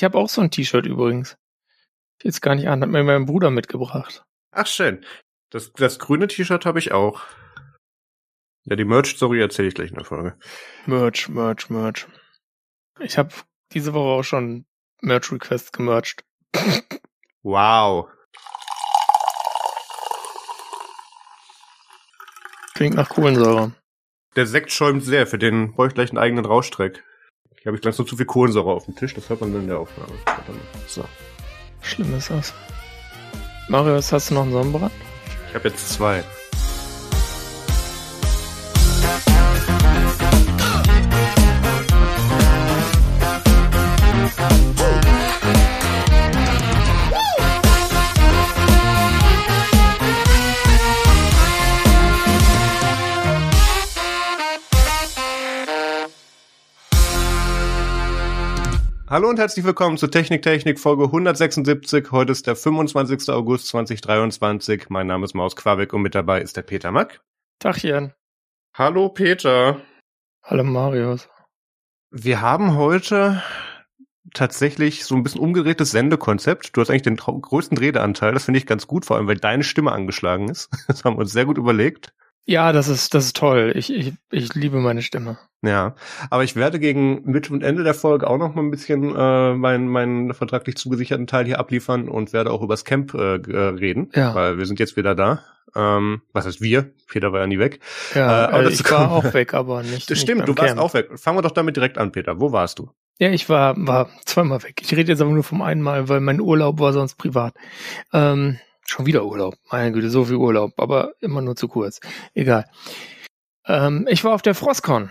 Ich habe auch so ein T-Shirt übrigens. Jetzt gar nicht an, hat mir mein Bruder mitgebracht. Ach schön. Das, das grüne T-Shirt habe ich auch. Ja, die Merch-Story erzähle ich gleich in der Folge. Merch, Merch, Merch. Ich habe diese Woche auch schon Merch-Requests gemercht. Wow. Klingt nach Kohlensäure. Der Sekt schäumt sehr, für den brauche ich gleich einen eigenen Rauschtreck. Hier habe ich gleich noch zu viel Kohlensäure auf dem Tisch, das hört man dann in der Aufnahme. So. Schlimm ist das. Marius, hast du noch einen Sonnenbrand? Ich habe jetzt zwei. Hallo und herzlich willkommen zu Technik Technik Folge 176. Heute ist der 25. August 2023. Mein Name ist Maus Quabeck und mit dabei ist der Peter Mack. Tachchen. Hallo Peter. Hallo Marius. Wir haben heute tatsächlich so ein bisschen umgedrehtes Sendekonzept. Du hast eigentlich den größten Redeanteil. Das finde ich ganz gut, vor allem weil deine Stimme angeschlagen ist. Das haben wir uns sehr gut überlegt. Ja, das ist, das ist toll. Ich, ich, ich liebe meine Stimme. Ja, aber ich werde gegen Mitte und Ende der Folge auch noch mal ein bisschen äh, meinen meinen vertraglich zugesicherten Teil hier abliefern und werde auch übers Camp äh, äh, reden, ja. weil wir sind jetzt wieder da. Ähm, was heißt wir? Peter war ja nie weg. Ja, äh, aber ich war auch weg, aber nicht. Das stimmt, du warst Camp. auch weg. Fangen wir doch damit direkt an, Peter. Wo warst du? Ja, ich war war zweimal weg. Ich rede jetzt aber nur vom einen Mal, weil mein Urlaub war sonst privat. Ähm, Schon wieder Urlaub. Meine Güte, so viel Urlaub, aber immer nur zu kurz. Egal. Ähm, ich war auf der Frostcon.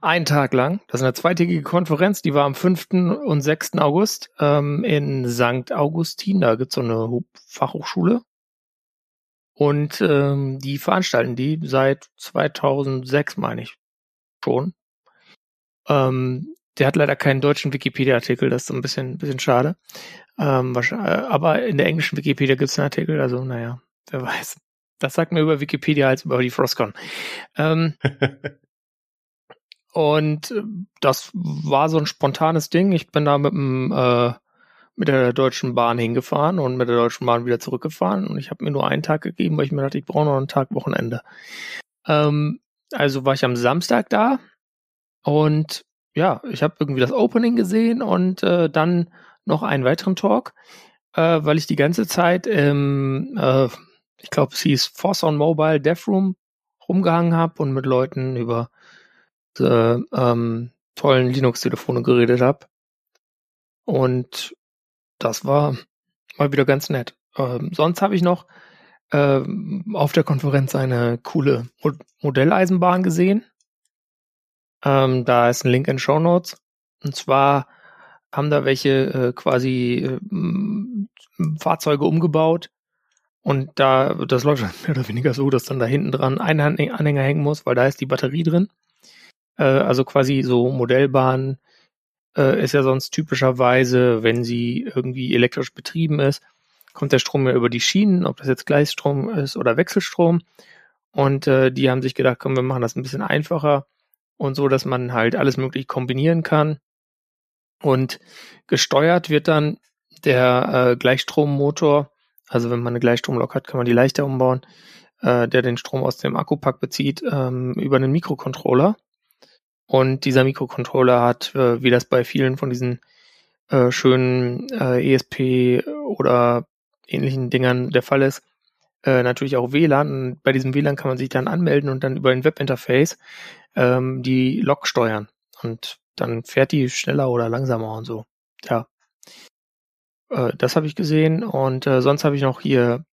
Einen Tag lang. Das ist eine zweitägige Konferenz, die war am 5. und 6. August ähm, in St. Augustin. Da gibt's so eine Fachhochschule. Und ähm, die veranstalten die seit 2006, meine ich, schon. Ähm, der hat leider keinen deutschen Wikipedia-Artikel, das ist ein bisschen, bisschen schade. Ähm, aber in der englischen Wikipedia gibt es einen Artikel, also naja, wer weiß. Das sagt mir über Wikipedia als über die Frostcon. Ähm, und äh, das war so ein spontanes Ding. Ich bin da mit dem äh, mit der Deutschen Bahn hingefahren und mit der Deutschen Bahn wieder zurückgefahren. Und ich habe mir nur einen Tag gegeben, weil ich mir dachte, ich brauche noch einen Tag Wochenende. Ähm, also war ich am Samstag da und ja, ich habe irgendwie das Opening gesehen und äh, dann noch einen weiteren Talk, äh, weil ich die ganze Zeit im, äh, ich glaube, es hieß Force on Mobile Dev Room rumgehangen habe und mit Leuten über äh, ähm, tollen Linux-Telefone geredet habe. Und das war mal wieder ganz nett. Ähm, sonst habe ich noch äh, auf der Konferenz eine coole Mo Modelleisenbahn gesehen. Ähm, da ist ein Link in Show Notes. Und zwar haben da welche äh, quasi äh, Fahrzeuge umgebaut. Und da, das läuft mehr oder weniger so, dass dann da hinten dran ein Anhänger hängen muss, weil da ist die Batterie drin. Äh, also quasi so Modellbahn äh, ist ja sonst typischerweise, wenn sie irgendwie elektrisch betrieben ist, kommt der Strom ja über die Schienen, ob das jetzt Gleisstrom ist oder Wechselstrom. Und äh, die haben sich gedacht, komm, wir machen das ein bisschen einfacher und so, dass man halt alles möglich kombinieren kann. Und gesteuert wird dann der äh, Gleichstrommotor. Also wenn man eine Gleichstromlok hat, kann man die leichter umbauen, äh, der den Strom aus dem Akkupack bezieht, ähm, über einen Mikrocontroller. Und dieser Mikrocontroller hat, äh, wie das bei vielen von diesen äh, schönen äh, ESP oder ähnlichen Dingern der Fall ist, äh, natürlich auch WLAN. Und bei diesem WLAN kann man sich dann anmelden und dann über ein Webinterface ähm, die Lok steuern. Und dann fährt die schneller oder langsamer und so. Ja. Äh, das habe ich gesehen und äh, sonst habe ich noch hier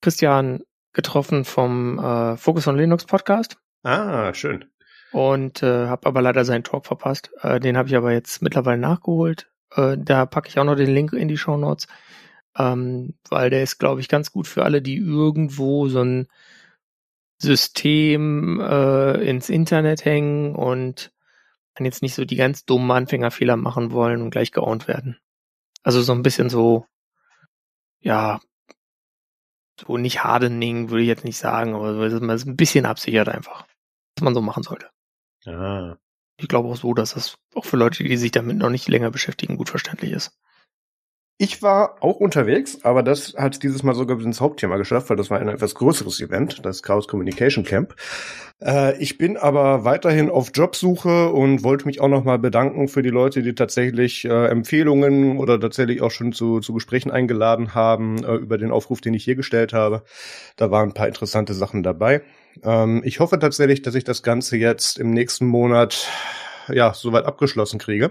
Christian getroffen vom äh, Focus on Linux Podcast. Ah, schön. Und äh, habe aber leider seinen Talk verpasst. Äh, den habe ich aber jetzt mittlerweile nachgeholt. Äh, da packe ich auch noch den Link in die Show Notes, ähm, weil der ist, glaube ich, ganz gut für alle, die irgendwo so ein System äh, ins Internet hängen und kann jetzt nicht so die ganz dummen Anfängerfehler machen wollen und gleich geowned werden. Also so ein bisschen so, ja, so nicht hardening würde ich jetzt nicht sagen, aber so ist man ein bisschen absichert einfach, was man so machen sollte. Ah. ich glaube auch so, dass das auch für Leute, die sich damit noch nicht länger beschäftigen, gut verständlich ist. Ich war auch unterwegs, aber das hat dieses Mal sogar ins Hauptthema geschafft, weil das war ein etwas größeres Event, das Chaos Communication Camp. Äh, ich bin aber weiterhin auf Jobsuche und wollte mich auch nochmal bedanken für die Leute, die tatsächlich äh, Empfehlungen oder tatsächlich auch schon zu, zu Gesprächen eingeladen haben äh, über den Aufruf, den ich hier gestellt habe. Da waren ein paar interessante Sachen dabei. Ähm, ich hoffe tatsächlich, dass ich das Ganze jetzt im nächsten Monat ja soweit abgeschlossen kriege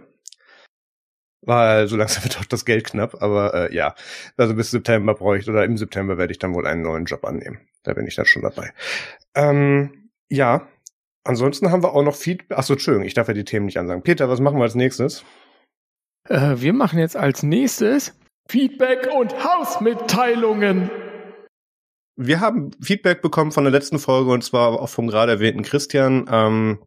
weil so langsam wird auch das Geld knapp. Aber äh, ja, also bis September brauche ich, oder im September werde ich dann wohl einen neuen Job annehmen. Da bin ich dann schon dabei. Ähm, ja, ansonsten haben wir auch noch Feedback. Achso, Entschuldigung, ich darf ja die Themen nicht ansagen. Peter, was machen wir als nächstes? Äh, wir machen jetzt als nächstes Feedback und Hausmitteilungen. Wir haben Feedback bekommen von der letzten Folge und zwar auch vom gerade erwähnten Christian. Ähm,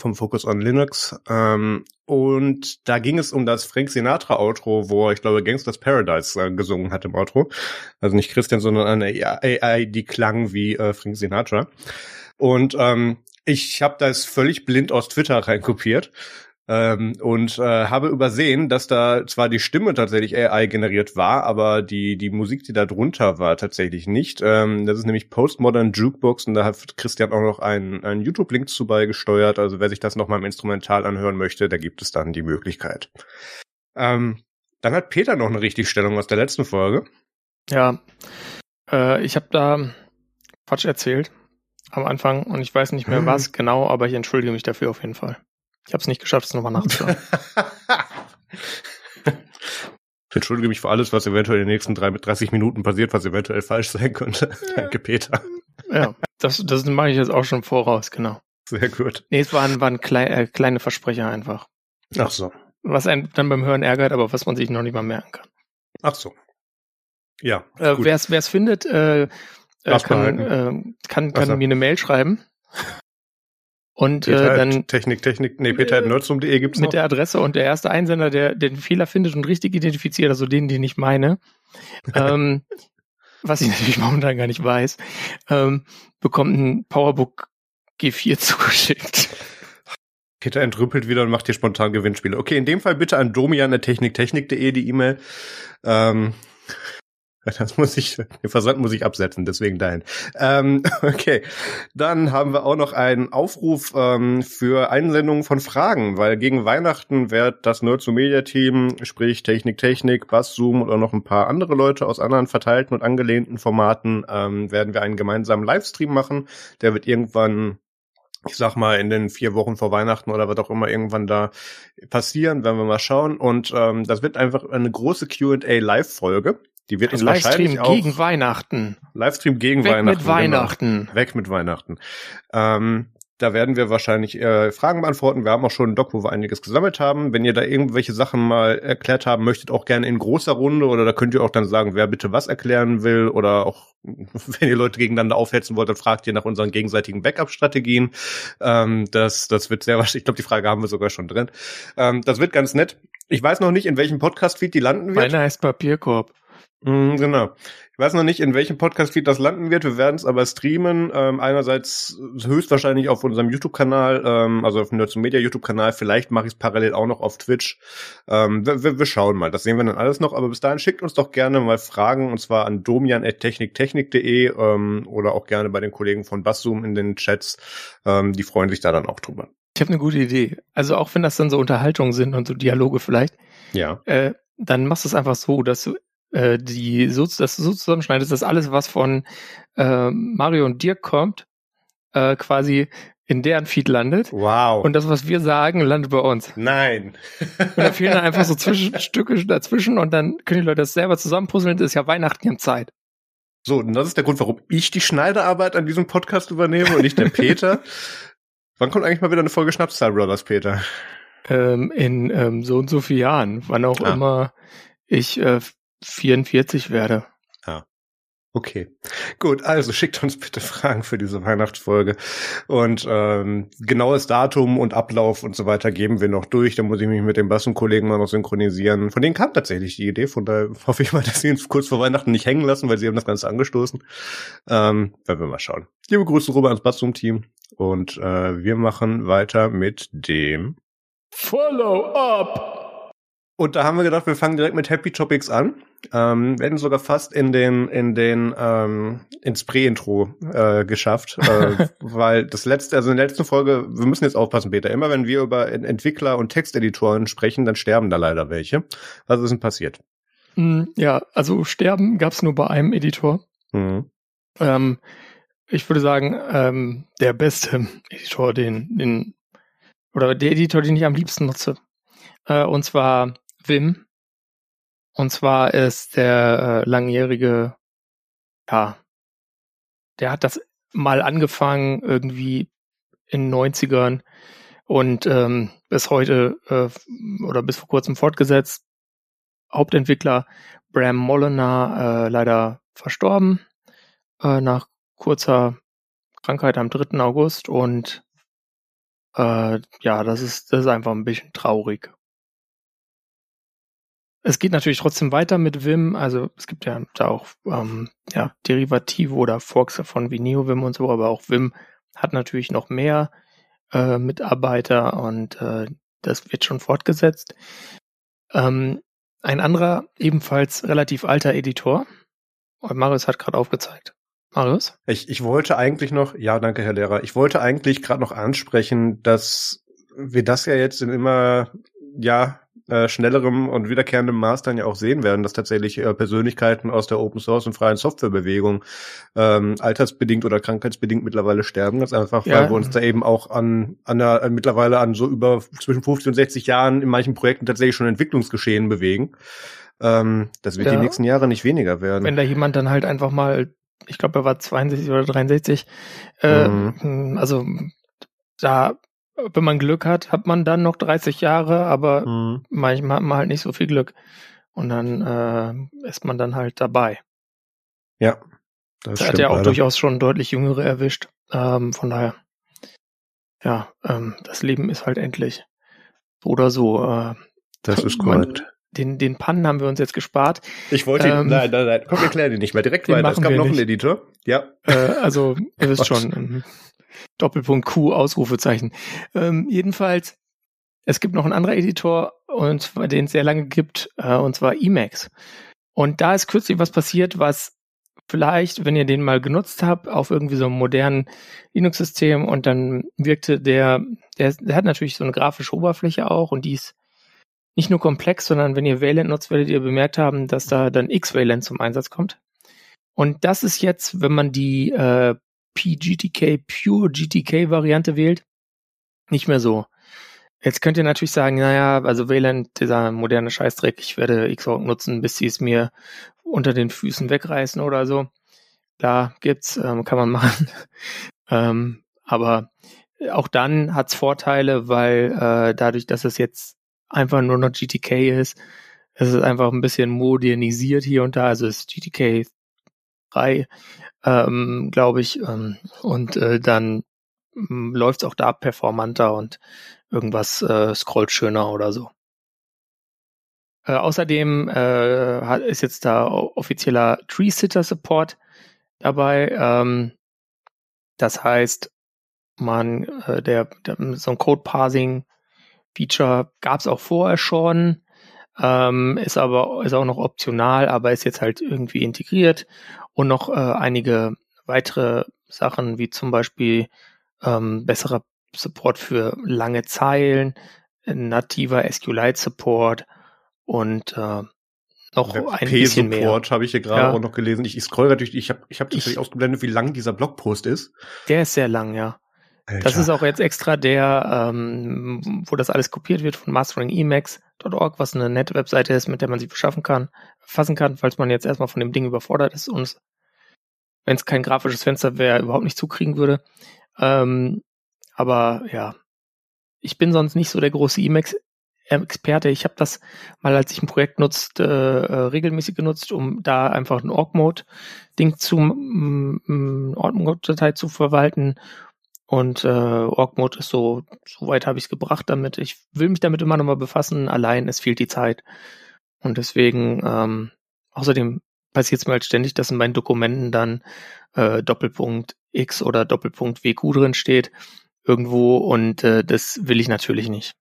vom Focus on Linux. Ähm, und da ging es um das Frank Sinatra Outro, wo ich glaube Gangsters Paradise äh, gesungen hat im Outro. Also nicht Christian, sondern eine AI, die klang wie äh, Frank Sinatra. Und ähm, ich habe das völlig blind aus Twitter reinkopiert ähm, und äh, habe übersehen, dass da zwar die Stimme tatsächlich AI generiert war, aber die die Musik, die da drunter war, tatsächlich nicht. Ähm, das ist nämlich Postmodern Jukebox und da hat Christian auch noch einen, einen YouTube-Link zu beigesteuert. Also wer sich das noch mal im Instrumental anhören möchte, da gibt es dann die Möglichkeit. Ähm, dann hat Peter noch eine Richtigstellung aus der letzten Folge. Ja, äh, ich habe da Quatsch erzählt am Anfang und ich weiß nicht mehr was genau, aber ich entschuldige mich dafür auf jeden Fall. Ich habe es nicht geschafft, es nochmal nachzuschauen. Ich entschuldige mich für alles, was eventuell in den nächsten 30 Minuten passiert, was eventuell falsch sein könnte. Danke, Peter. Ja, das, das mache ich jetzt auch schon voraus, genau. Sehr gut. Nee, es waren, waren klei äh, kleine Versprecher einfach. Ach so. Was einen dann beim Hören ärgert, aber was man sich noch nicht mal merken kann. Ach so. Ja. Äh, Wer es findet, äh, äh kann, äh, kann, kann mir eine Mail schreiben. Und Peter äh, dann Technik, Technik, nee, peter.nerdsum.de gibt's mit noch. der Adresse und der erste Einsender, der den Fehler findet und richtig identifiziert, also den, den ich meine, ähm, was ich natürlich momentan gar nicht weiß, ähm, bekommt ein PowerBook G4 zugeschickt. Peter entrüppelt wieder und macht hier spontan Gewinnspiele. Okay, in dem Fall bitte an domian.techniktechnik.de die E-Mail. Ähm, Das muss ich, den Versand muss ich absetzen, deswegen dahin. Ähm, okay, dann haben wir auch noch einen Aufruf ähm, für Einsendungen von Fragen, weil gegen Weihnachten wird das Nerd Media Team, sprich Technik Technik, Bass Zoom oder noch ein paar andere Leute aus anderen verteilten und angelehnten Formaten, ähm, werden wir einen gemeinsamen Livestream machen. Der wird irgendwann ich sag mal, in den vier Wochen vor Weihnachten oder was auch immer irgendwann da passieren, werden wir mal schauen. Und ähm, das wird einfach eine große QA Live-Folge. Die wird uns wahrscheinlich auch gegen Weihnachten. Livestream gegen Weg Weihnachten. mit Weihnachten. Genau. Weg mit Weihnachten. Ähm, da werden wir wahrscheinlich äh, Fragen beantworten. Wir haben auch schon einen Doc, wo wir einiges gesammelt haben. Wenn ihr da irgendwelche Sachen mal erklärt haben möchtet, auch gerne in großer Runde oder da könnt ihr auch dann sagen, wer bitte was erklären will oder auch wenn ihr Leute gegeneinander aufhetzen wollt, dann fragt ihr nach unseren gegenseitigen Backup-Strategien. Ähm, das, das wird sehr wahrscheinlich, ich glaube, die Frage haben wir sogar schon drin. Ähm, das wird ganz nett. Ich weiß noch nicht, in welchem Podcast-Feed die landen wird. Meiner heißt Papierkorb. Mm, genau. Ich weiß noch nicht, in welchem Podcast-Feed das landen wird. Wir werden es aber streamen. Ähm, einerseits höchstwahrscheinlich auf unserem YouTube-Kanal, ähm, also auf dem Nerds Media YouTube-Kanal. Vielleicht mache ich es parallel auch noch auf Twitch. Ähm, wir, wir, schauen mal. Das sehen wir dann alles noch. Aber bis dahin schickt uns doch gerne mal Fragen und zwar an domian.techniktechnik.de ähm, oder auch gerne bei den Kollegen von Basszoom in den Chats. Ähm, die freuen sich da dann auch drüber. Ich habe eine gute Idee. Also auch wenn das dann so Unterhaltungen sind und so Dialoge vielleicht. Ja. Äh, dann machst du es einfach so, dass du äh, die so, dass du so zusammenschneidest, dass alles, was von äh, Mario und Dirk kommt, äh, quasi in deren Feed landet. Wow. Und das, was wir sagen, landet bei uns. Nein. und da fehlen dann einfach so Zwischenstücke dazwischen und dann können die Leute das selber zusammenpuzzeln. Das ist ja Weihnachten, haben Zeit. So, und das ist der Grund, warum ich die Schneiderarbeit an diesem Podcast übernehme und nicht der Peter. Wann kommt eigentlich mal wieder eine Folge Schnapszahl Brothers, Peter? Ähm, in ähm, so und so vielen Jahren, wann auch ah. immer ich äh, 44 werde. Ja. Okay, gut. Also schickt uns bitte Fragen für diese Weihnachtsfolge und ähm, genaues Datum und Ablauf und so weiter geben wir noch durch. Da muss ich mich mit den Bassenkollegen mal noch synchronisieren. Von denen kam tatsächlich die Idee. Von daher hoffe ich mal, dass sie uns kurz vor Weihnachten nicht hängen lassen, weil sie haben das Ganze angestoßen. Ähm, werden wir mal schauen. Liebe Grüße rüber ans Bassum-Team und äh, wir machen weiter mit dem Follow-up. Und da haben wir gedacht, wir fangen direkt mit Happy Topics an. Ähm, wir hätten sogar fast in den in den ähm, ins Pre-Intro äh, geschafft, äh, weil das letzte, also in der letzten Folge, wir müssen jetzt aufpassen, Peter. Immer wenn wir über Entwickler und Texteditoren sprechen, dann sterben da leider welche. Was ist denn passiert? Mm, ja, also sterben gab's nur bei einem Editor. Mhm. Ähm, ich würde sagen, ähm, der beste Editor, den, den oder der Editor, den ich am liebsten nutze. Äh, und zwar Wim. Und zwar ist der äh, langjährige, ja, der hat das mal angefangen irgendwie in den 90ern und ähm, bis heute äh, oder bis vor kurzem fortgesetzt. Hauptentwickler Bram Mollenar äh, leider verstorben äh, nach kurzer Krankheit am 3. August und äh, ja, das ist, das ist einfach ein bisschen traurig. Es geht natürlich trotzdem weiter mit Vim. Also es gibt ja da auch ähm, ja, Derivative oder Forks davon wie NeoVim und so, aber auch Vim hat natürlich noch mehr äh, Mitarbeiter und äh, das wird schon fortgesetzt. Ähm, ein anderer, ebenfalls relativ alter Editor, und Marius hat gerade aufgezeigt. Marius? Ich, ich wollte eigentlich noch, ja, danke, Herr Lehrer, ich wollte eigentlich gerade noch ansprechen, dass wir das ja jetzt in immer, ja, äh, schnellerem und wiederkehrendem Maß dann ja auch sehen werden, dass tatsächlich äh, Persönlichkeiten aus der Open Source und freien Softwarebewegung ähm, altersbedingt oder krankheitsbedingt mittlerweile sterben. Ganz einfach, ja. weil wir uns da eben auch an, an der, äh, mittlerweile an so über zwischen 50 und 60 Jahren in manchen Projekten tatsächlich schon Entwicklungsgeschehen bewegen. Ähm, das wird ja. die nächsten Jahre nicht weniger werden. Wenn da jemand dann halt einfach mal, ich glaube, er war 62 oder 63, äh, mhm. also da wenn man Glück hat, hat man dann noch 30 Jahre, aber mhm. manchmal hat man halt nicht so viel Glück. Und dann äh, ist man dann halt dabei. Ja. Das da hat er auch leider. durchaus schon deutlich Jüngere erwischt. Ähm, von daher, ja, ähm, das Leben ist halt endlich. So oder so. Äh, das ist korrekt. Den, den Pannen haben wir uns jetzt gespart. Ich wollte ähm, ihn, nein, nein, nein, komm, erklär den nicht mehr. Direkt weiter. Es gab noch nicht. einen Editor. Ja. Äh, also, ihr wisst schon. Doppelpunkt Q, Ausrufezeichen. Ähm, jedenfalls, es gibt noch einen anderen Editor, und den es sehr lange gibt, äh, und zwar Emacs. Und da ist kürzlich was passiert, was vielleicht, wenn ihr den mal genutzt habt, auf irgendwie so einem modernen Linux-System und dann wirkte der, der, der hat natürlich so eine grafische Oberfläche auch und die ist nicht nur komplex, sondern wenn ihr Valent nutzt, werdet ihr bemerkt haben, dass da dann X-Valent zum Einsatz kommt. Und das ist jetzt, wenn man die äh, PGTK Pure GTK Variante wählt, nicht mehr so. Jetzt könnt ihr natürlich sagen, naja, also Wayland, dieser moderne Scheißdreck, ich werde Xorg nutzen, bis sie es mir unter den Füßen wegreißen oder so. Klar, gibt's, ähm, kann man machen. ähm, aber auch dann hat's Vorteile, weil äh, dadurch, dass es jetzt einfach nur noch GTK ist, es ist einfach ein bisschen modernisiert hier und da. Also es ist GTK 3 ähm, glaube ich. Ähm, und äh, dann ähm, läuft es auch da performanter und irgendwas äh, scrollt schöner oder so. Äh, außerdem äh, ist jetzt da offizieller Tree Sitter Support dabei. Ähm, das heißt, man, äh, der, der so ein Code Parsing Feature gab es auch vorher schon, ähm, ist aber ist auch noch optional, aber ist jetzt halt irgendwie integriert und noch äh, einige weitere Sachen, wie zum Beispiel ähm, besserer Support für lange Zeilen, nativer SQLite-Support und äh, noch Web ein bisschen mehr. Support habe ich hier gerade ja. auch noch gelesen. Ich, ich scroll natürlich, ich habe ich hab tatsächlich ausgeblendet, wie lang dieser Blogpost ist. Der ist sehr lang, ja. Alter. Das ist auch jetzt extra der, ähm, wo das alles kopiert wird von masteringemacs.org, was eine nette Webseite ist, mit der man sich beschaffen kann, fassen kann, falls man jetzt erstmal von dem Ding überfordert ist und wenn es kein grafisches Fenster wäre, überhaupt nicht zukriegen würde. Ähm, aber ja, ich bin sonst nicht so der große Emacs Experte. Ich habe das mal, als ich ein Projekt nutzte, äh, regelmäßig genutzt, um da einfach ein Org-Mode-Ding zu, Org-Mode-Datei zu verwalten. Und äh, Org-Mode ist so, so weit habe ich es gebracht damit. Ich will mich damit immer noch mal befassen. Allein, es fehlt die Zeit. Und deswegen, ähm, außerdem passiert es mir halt ständig, dass in meinen Dokumenten dann äh, Doppelpunkt X oder Doppelpunkt WQ drin steht irgendwo und äh, das will ich natürlich nicht.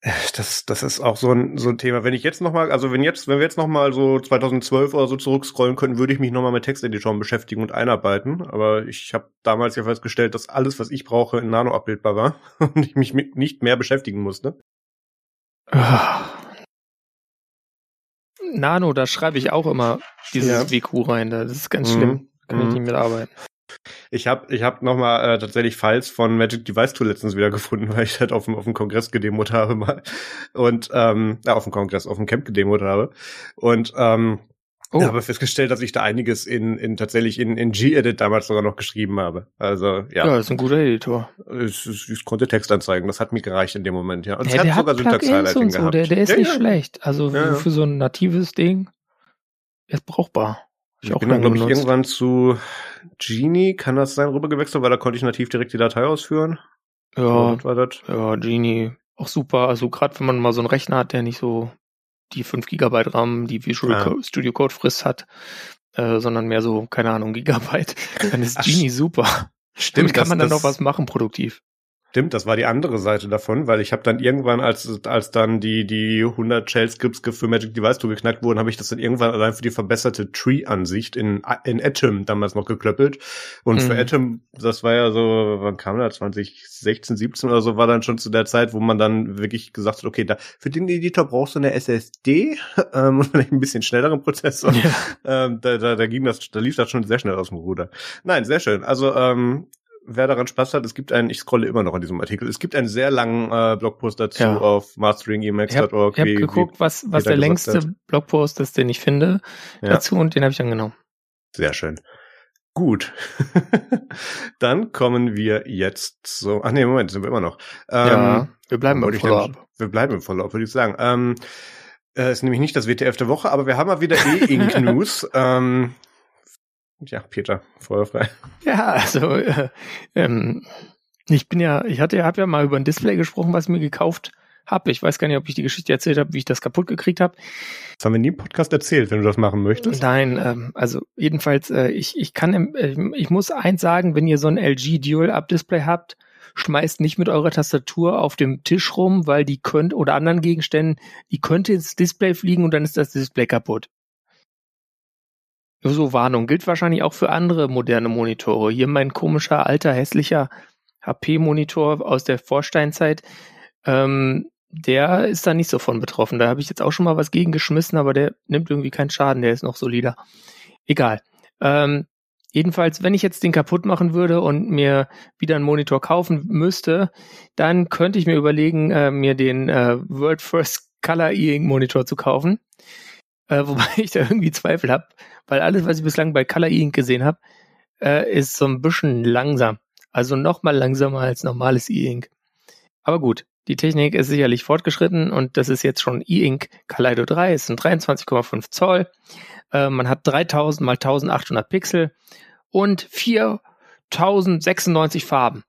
Das, das ist auch so ein, so ein Thema. Wenn ich jetzt nochmal, also wenn jetzt, wenn wir jetzt nochmal so 2012 oder so zurückscrollen könnten, würde ich mich nochmal mit Texteditoren beschäftigen und einarbeiten. Aber ich habe damals ja festgestellt, dass alles, was ich brauche, in Nano abbildbar war und ich mich mit nicht mehr beschäftigen musste. Nano, da schreibe ich auch immer dieses ja. WQ rein. Das ist ganz schlimm. Mhm. Kann ich mhm. nicht mitarbeiten. Ich habe ich hab nochmal äh, tatsächlich Files von Magic Device Tool letztens wieder gefunden, weil ich halt auf dem, auf dem Kongress gedemot habe mal. Und ähm, ja, auf dem Kongress, auf dem Camp gedemot habe. Und ähm, Oh. Ich habe festgestellt, dass ich da einiges in, in tatsächlich in, in G-Edit damals sogar noch geschrieben habe. Also ja. Ja, ist ein guter Editor. Ich, ich, ich konnte Text anzeigen, das hat mir gereicht in dem Moment, ja. Und ja, es hat sogar Syntax-Highlighting und so. gehabt. Der, der ist ja, nicht ja. schlecht. Also ja, für so ein natives Ding ist brauchbar. Ich, ich bin dann, glaube ich, irgendwann zu Genie, kann das sein, rübergewechselt, weil da konnte ich nativ direkt die Datei ausführen. Ja, war das? ja, Genie, auch super. Also gerade wenn man mal so einen Rechner hat, der nicht so die 5 Gigabyte RAM, die Visual ja. Studio Code frisst hat, äh, sondern mehr so, keine Ahnung, Gigabyte, dann ist Genie super. Stimmt. Damit kann das, man dann noch was machen, produktiv. Stimmt, das war die andere Seite davon, weil ich habe dann irgendwann, als als dann die die 100 Shell Scripts für Magic Device Tool geknackt wurden, habe ich das dann irgendwann allein für die verbesserte Tree-Ansicht in in Atom damals noch geklöppelt. Und mhm. für Atom, das war ja so, wann kam das? 2016, 17 oder so, war dann schon zu der Zeit, wo man dann wirklich gesagt hat, okay, da für den Editor brauchst du eine SSD ähm, und vielleicht ein bisschen schnelleren Prozessor. Ja. Ähm, da, da, da ging das, da lief das schon sehr schnell aus dem Ruder. Nein, sehr schön. Also ähm, wer daran Spaß hat, es gibt einen, ich scrolle immer noch in diesem Artikel, es gibt einen sehr langen äh, Blogpost dazu ja. auf masteringemax.org. Ich habe hab geguckt, was, was der längste hat. Blogpost ist, den ich finde, ja. dazu und den habe ich angenommen. Sehr schön. Gut. Dann kommen wir jetzt so. Ach nee, Moment, sind wir immer noch. Ähm, ja, wir bleiben im Follow-up. Wir bleiben im Follow-up, würde ich sagen. Ähm, äh, ist nämlich nicht das WTF der Woche, aber wir haben mal wieder E-Ink-News. ähm, ja, Peter, feuerfrei. Ja, also äh, ähm, ich bin ja, ich hatte ja, habe ja mal über ein Display gesprochen, was ich mir gekauft habe. Ich weiß gar nicht, ob ich die Geschichte erzählt habe, wie ich das kaputt gekriegt habe. Das haben wir nie im Podcast erzählt, wenn du das machen möchtest. Nein, ähm, also jedenfalls, äh, ich, ich kann, äh, ich muss eins sagen, wenn ihr so ein LG Dual-Up-Display habt, schmeißt nicht mit eurer Tastatur auf dem Tisch rum, weil die könnt oder anderen Gegenständen, die könnte ins Display fliegen und dann ist das Display kaputt. So Warnung gilt wahrscheinlich auch für andere moderne Monitore. Hier mein komischer, alter, hässlicher HP-Monitor aus der Vorsteinzeit. Ähm, der ist da nicht so von betroffen. Da habe ich jetzt auch schon mal was gegen geschmissen, aber der nimmt irgendwie keinen Schaden, der ist noch solider. Egal. Ähm, jedenfalls, wenn ich jetzt den kaputt machen würde und mir wieder einen Monitor kaufen müsste, dann könnte ich mir überlegen, äh, mir den äh, World First Color E-Ink Monitor zu kaufen. Äh, wobei ich da irgendwie Zweifel habe, weil alles, was ich bislang bei Color E-Ink gesehen habe, äh, ist so ein bisschen langsam. Also noch mal langsamer als normales E-Ink. Aber gut, die Technik ist sicherlich fortgeschritten und das ist jetzt schon E-Ink Kaleido 3, ist ein 23,5 Zoll. Äh, man hat 3000 mal 1800 Pixel und 4096 Farben.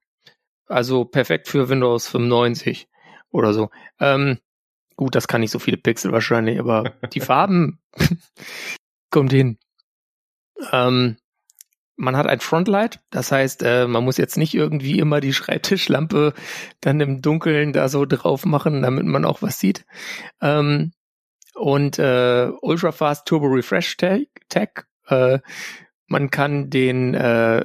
Also perfekt für Windows 95 oder so. Ähm, gut, das kann nicht so viele Pixel wahrscheinlich, aber die Farben kommt hin. Ähm, man hat ein Frontlight, das heißt, äh, man muss jetzt nicht irgendwie immer die Schreibtischlampe dann im Dunkeln da so drauf machen, damit man auch was sieht. Ähm, und äh, Ultra Fast Turbo Refresh Tag. Äh, man kann den, äh,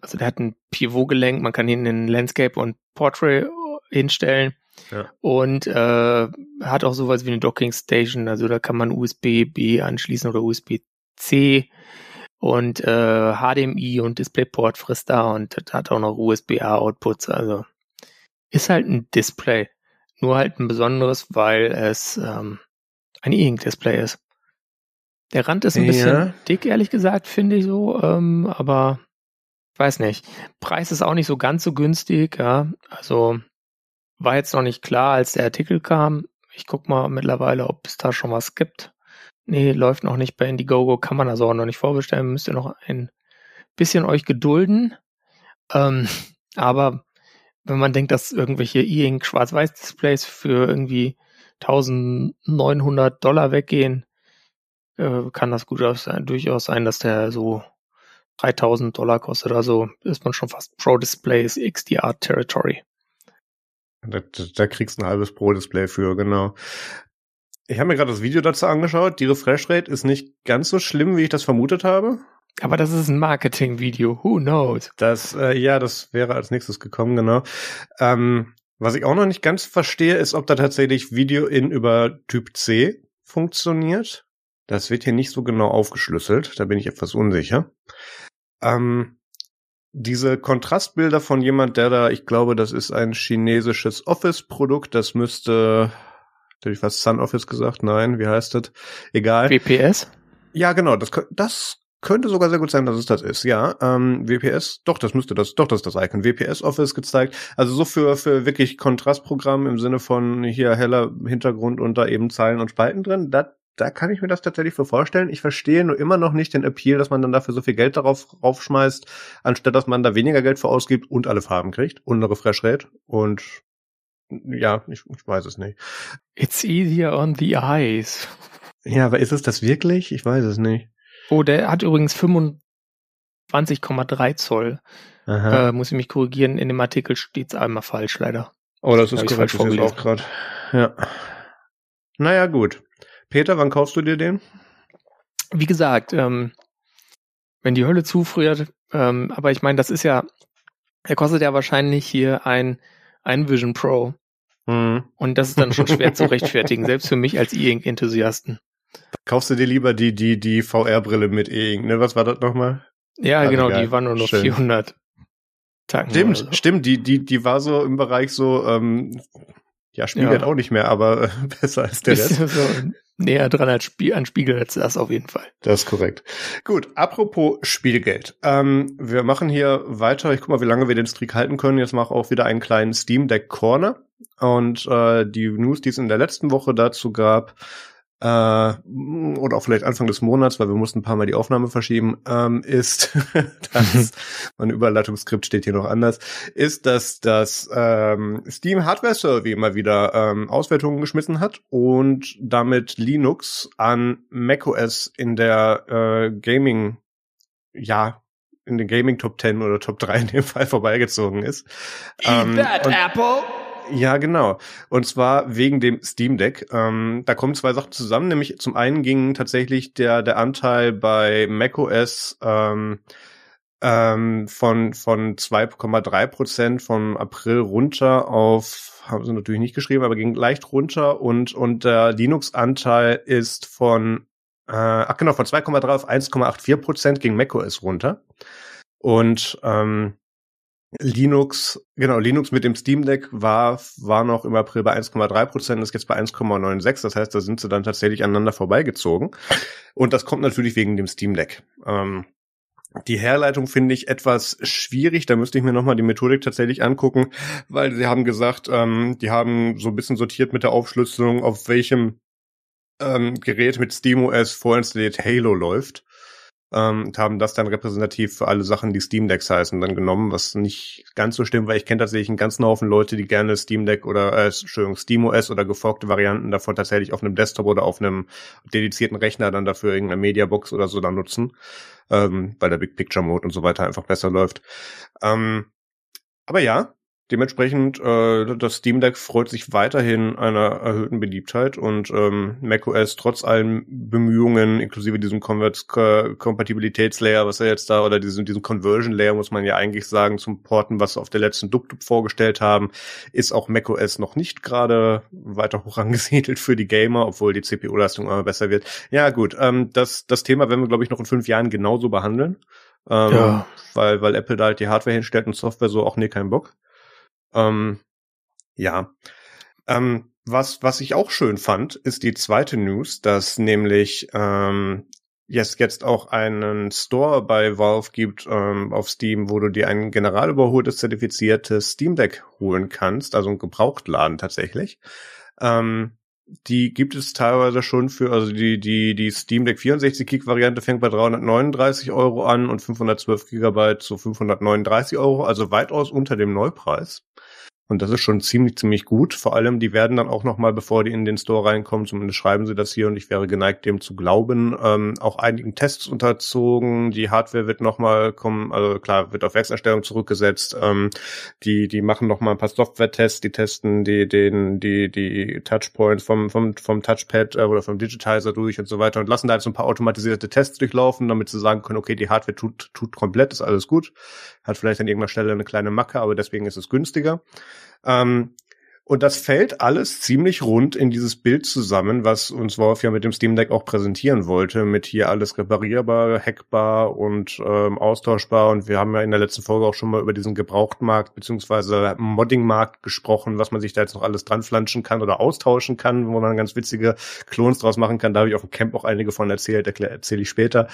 also der hat ein Pivot-Gelenk, man kann ihn in Landscape und Portrait hinstellen. Ja. Und äh, hat auch sowas wie eine Docking Station, also da kann man USB-B anschließen oder USB-C und äh, HDMI und DisplayPort frisst da und hat auch noch USB-A-Outputs. Also ist halt ein Display. Nur halt ein besonderes, weil es ähm, ein E-Ink-Display ist. Der Rand ist ein ja. bisschen dick, ehrlich gesagt, finde ich so, ähm, aber weiß nicht. Preis ist auch nicht so ganz so günstig, ja. Also war jetzt noch nicht klar, als der Artikel kam. Ich guck mal mittlerweile, ob es da schon was gibt. Nee, läuft noch nicht bei Indiegogo, kann man also auch noch nicht vorbestellen. Müsst ihr noch ein bisschen euch gedulden. Ähm, aber wenn man denkt, dass irgendwelche E-Ink Schwarz-Weiß-Displays für irgendwie 1900 Dollar weggehen, äh, kann das gut sein, durchaus sein, dass der so 3000 Dollar kostet. Also ist man schon fast Pro Displays XDR Territory. Da, da kriegst du ein halbes Pro-Display für, genau. Ich habe mir gerade das Video dazu angeschaut. Die Refresh Rate ist nicht ganz so schlimm, wie ich das vermutet habe. Aber das ist ein Marketing-Video. Who knows? Das, äh, ja, das wäre als nächstes gekommen, genau. Ähm, was ich auch noch nicht ganz verstehe, ist, ob da tatsächlich Video in über Typ C funktioniert. Das wird hier nicht so genau aufgeschlüsselt. Da bin ich etwas unsicher. Ähm, diese Kontrastbilder von jemand, der da, ich glaube, das ist ein chinesisches Office-Produkt, das müsste, hätte ich fast Sun Office gesagt? Nein, wie heißt das? Egal. WPS? Ja, genau, das, das könnte sogar sehr gut sein, dass es das ist, ja. Ähm, WPS, doch, das müsste das, doch, das ist das Icon. WPS Office gezeigt. Also so für, für wirklich Kontrastprogramm im Sinne von hier heller Hintergrund und da eben Zeilen und Spalten drin. Das da kann ich mir das tatsächlich für vorstellen. Ich verstehe nur immer noch nicht den Appeal, dass man dann dafür so viel Geld darauf raufschmeißt, anstatt dass man da weniger Geld für ausgibt und alle Farben kriegt und eine Refresh Rate. Und ja, ich, ich weiß es nicht. It's easier on the eyes. Ja, aber ist es das wirklich? Ich weiß es nicht. Oh, der hat übrigens 25,3 Zoll. Äh, muss ich mich korrigieren. In dem Artikel steht es einmal falsch, leider. Oh, das ist korrekt. Ist auch gerade. Ja. Naja, gut. Peter, wann kaufst du dir den? Wie gesagt, ähm, wenn die Hölle zufriert, ähm, aber ich meine, das ist ja, er kostet ja wahrscheinlich hier ein, ein Vision Pro. Mhm. Und das ist dann schon schwer zu rechtfertigen, selbst für mich als E-Ink-Enthusiasten. Kaufst du dir lieber die, die, die VR-Brille mit E-Ink, ne? Was war das nochmal? Ja, ah, genau, egal. die war nur noch Schön. 400 Tacken. Stimmt, so. stimmt, die, die, die war so im Bereich so, ähm, ja, spiegelt ja. auch nicht mehr, aber äh, besser als der Rest. So näher dran als Spie an Spiegel als das auf jeden Fall. Das ist korrekt. Gut, apropos Spielgeld. Ähm, wir machen hier weiter. Ich guck mal, wie lange wir den Streak halten können. Jetzt mache auch wieder einen kleinen Steam Deck Corner. Und äh, die News, die es in der letzten Woche dazu gab, äh, oder auch vielleicht Anfang des Monats, weil wir mussten ein paar Mal die Aufnahme verschieben, ähm, ist, dass, mein Überleitungsskript steht hier noch anders, ist, dass das ähm, Steam Hardware Survey immer wieder ähm, Auswertungen geschmissen hat und damit Linux an macOS in der äh, Gaming, ja, in den Gaming Top 10 oder Top 3 in dem Fall vorbeigezogen ist. Eat ähm, that, Apple! Ja, genau. Und zwar wegen dem Steam Deck. Ähm, da kommen zwei Sachen zusammen. Nämlich zum einen ging tatsächlich der der Anteil bei macOS ähm, ähm, von von 2,3 Prozent vom April runter auf haben sie natürlich nicht geschrieben, aber ging leicht runter und und der Linux-Anteil ist von äh, ach genau von 2,3 auf 1,84 Prozent ging macOS runter und ähm, Linux, genau, Linux mit dem Steam Deck war, war noch im April bei 1,3 Prozent, ist jetzt bei 1,96. Das heißt, da sind sie dann tatsächlich aneinander vorbeigezogen. Und das kommt natürlich wegen dem Steam Deck. Ähm, die Herleitung finde ich etwas schwierig. Da müsste ich mir nochmal die Methodik tatsächlich angucken, weil sie haben gesagt, ähm, die haben so ein bisschen sortiert mit der Aufschlüsselung, auf welchem ähm, Gerät mit SteamOS vorinstalliert Halo läuft ähm, und haben das dann repräsentativ für alle Sachen, die Steam Decks heißen, dann genommen, was nicht ganz so stimmt, weil ich kenne tatsächlich einen ganzen Haufen Leute, die gerne Steam Deck oder äh, Entschuldigung, SteamOS oder geforkte Varianten davon tatsächlich auf einem Desktop oder auf einem dedizierten Rechner dann dafür irgendeine Mediabox oder so dann nutzen, ähm, weil der Big Picture Mode und so weiter einfach besser läuft. Ähm, aber ja, Dementsprechend, äh, das Steam Deck freut sich weiterhin einer erhöhten Beliebtheit und ähm, macOS trotz allen Bemühungen, inklusive diesem Kompatibilitätslayer, was er jetzt da, oder diesem, diesem Conversion Layer, muss man ja eigentlich sagen, zum Porten, was auf der letzten DubDub vorgestellt haben, ist auch macOS noch nicht gerade weiter hoch angesiedelt für die Gamer, obwohl die CPU-Leistung immer besser wird. Ja, gut, ähm, das, das Thema werden wir, glaube ich, noch in fünf Jahren genauso behandeln. Ähm, ja. weil, weil Apple da halt die Hardware hinstellt und Software so auch nee, kein Bock. Ähm, ja. Ähm, was, was ich auch schön fand, ist die zweite News, dass nämlich ähm, es jetzt auch einen Store bei Valve gibt ähm, auf Steam, wo du dir ein generalüberholtes, zertifiziertes Steam Deck holen kannst, also ein Gebrauchtladen tatsächlich. Ähm, die gibt es teilweise schon für, also die, die, die Steam Deck 64 Gig Variante fängt bei 339 Euro an und 512 Gigabyte zu 539 Euro, also weitaus unter dem Neupreis. Und das ist schon ziemlich, ziemlich gut. Vor allem, die werden dann auch nochmal, bevor die in den Store reinkommen, zumindest schreiben sie das hier und ich wäre geneigt, dem zu glauben, ähm, auch einigen Tests unterzogen. Die Hardware wird nochmal kommen, also klar, wird auf Werkserstellung zurückgesetzt. Ähm, die, die machen nochmal ein paar Software-Tests, die testen die, den, die, die Touchpoints vom, vom, vom Touchpad äh, oder vom Digitizer durch und so weiter und lassen da jetzt ein paar automatisierte Tests durchlaufen, damit sie sagen können, okay, die Hardware tut, tut komplett, ist alles gut. Hat vielleicht an irgendeiner Stelle eine kleine Macke, aber deswegen ist es günstiger. Ähm, und das fällt alles ziemlich rund in dieses Bild zusammen, was uns Wolf ja mit dem Steam Deck auch präsentieren wollte, mit hier alles reparierbar, hackbar und ähm, austauschbar. Und wir haben ja in der letzten Folge auch schon mal über diesen Gebrauchtmarkt beziehungsweise Moddingmarkt gesprochen, was man sich da jetzt noch alles dran flanschen kann oder austauschen kann, wo man ganz witzige Klons draus machen kann. Da habe ich auf dem Camp auch einige von erzählt, erzähle ich später.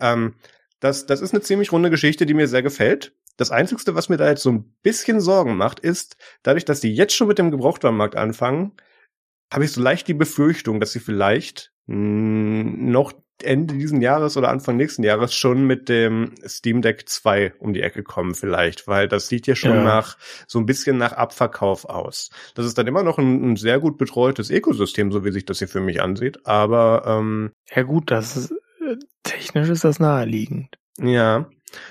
Ähm, das, das ist eine ziemlich runde Geschichte, die mir sehr gefällt. Das Einzige, was mir da jetzt so ein bisschen Sorgen macht, ist, dadurch, dass die jetzt schon mit dem Gebrauchtwarenmarkt anfangen, habe ich so leicht die Befürchtung, dass sie vielleicht mh, noch Ende diesen Jahres oder Anfang nächsten Jahres schon mit dem Steam Deck 2 um die Ecke kommen vielleicht, weil das sieht ja schon ja. nach so ein bisschen nach Abverkauf aus. Das ist dann immer noch ein, ein, sehr gut betreutes Ökosystem, so wie sich das hier für mich ansieht, aber ähm, ja gut, das ist äh, technisch ist das naheliegend. Ja,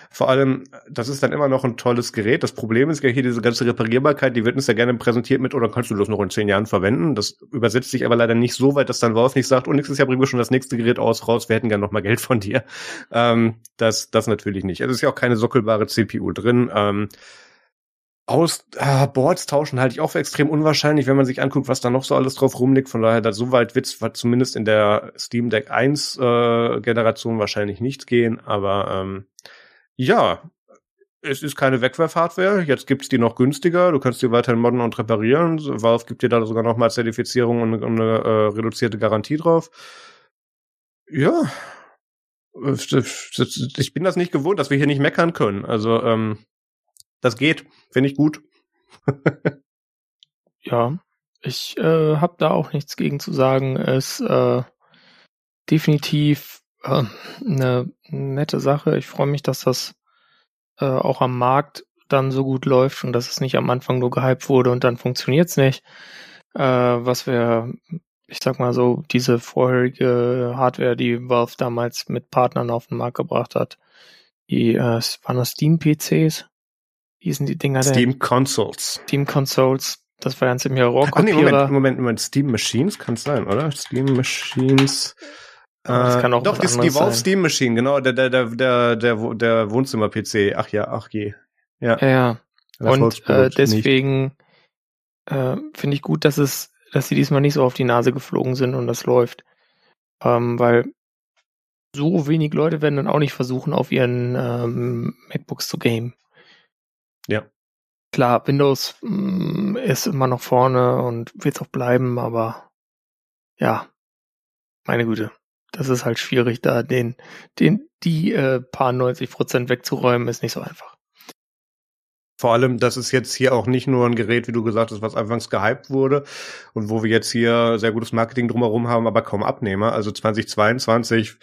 vor allem, das ist dann immer noch ein tolles Gerät. Das Problem ist ja hier diese ganze Reparierbarkeit, die wird uns ja gerne präsentiert mit, oder kannst du das noch in zehn Jahren verwenden? Das übersetzt sich aber leider nicht so weit, dass dann Wolf nicht sagt, und oh, nächstes Jahr bringen wir schon das nächste Gerät aus, raus, wir hätten gerne noch mal Geld von dir. Ähm, das, das natürlich nicht. Es ist ja auch keine sockelbare CPU drin. Ähm, aus äh, Boards tauschen halte ich auch für extrem unwahrscheinlich, wenn man sich anguckt, was da noch so alles drauf rumliegt. Von daher, da so weit wird's zumindest in der Steam Deck 1 äh, Generation wahrscheinlich nicht gehen. Aber ähm, ja, es ist keine Wegwerf-Hardware. Jetzt gibt's die noch günstiger. Du kannst die weiterhin modden und reparieren. Valve gibt dir da sogar noch mal Zertifizierung und, und eine äh, reduzierte Garantie drauf. Ja, ich bin das nicht gewohnt, dass wir hier nicht meckern können. Also ähm, das geht, finde ich gut. ja, ich äh, habe da auch nichts gegen zu sagen. Es äh, definitiv äh, eine nette Sache. Ich freue mich, dass das äh, auch am Markt dann so gut läuft und dass es nicht am Anfang nur gehypt wurde und dann funktioniert's nicht. Äh, was wir, ich sag mal so, diese vorherige Hardware, die Valve damals mit Partnern auf den Markt gebracht hat, die äh, waren das Steam-PCs? Wie sind die Dinger denn? Steam Consoles. Steam Consoles. Das war ganz im Jahr Rohrkopierer. nee, Moment, Moment, Moment. Steam Machines kann es sein, oder? Steam Machines. Das äh, kann auch doch, das die Valve Steam Machine, genau, der, der, der, der, der, der Wohnzimmer-PC. Ach ja, ach je. Ja. Ja, ja. Und äh, deswegen äh, finde ich gut, dass es, dass sie diesmal nicht so auf die Nase geflogen sind und das läuft. Ähm, weil so wenig Leute werden dann auch nicht versuchen, auf ihren ähm, MacBooks zu gamen. Ja. Klar, Windows mh, mm, ist immer noch vorne und wird es auch bleiben, aber ja, meine Güte das ist halt schwierig, da den, den, die äh, paar 90 Prozent wegzuräumen, ist nicht so einfach. Vor allem, das ist jetzt hier auch nicht nur ein Gerät, wie du gesagt hast, was anfangs gehypt wurde und wo wir jetzt hier sehr gutes Marketing drumherum haben, aber kaum Abnehmer. Also 2022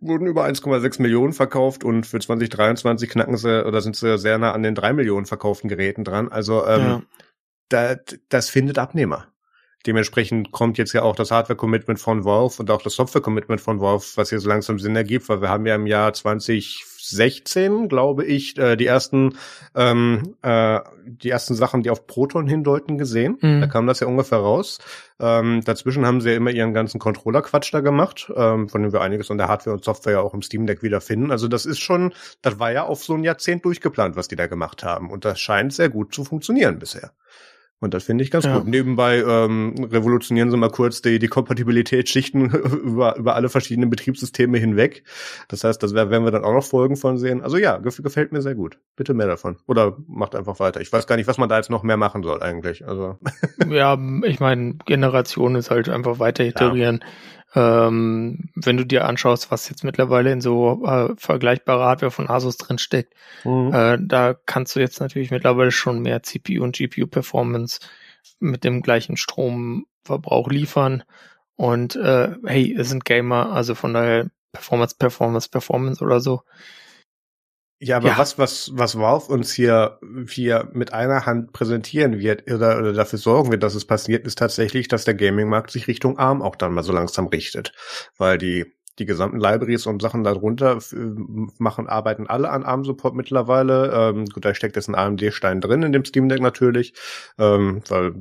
wurden über 1,6 Millionen verkauft und für 2023 knacken sie oder sind sie sehr nah an den drei Millionen verkauften Geräten dran. Also ähm, ja. da, das findet Abnehmer. Dementsprechend kommt jetzt ja auch das Hardware-Commitment von Valve und auch das Software-Commitment von Valve, was hier so langsam Sinn ergibt, weil wir haben ja im Jahr 2016, glaube ich, äh, die ersten ähm, äh, die ersten Sachen, die auf Proton hindeuten, gesehen. Mhm. Da kam das ja ungefähr raus. Ähm, dazwischen haben sie ja immer ihren ganzen Controller-Quatsch da gemacht, ähm, von dem wir einiges an der Hardware und Software ja auch im Steam Deck wiederfinden. Also das ist schon, das war ja auf so ein Jahrzehnt durchgeplant, was die da gemacht haben. Und das scheint sehr gut zu funktionieren bisher. Und das finde ich ganz ja. gut. Nebenbei ähm, revolutionieren sie mal kurz die, die Kompatibilitätsschichten über, über alle verschiedenen Betriebssysteme hinweg. Das heißt, das werden wir dann auch noch Folgen von sehen. Also ja, gefällt mir sehr gut. Bitte mehr davon. Oder macht einfach weiter. Ich weiß gar nicht, was man da jetzt noch mehr machen soll eigentlich. Also ja, ich meine, Generation ist halt einfach weiter iterieren. Ja. Ähm, wenn du dir anschaust, was jetzt mittlerweile in so äh, vergleichbare Hardware von Asus drin steckt, mhm. äh, da kannst du jetzt natürlich mittlerweile schon mehr CPU und GPU Performance mit dem gleichen Stromverbrauch liefern. Und äh, hey, es sind Gamer, also von daher Performance, Performance, Performance oder so. Ja, aber ja. was, was, was Valve uns hier, hier mit einer Hand präsentieren wird oder, oder dafür sorgen wird, dass es passiert, ist tatsächlich, dass der Gaming-Markt sich Richtung ARM auch dann mal so langsam richtet. Weil die, die gesamten Libraries und Sachen darunter machen, arbeiten alle an ARM-Support mittlerweile. Ähm, gut, da steckt jetzt ein AMD-Stein drin in dem Steam Deck natürlich, ähm, weil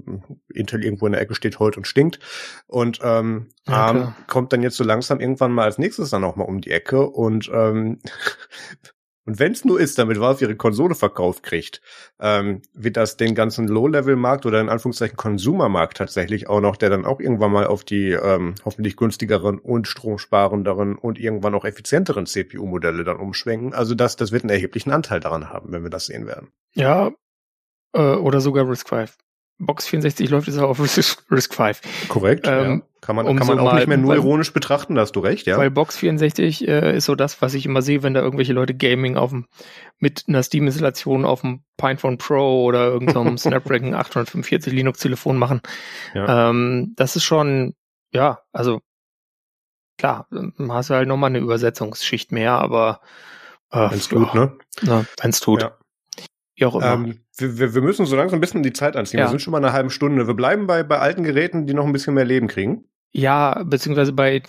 Intel irgendwo in der Ecke steht, heult und stinkt. Und ähm, ja, ARM kommt dann jetzt so langsam irgendwann mal als nächstes dann auch mal um die Ecke und ähm, Und wenn es nur ist, damit Valve ihre Konsole verkauft kriegt, ähm, wird das den ganzen Low-Level-Markt oder in Anführungszeichen Consumer-Markt tatsächlich auch noch, der dann auch irgendwann mal auf die ähm, hoffentlich günstigeren und stromsparenderen und irgendwann auch effizienteren CPU-Modelle dann umschwenken. Also das, das wird einen erheblichen Anteil daran haben, wenn wir das sehen werden. Ja, äh, oder sogar Risk 5. Box 64 läuft jetzt auch auf Risk, Risk 5. Korrekt. Ähm, ja. Kann man, um kann man so auch nicht mehr nur weil, ironisch betrachten, da hast du recht, ja. Weil Box 64 äh, ist so das, was ich immer sehe, wenn da irgendwelche Leute Gaming auf dem, mit einer Steam-Installation auf dem Pinephone Pro oder irgendeinem Snapdragon 845 Linux-Telefon machen. Ja. Ähm, das ist schon, ja, also klar, hast du halt nochmal eine Übersetzungsschicht mehr, aber äh, wenn's tut, ne? Ja, wenn's tut. Ja. Wie auch immer. Ähm, wir, wir müssen so langsam ein bisschen die Zeit anziehen. Ja. Wir sind schon mal eine halbe Stunde. Wir bleiben bei, bei alten Geräten, die noch ein bisschen mehr Leben kriegen. Ja, beziehungsweise bei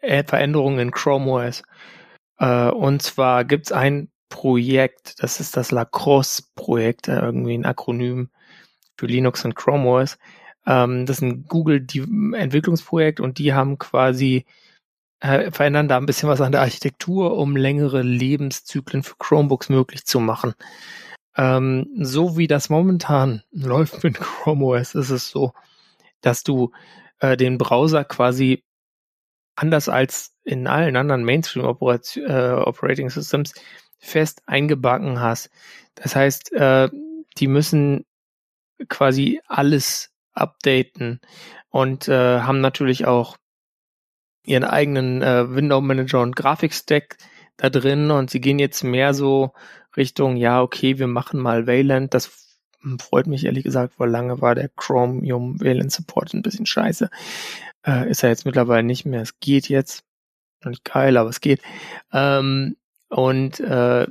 äh, Veränderungen in Chrome OS. Äh, und zwar gibt's ein Projekt, das ist das Lacrosse-Projekt, äh, irgendwie ein Akronym für Linux und Chrome OS. Ähm, das ist ein Google-Entwicklungsprojekt und die haben quasi äh, verändern da ein bisschen was an der Architektur, um längere Lebenszyklen für Chromebooks möglich zu machen. Ähm, so wie das momentan läuft mit Chrome OS, ist es so, dass du äh, den Browser quasi anders als in allen anderen Mainstream äh, Operating Systems fest eingebacken hast. Das heißt, äh, die müssen quasi alles updaten und äh, haben natürlich auch ihren eigenen äh, Window Manager und Grafikstack da drin und sie gehen jetzt mehr so Richtung, ja, okay, wir machen mal Wayland. Das freut mich ehrlich gesagt, weil lange war der Chromium Wayland Support ein bisschen scheiße. Äh, ist er jetzt mittlerweile nicht mehr. Es geht jetzt. Nicht geil, aber es geht. Ähm, und äh,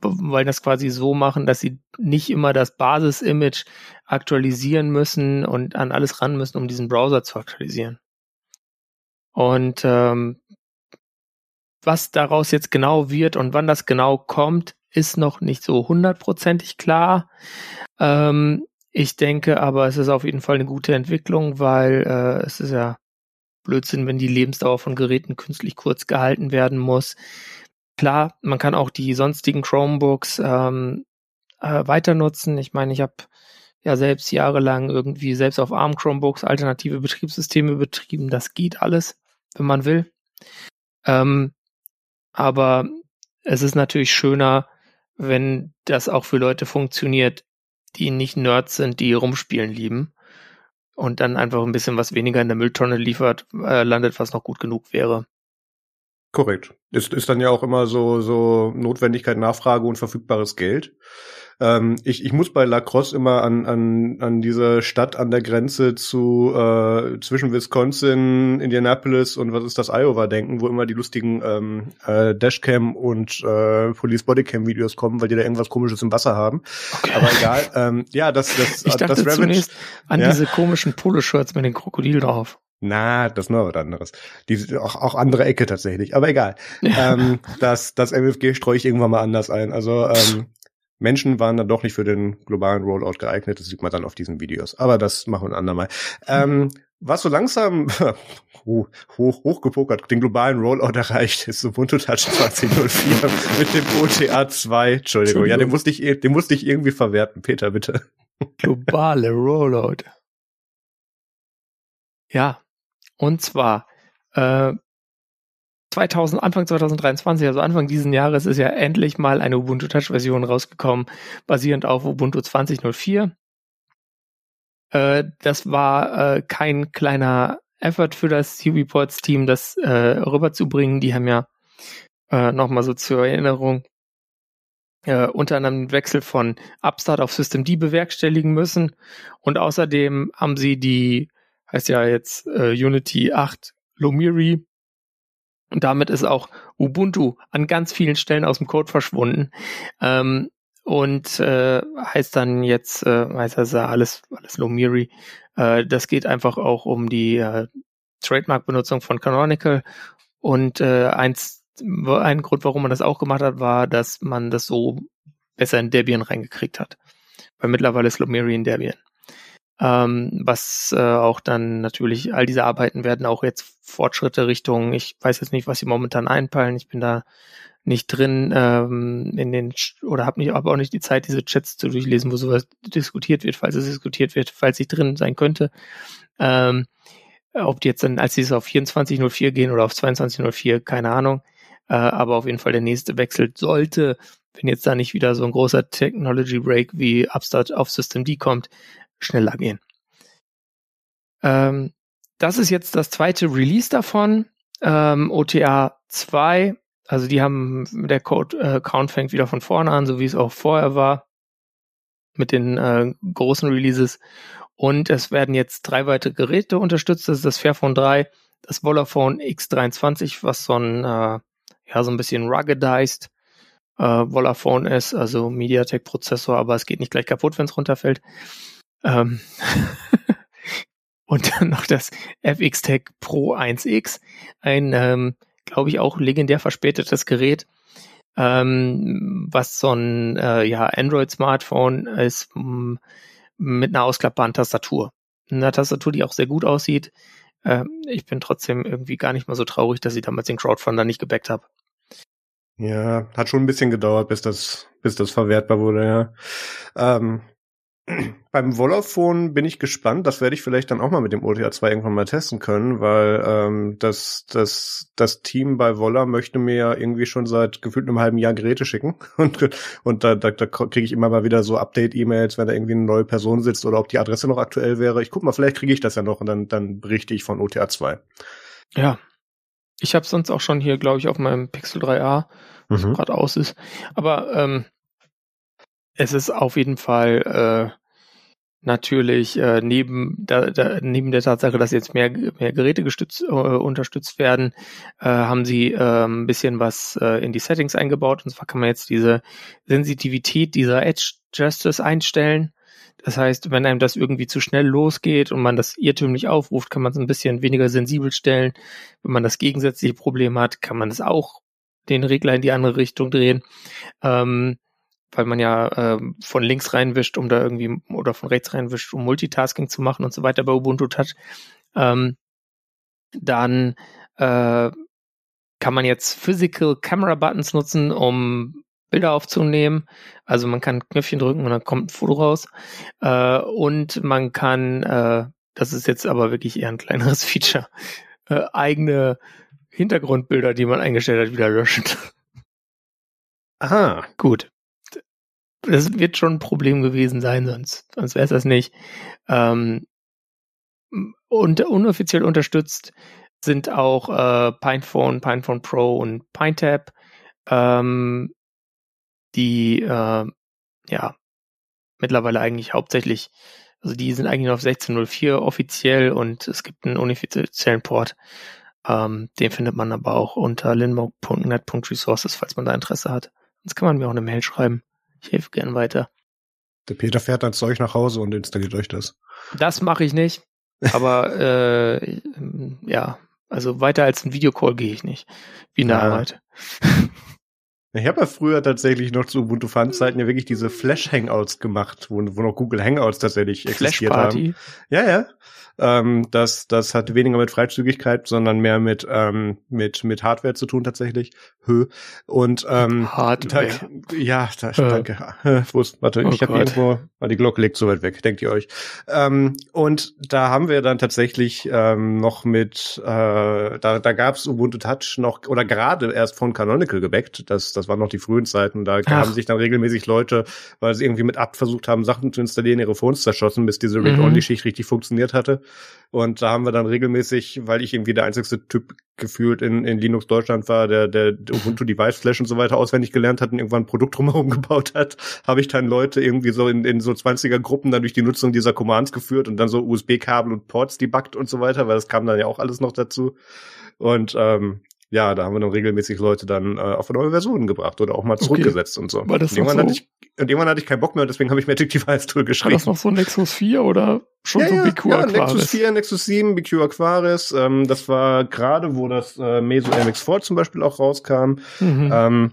wollen das quasi so machen, dass sie nicht immer das Basis-Image aktualisieren müssen und an alles ran müssen, um diesen Browser zu aktualisieren. Und ähm, was daraus jetzt genau wird und wann das genau kommt, ist noch nicht so hundertprozentig klar. Ähm, ich denke aber, es ist auf jeden Fall eine gute Entwicklung, weil äh, es ist ja Blödsinn, wenn die Lebensdauer von Geräten künstlich kurz gehalten werden muss. Klar, man kann auch die sonstigen Chromebooks ähm, äh, weiter nutzen. Ich meine, ich habe ja selbst jahrelang irgendwie selbst auf ARM Chromebooks alternative Betriebssysteme betrieben. Das geht alles wenn man will. Ähm, aber es ist natürlich schöner, wenn das auch für Leute funktioniert, die nicht Nerds sind, die rumspielen lieben und dann einfach ein bisschen was weniger in der Mülltonne liefert, äh, landet, was noch gut genug wäre. Korrekt. Ist, ist dann ja auch immer so, so Notwendigkeit, Nachfrage und verfügbares Geld. Ähm, ich, ich muss bei Lacrosse immer an, an, an diese Stadt an der Grenze zu äh, zwischen Wisconsin, Indianapolis und was ist das Iowa denken, wo immer die lustigen ähm, äh, Dashcam und äh, Police Bodycam Videos kommen, weil die da irgendwas Komisches im Wasser haben. Okay. Aber egal. Ähm, ja, das das ich dachte das Ravage, zunächst an ja? diese komischen Poloshirts mit den Krokodil drauf. Na, das ist noch was anderes. Die, auch, auch andere Ecke tatsächlich. Aber egal. Ja. Ähm, das, das MFG streue ich irgendwann mal anders ein. Also ähm, Menschen waren dann doch nicht für den globalen Rollout geeignet. Das sieht man dann auf diesen Videos. Aber das machen wir ein andermal. Ähm, was so langsam hoch, hoch, hochgepokert den globalen Rollout erreicht, ist Ubuntu Touch 2004 mit dem OTA 2. Entschuldigung, ja, den musste ich, den musste ich irgendwie verwerten. Peter, bitte. Globale Rollout. Ja, und zwar äh, 2000, Anfang 2023, also Anfang diesen Jahres, ist ja endlich mal eine Ubuntu Touch Version rausgekommen, basierend auf Ubuntu 20.04. Äh, das war äh, kein kleiner Effort für das UbiPorts Team, das äh, rüberzubringen. Die haben ja äh, nochmal so zur Erinnerung äh, unter den Wechsel von Upstart auf Systemd bewerkstelligen müssen. Und außerdem haben sie die, heißt ja jetzt äh, Unity 8 Lomiri. Und damit ist auch Ubuntu an ganz vielen Stellen aus dem Code verschwunden. Ähm, und äh, heißt dann jetzt, äh, heißt das alles, alles Lomiri. Äh, das geht einfach auch um die äh, Trademark-Benutzung von Canonical. Und äh, eins, ein Grund, warum man das auch gemacht hat, war, dass man das so besser in Debian reingekriegt hat. Weil mittlerweile ist Lomiri in Debian. Ähm, was äh, auch dann natürlich, all diese Arbeiten werden auch jetzt Fortschritte Richtung, ich weiß jetzt nicht, was sie momentan einpeilen, ich bin da nicht drin ähm, in den oder habe nicht aber auch nicht die Zeit, diese Chats zu durchlesen, wo sowas diskutiert wird, falls es diskutiert wird, falls ich drin sein könnte. Ähm, ob die jetzt dann, als sie es auf 24.04 gehen oder auf 22.04, keine Ahnung. Äh, aber auf jeden Fall der nächste Wechsel sollte, wenn jetzt da nicht wieder so ein großer Technology Break wie Upstart auf System D kommt, schneller gehen. Ähm, das ist jetzt das zweite Release davon. Ähm, OTA 2 also die haben, der Code äh, Count fängt wieder von vorne an, so wie es auch vorher war, mit den äh, großen Releases. Und es werden jetzt drei weitere Geräte unterstützt. Das ist das Fairphone 3, das Volaphone X23, was so ein, äh, ja, so ein bisschen ruggedized äh, Volaphone ist, also MediaTek-Prozessor, aber es geht nicht gleich kaputt, wenn es runterfällt. Ähm und dann noch das FX-Tech Pro 1X, ein ähm, glaube ich, auch legendär verspätetes Gerät, ähm, was so ein äh, ja, Android-Smartphone ist m, mit einer ausklappbaren Tastatur. Eine Tastatur, die auch sehr gut aussieht. Äh, ich bin trotzdem irgendwie gar nicht mal so traurig, dass ich damals den Crowdfunder nicht gebackt habe. Ja, hat schon ein bisschen gedauert, bis das, bis das verwertbar wurde, ja. Ähm, beim Volaphone bin ich gespannt. Das werde ich vielleicht dann auch mal mit dem OTA 2 irgendwann mal testen können, weil ähm, das, das, das Team bei Volla möchte mir ja irgendwie schon seit gefühlt einem halben Jahr Geräte schicken. Und, und da, da, da kriege ich immer mal wieder so Update-E-Mails, wenn da irgendwie eine neue Person sitzt oder ob die Adresse noch aktuell wäre. Ich guck mal, vielleicht kriege ich das ja noch und dann, dann berichte ich von OTA 2. Ja. Ich habe sonst auch schon hier, glaube ich, auf meinem Pixel 3a, was mhm. gerade aus ist. Aber ähm, es ist auf jeden Fall äh, natürlich äh, neben, da, da, neben der Tatsache, dass jetzt mehr, mehr Geräte gestützt, äh, unterstützt werden, äh, haben sie äh, ein bisschen was äh, in die Settings eingebaut. Und zwar kann man jetzt diese Sensitivität dieser Edge Justice einstellen. Das heißt, wenn einem das irgendwie zu schnell losgeht und man das irrtümlich aufruft, kann man es ein bisschen weniger sensibel stellen. Wenn man das gegensätzliche Problem hat, kann man es auch den Regler in die andere Richtung drehen. Ähm, weil man ja äh, von links reinwischt, um da irgendwie, oder von rechts reinwischt, um Multitasking zu machen und so weiter bei Ubuntu Touch, ähm, dann äh, kann man jetzt Physical Camera Buttons nutzen, um Bilder aufzunehmen. Also man kann Knöpfchen drücken und dann kommt ein Foto raus. Äh, und man kann, äh, das ist jetzt aber wirklich eher ein kleineres Feature, äh, eigene Hintergrundbilder, die man eingestellt hat, wieder löschen. Aha. Gut das wird schon ein Problem gewesen sein, sonst, sonst wäre es das nicht. Ähm, und unoffiziell unterstützt sind auch äh, Pinephone, Pinephone Pro und PineTap, ähm, die äh, ja mittlerweile eigentlich hauptsächlich, also die sind eigentlich nur auf 16.04 offiziell und es gibt einen unoffiziellen Port. Ähm, den findet man aber auch unter linmog.net.resources, falls man da Interesse hat. Sonst kann man mir auch eine Mail schreiben. Ich helfe gern weiter. Der Peter fährt dann zu euch nach Hause und installiert euch das. Das mache ich nicht. Aber äh, ja, also weiter als ein Videocall gehe ich nicht. Wie in der ja. Arbeit. Ich habe ja früher tatsächlich noch zu Ubuntu Fun-Zeiten ja wirklich diese Flash-Hangouts gemacht, wo, wo noch Google Hangouts tatsächlich existiert Flash -Party. haben. Ja, ja. Ähm, das, das hat weniger mit Freizügigkeit, sondern mehr mit, ähm, mit, mit Hardware zu tun tatsächlich. Hö. Und ähm, Hardware. Da, ja, da, äh. danke. Wo ist, warte, oh ich habe irgendwo, weil die Glocke liegt so weit weg, denkt ihr euch. Ähm, und da haben wir dann tatsächlich ähm, noch mit, äh, da, da gab es Ubuntu Touch noch, oder gerade erst von Canonical gebackt, das, das Das waren noch die frühen Zeiten. Da Ach. haben sich dann regelmäßig Leute, weil sie irgendwie mit Apt versucht haben, Sachen zu installieren, ihre Phones zerschossen, bis diese Read-Only-Schicht mhm. richtig funktioniert hatte. Und da haben wir dann regelmäßig, weil ich irgendwie der einzigste Typ gefühlt in, in Linux Deutschland war, der, der Ubuntu Device Flash und so weiter auswendig gelernt hat und irgendwann ein Produkt drumherum gebaut hat, habe ich dann Leute irgendwie so in, in so 20er Gruppen dann durch die Nutzung dieser Commands geführt und dann so USB-Kabel und Ports debuggt und so weiter, weil das kam dann ja auch alles noch dazu. Und ähm, ja, da haben wir dann regelmäßig Leute dann äh, auf neue Versionen gebracht oder auch mal zurückgesetzt okay. und so. War das und irgendwann, so? hatte ich, und irgendwann hatte ich keinen Bock mehr, deswegen habe ich Magic Device Tool geschrieben. War das noch so Nexus 4 oder schon ja, so ja, BQ ja, Aquaris? Nexus 4, Nexus 7, BQ Aquaris. Ähm, das war gerade, wo das äh, Meso MX4 zum Beispiel auch rauskam. Mhm. Ähm,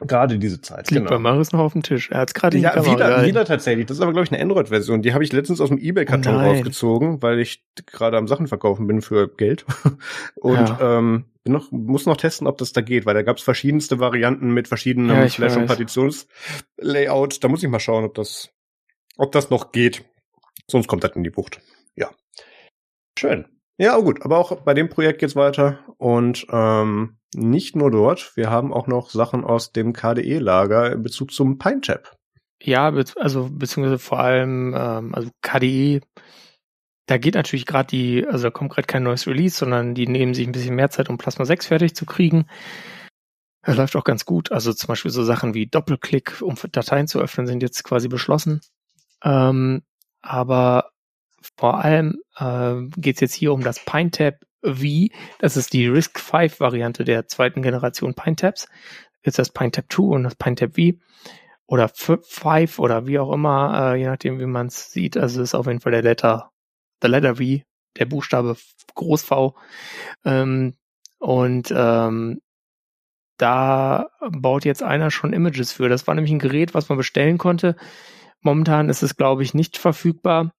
Gerade diese Zeit. Liegt genau. bei Marius noch auf dem Tisch. Er hat es gerade ja, die wieder, wieder tatsächlich. Das ist aber, glaube ich, eine Android-Version. Die habe ich letztens aus dem Ebay-Karton rausgezogen, weil ich gerade am Sachen verkaufen bin für Geld. Und Ja. ähm, bin noch, muss noch testen, ob das da geht, weil da gab es verschiedenste Varianten mit verschiedenen Ja, Flash- und. Partitionslayout. Da muss ich mal schauen, ob das, ob das noch geht. Sonst kommt das in die Bucht. Ja. Schön. Ja, oh gut, aber auch bei dem Projekt geht's weiter und ähm, nicht nur dort, wir haben auch noch Sachen aus dem KDE-Lager in Bezug zum PineTap. Ja, be also beziehungsweise vor allem, ähm, also KDE, da geht natürlich gerade die, also da kommt gerade kein neues Release, sondern die nehmen sich ein bisschen mehr Zeit, um Plasma 6 fertig zu kriegen. Das läuft auch ganz gut. Also zum Beispiel so Sachen wie Doppelklick, um Dateien zu öffnen, sind jetzt quasi beschlossen. Ähm, aber vor allem äh, geht es jetzt hier um das PineTap V. Das ist die RISC V Variante der zweiten Generation PineTaps. Jetzt das PineTap 2 und das PineTap V oder 5 oder wie auch immer, äh, je nachdem, wie man es sieht. Also es ist auf jeden Fall der Letter, der Letter V, der Buchstabe Groß V. Ähm, und ähm, da baut jetzt einer schon Images für. Das war nämlich ein Gerät, was man bestellen konnte. Momentan ist es, glaube ich, nicht verfügbar.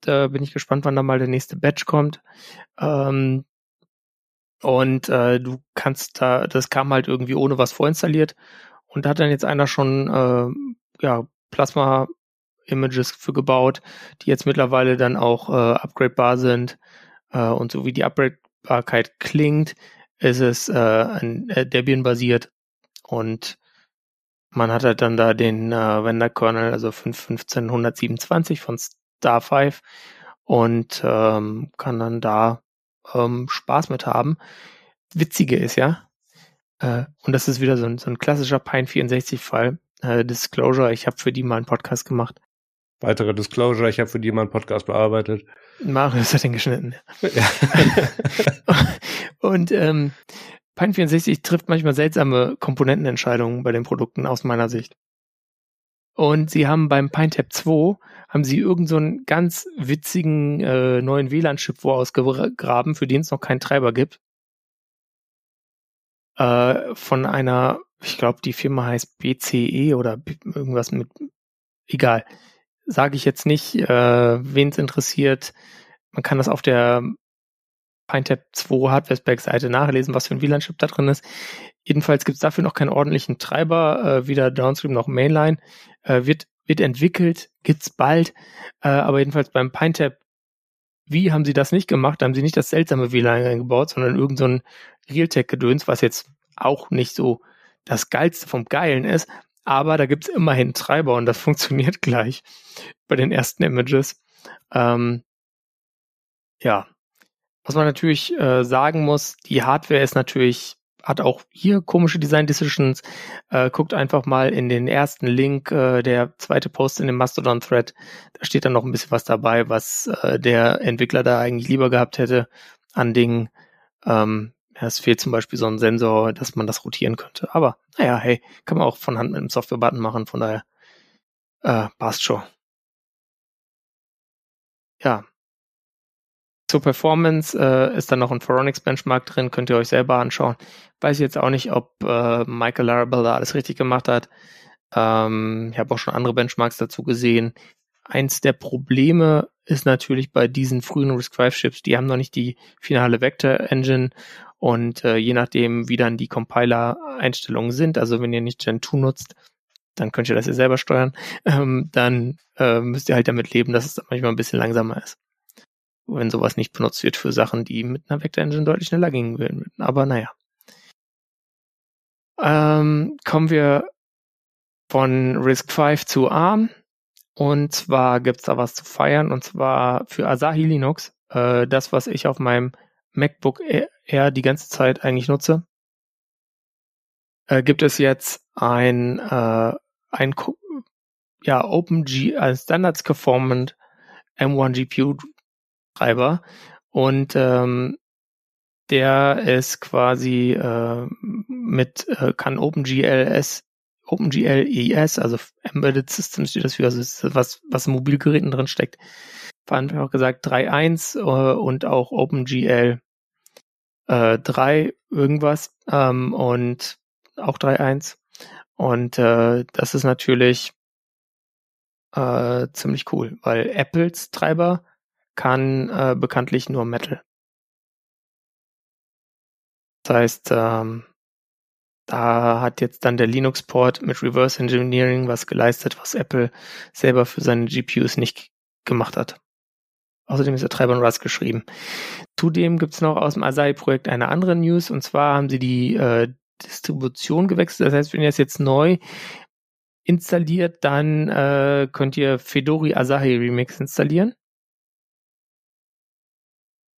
Da bin ich gespannt, wann da mal der nächste Batch kommt. Ähm, und äh, du kannst da, das kam halt irgendwie ohne was vorinstalliert. Und da hat dann jetzt einer schon äh, ja, Plasma Images für gebaut, die jetzt mittlerweile dann auch äh, upgradebar sind. Äh, und so wie die Upgradebarkeit klingt, ist es äh, äh, Debian-basiert. Und man hat halt dann da den äh, Vendor-Kernel, also 5.15.127 von Star 5 und ähm, kann dann da ähm, Spaß mit haben. Witzige ist ja, äh, und das ist wieder so ein, so ein klassischer Pine 64-Fall, äh, Disclosure, ich habe für die mal einen Podcast gemacht. Weitere Disclosure, ich habe für die mal einen Podcast bearbeitet. Marius hat den geschnitten. Ja. und ähm, Pine 64 trifft manchmal seltsame Komponentenentscheidungen bei den Produkten aus meiner Sicht. Und sie haben beim PineTap 2 haben sie irgend so einen ganz witzigen äh, neuen WLAN-Chip ausgegraben, für den es noch keinen Treiber gibt. Äh, von einer, ich glaube, die Firma heißt BCE oder irgendwas mit, egal. Sage ich jetzt nicht, äh, wen es interessiert. Man kann das auf der PineTap 2 Hardware-Spec-Seite nachlesen, was für ein WLAN-Chip da drin ist. Jedenfalls gibt es dafür noch keinen ordentlichen Treiber, äh, weder Downstream noch Mainline. Äh, wird, wird entwickelt, gibt's bald. Äh, aber jedenfalls beim PineTap wie haben sie das nicht gemacht? Da haben sie nicht das seltsame WLAN eingebaut, sondern irgendein so Realtek-Gedöns, was jetzt auch nicht so das Geilste vom Geilen ist. Aber da gibt's immerhin Treiber und das funktioniert gleich bei den ersten Images. Ähm, ja, was man natürlich äh, sagen muss, die Hardware ist natürlich, hat auch hier komische Design Decisions. Äh, guckt einfach mal in den ersten Link, äh, der zweite Post in dem Mastodon-Thread. Da steht dann noch ein bisschen was dabei, was äh, der Entwickler da eigentlich lieber gehabt hätte an Dingen. Ähm, es fehlt zum Beispiel so ein Sensor, dass man das rotieren könnte. Aber naja, hey, kann man auch von Hand mit einem Software-Button machen, von daher äh, passt schon. Ja, zur Performance äh, ist dann noch ein Phoronix Benchmark drin, könnt ihr euch selber anschauen. Weiß jetzt auch nicht, ob äh, Michael Larabelle da alles richtig gemacht hat. Ähm, ich habe auch schon andere Benchmarks dazu gesehen. Eins der Probleme ist natürlich bei diesen frühen RISC-V Chips, die haben noch nicht die finale Vector Engine und äh, je nachdem, wie dann die Compiler-Einstellungen sind, also wenn ihr nicht Gen 2 nutzt, dann könnt ihr das ja selber steuern, ähm, dann äh, müsst ihr halt damit leben, dass es manchmal ein bisschen langsamer ist wenn sowas nicht benutzt wird für Sachen, die mit einer Vector Engine deutlich schneller gehen würden. Aber naja. ähm, kommen wir von Risk 5 zu ARM. Und zwar gibt's da was zu feiern. Und zwar für Asahi Linux. Äh, das, was ich auf meinem MacBook Air die ganze Zeit eigentlich nutze. Äh, gibt es jetzt ein, äh, ein ja, OpenG als Standards Conformant M1 GPU Treiber. Und ähm, der ist quasi äh, mit, äh, kann OpenGLS, OpenGLES, also Embedded System steht das für, also was, was in Mobilgeräten drin steckt. Vereinfacht gesagt 3.1 äh, und auch OpenGL äh, 3 irgendwas ähm, und auch 3.1. Und äh, das ist natürlich äh, ziemlich cool, weil Apples Treiber kann äh, bekanntlich nur Metal. Das heißt, ähm, da hat jetzt dann der Linux-Port mit Reverse Engineering was geleistet, was Apple selber für seine GPUs nicht gemacht hat. Außerdem ist der Treiber in Rust geschrieben. Zudem gibt's noch aus dem Asahi-Projekt eine andere News, und zwar haben sie die äh, Distribution gewechselt. Das heißt, wenn ihr es jetzt neu installiert, dann äh, könnt ihr Fedori Asahi Remix installieren.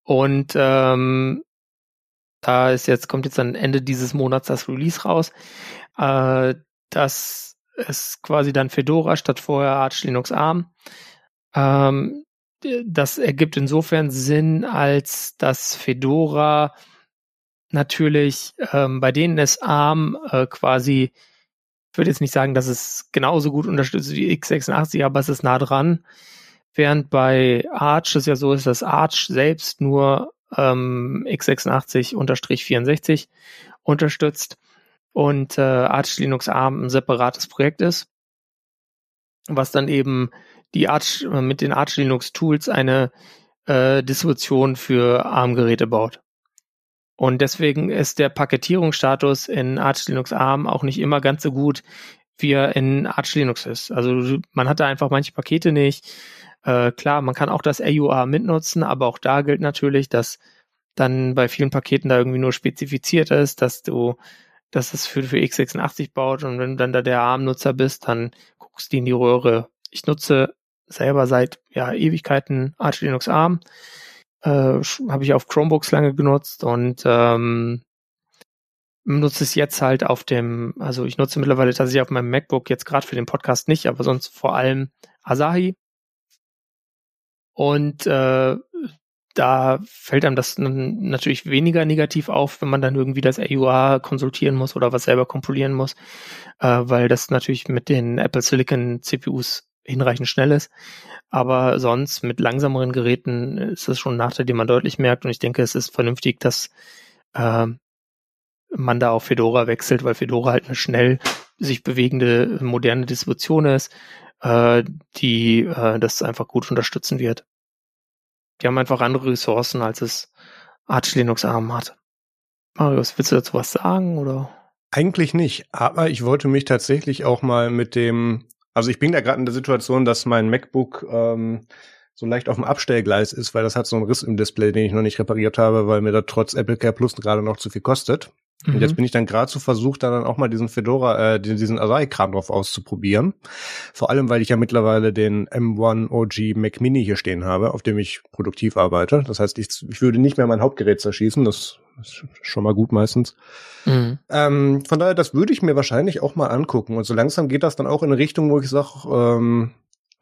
Und ähm, da ist jetzt, kommt jetzt am Ende dieses Monats das Release raus. Äh, das ist quasi dann Fedora statt vorher Arch Linux ARM. Ähm, das ergibt insofern Sinn, als dass Fedora natürlich ähm, bei denen ist ARM äh, quasi, ich würde jetzt nicht sagen, dass es genauso gut unterstützt wie x86, aber es ist nah dran. Während bei Arch es ja so ist, dass Arch selbst nur ähm, x86-64 unterstützt und äh, Arch Linux ARM ein separates Projekt ist, was dann eben die Arch äh, mit den Arch Linux Tools eine äh, Distribution für ARM-Geräte baut. Und deswegen ist der Paketierungsstatus in Arch Linux ARM auch nicht immer ganz so gut, wie er in Arch Linux ist. Also man hat da einfach manche Pakete nicht. Äh, klar, man kann auch das AUR mitnutzen, aber auch da gilt natürlich, dass dann bei vielen Paketen da irgendwie nur spezifiziert ist, dass du, dass es für, für x86 baut. Und wenn du dann da der ARM-Nutzer bist, dann guckst du in die Röhre. Ich nutze selber seit ja Ewigkeiten Arch Linux ARM, äh, habe ich auf Chromebooks lange genutzt und ähm, nutze es jetzt halt auf dem, also ich nutze mittlerweile tatsächlich auf meinem MacBook jetzt gerade für den Podcast nicht, aber sonst vor allem Asahi und äh, da fällt einem das natürlich weniger negativ auf, wenn man dann irgendwie das AUR konsultieren muss oder was selber kompilieren muss, äh, weil das natürlich mit den Apple Silicon CPUs hinreichend schnell ist. Aber sonst mit langsameren Geräten ist das schon ein Nachteil, den man deutlich merkt. Und ich denke, es ist vernünftig, dass äh, man da auf Fedora wechselt, weil Fedora halt eine schnell sich bewegende moderne Distribution ist, äh, die äh, das einfach gut unterstützen wird. Die haben einfach andere Ressourcen, als es Arch Linux ARM hat. Marius, willst du dazu was sagen oder? Eigentlich nicht, aber ich wollte mich tatsächlich auch mal mit dem, also ich bin da gerade in der Situation, dass mein MacBook ähm, so leicht auf dem Abstellgleis ist, weil das hat so einen Riss im Display, den ich noch nicht repariert habe, weil mir da trotz Apple Care Plus gerade noch zu viel kostet. Mhm. Und jetzt mhm. bin ich dann gerade so versucht, da dann auch mal diesen Fedora, äh, diesen Arai-Kram drauf auszuprobieren. Vor allem, weil ich ja mittlerweile den M1 OG Mac Mini hier stehen habe, auf dem ich produktiv arbeite. Das heißt, ich, ich würde nicht mehr mein Hauptgerät zerschießen. Das ist schon mal gut meistens. Mhm. Ähm, von daher, das würde ich mir wahrscheinlich auch mal angucken. Und so langsam geht das dann auch in eine Richtung, wo ich sage, ähm,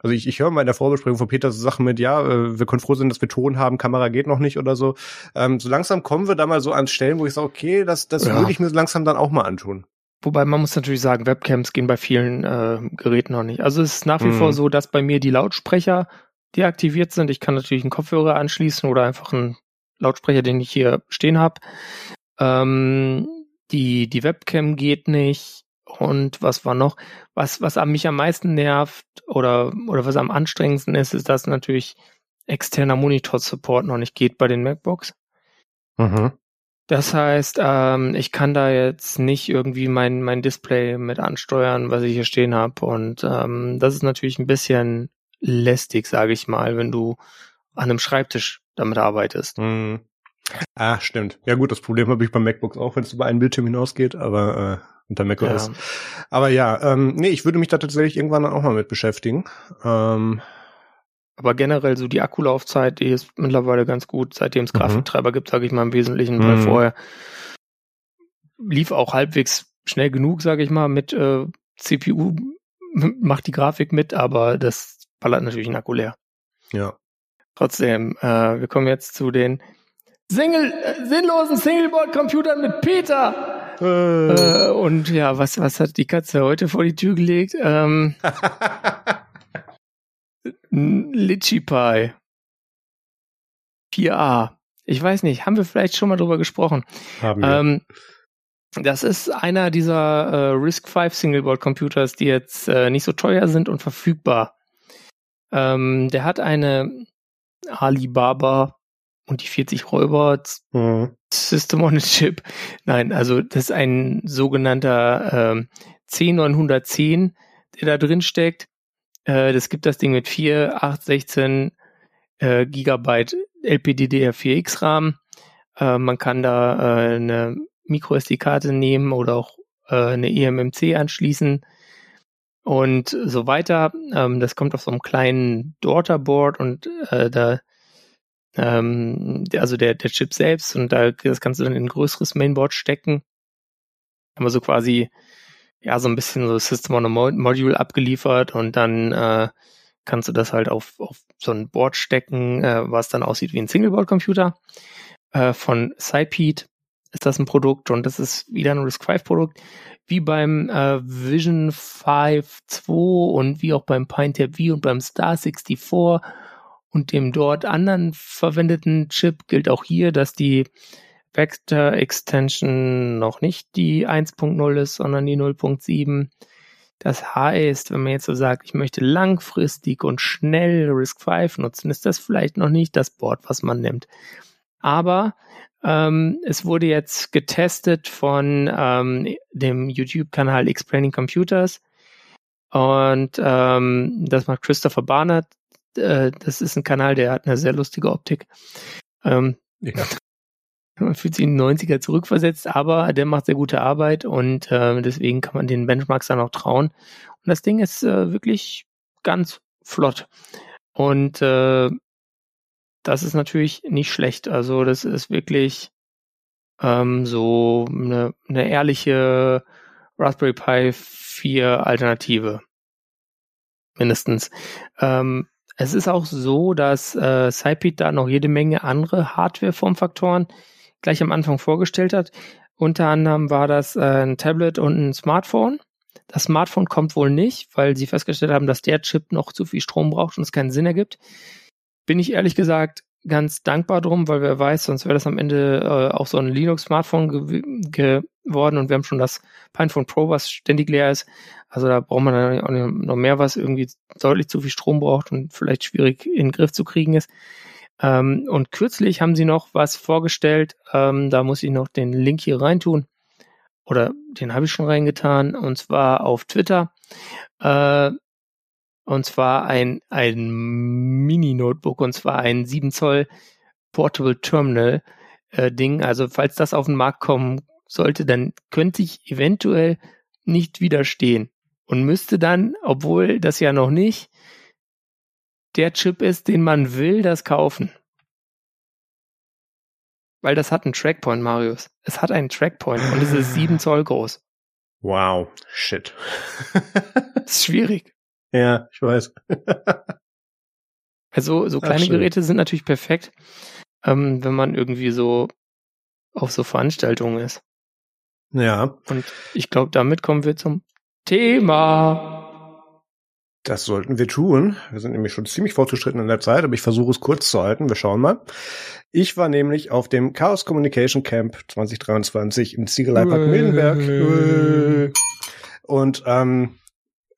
also ich, ich höre mal in der Vorbesprechung von Peter so Sachen mit, ja, äh, wir können froh sein, dass wir Ton haben, Kamera geht noch nicht oder so. Ähm, so langsam kommen wir da mal so an Stellen, wo ich sage, okay, das, das ja. würde ich mir so langsam dann auch mal antun. Wobei man muss natürlich sagen, Webcams gehen bei vielen äh, Geräten noch nicht. Also es ist nach wie mhm. vor so, dass bei mir die Lautsprecher deaktiviert sind. Ich kann natürlich einen Kopfhörer anschließen oder einfach einen Lautsprecher, den ich hier stehen habe. Ähm, die, die Webcam geht nicht. Und was war noch? Was, was mich am meisten nervt oder, oder was am anstrengendsten ist, ist, dass natürlich externer Monitor-Support noch nicht geht bei den MacBooks. Mhm. Das heißt, ähm, ich kann da jetzt nicht irgendwie mein, mein Display mit ansteuern, was ich hier stehen habe. Und ähm, das ist natürlich ein bisschen lästig, sage ich mal, wenn du an einem Schreibtisch damit arbeitest. Mhm. Ah, stimmt. Ja gut, das Problem habe ich beim MacBooks auch, wenn es über einen Bildschirm hinausgeht, aber äh, unter macOS. Ja. Aber ja, ähm, nee, ich würde mich da tatsächlich irgendwann auch mal mit beschäftigen. Ähm, aber generell so die Akkulaufzeit, die ist mittlerweile ganz gut, seitdem es mhm. Grafiktreiber mhm. gibt, sage ich mal im Wesentlichen, weil mhm. vorher lief auch halbwegs schnell genug, sage ich mal, mit äh, CPU macht die Grafik mit, aber das ballert natürlich einen Akku leer. Ja. Trotzdem, äh, wir kommen jetzt zu den Single, äh, sinnlosen Singleboard-Computern mit Peter. Äh. Äh, und ja, was, was hat die Katze heute vor die Tür gelegt? Ähm, Litchi Pie. 4a. Ich weiß nicht, haben wir vielleicht schon mal drüber gesprochen? Haben wir. Ähm, das ist einer dieser äh, Risk 5 Singleboard Computers, die jetzt äh, nicht so teuer sind und verfügbar. Ähm, der hat eine Alibaba und die 40 Räuber mhm. System on a Chip. Nein, also das ist ein sogenannter ähm, C910, der da drin steckt. Äh, das gibt das Ding mit 4, 8, 16 äh, Gigabyte LPDDR4X RAM. Äh, man kann da äh, eine MicroSD-Karte nehmen oder auch äh, eine eMMC anschließen und so weiter. Ähm, das kommt auf so einem kleinen Daughterboard und äh, da ähm, also der, der Chip selbst und da das kannst du dann in ein größeres Mainboard stecken. Aber so quasi ja so ein bisschen so System on a Module abgeliefert und dann äh, kannst du das halt auf, auf so ein Board stecken, äh, was dann aussieht wie ein Singleboard-Computer. Äh, von Cypede ist das ein Produkt und das ist wieder ein RISC-V-Produkt, wie beim äh, Vision 5 2 und wie auch beim PineTap V und beim Star 64 und dem dort anderen verwendeten Chip gilt auch hier, dass die Vector Extension noch nicht die 1.0 ist, sondern die 0.7. Das heißt, wenn man jetzt so sagt, ich möchte langfristig und schnell RISC-V nutzen, ist das vielleicht noch nicht das Board, was man nimmt. Aber ähm, es wurde jetzt getestet von ähm, dem YouTube-Kanal Explaining Computers und ähm, das macht Christopher Barnett. Äh, das ist ein Kanal, der hat eine sehr lustige Optik. Ähm, ja. Man fühlt sich in die 90er zurückversetzt, aber der macht sehr gute Arbeit und äh, deswegen kann man den Benchmarks dann auch trauen. Und das Ding ist äh, wirklich ganz flott. Und äh, das ist natürlich nicht schlecht. Also das ist wirklich ähm, so eine, eine ehrliche Raspberry Pi 4 Alternative. Mindestens. Ähm, es ist auch so, dass äh, Cyped da noch jede Menge andere Hardware-Formfaktoren gleich am Anfang vorgestellt hat. Unter anderem war das äh, ein Tablet und ein Smartphone. Das Smartphone kommt wohl nicht, weil sie festgestellt haben, dass der Chip noch zu viel Strom braucht und es keinen Sinn ergibt bin ich ehrlich gesagt ganz dankbar drum, weil wer weiß, sonst wäre das am Ende äh, auch so ein Linux-Smartphone ge geworden und wir haben schon das Pinephone Pro, was ständig leer ist. Also da braucht man dann auch noch mehr, was irgendwie deutlich zu viel Strom braucht und vielleicht schwierig in den Griff zu kriegen ist. Ähm, und kürzlich haben sie noch was vorgestellt, ähm, da muss ich noch den Link hier reintun. Oder den habe ich schon reingetan, und zwar auf Twitter. Äh, und zwar ein, ein Mini-Notebook, und zwar ein 7 Zoll Portable Terminal äh, Ding. Also falls das auf den Markt kommen sollte, dann könnte ich eventuell nicht widerstehen und müsste dann, obwohl das ja noch nicht der Chip ist, den man will, das kaufen. Weil das hat einen Trackpoint, Marius. Es hat einen Trackpoint und es ist 7 Zoll groß. Wow, shit. das ist schwierig. Ja, ich weiß. also so kleine Ach, Geräte sind natürlich perfekt, ähm, wenn man irgendwie so auf so Veranstaltungen ist. Ja. Und ich glaube, damit kommen wir zum Thema. Das sollten wir tun. Wir sind nämlich schon ziemlich fortgeschritten in der Zeit, aber ich versuche es kurz zu halten. Wir schauen mal. Ich war nämlich auf dem Chaos Communication Camp 2023 im Ziegeleipark Mildenberg. Und ähm,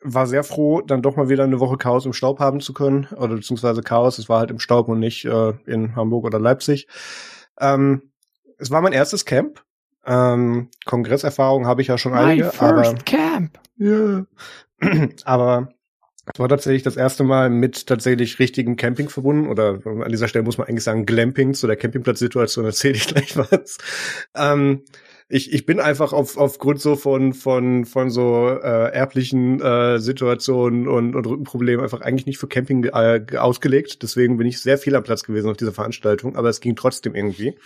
war sehr froh, dann doch mal wieder eine Woche Chaos im Staub haben zu können. Oder beziehungsweise Chaos, es war halt im Staub und nicht äh, in Hamburg oder Leipzig. Ähm, es war mein erstes Camp. Ähm, Kongresserfahrung habe ich ja schon My einige. First aber, Camp. Ja. aber Das war tatsächlich das erste Mal mit tatsächlich richtigen Camping verbunden oder an dieser Stelle muss man eigentlich sagen Glamping zu der Campingplatzsituation erzähle ich gleich was. Ähm, ich, ich bin einfach auf, aufgrund so von, von, von so äh, erblichen äh, Situationen und, und Rückenproblemen einfach eigentlich nicht für Camping äh, ausgelegt. Deswegen bin ich sehr viel am Platz gewesen auf dieser Veranstaltung, aber es ging trotzdem irgendwie.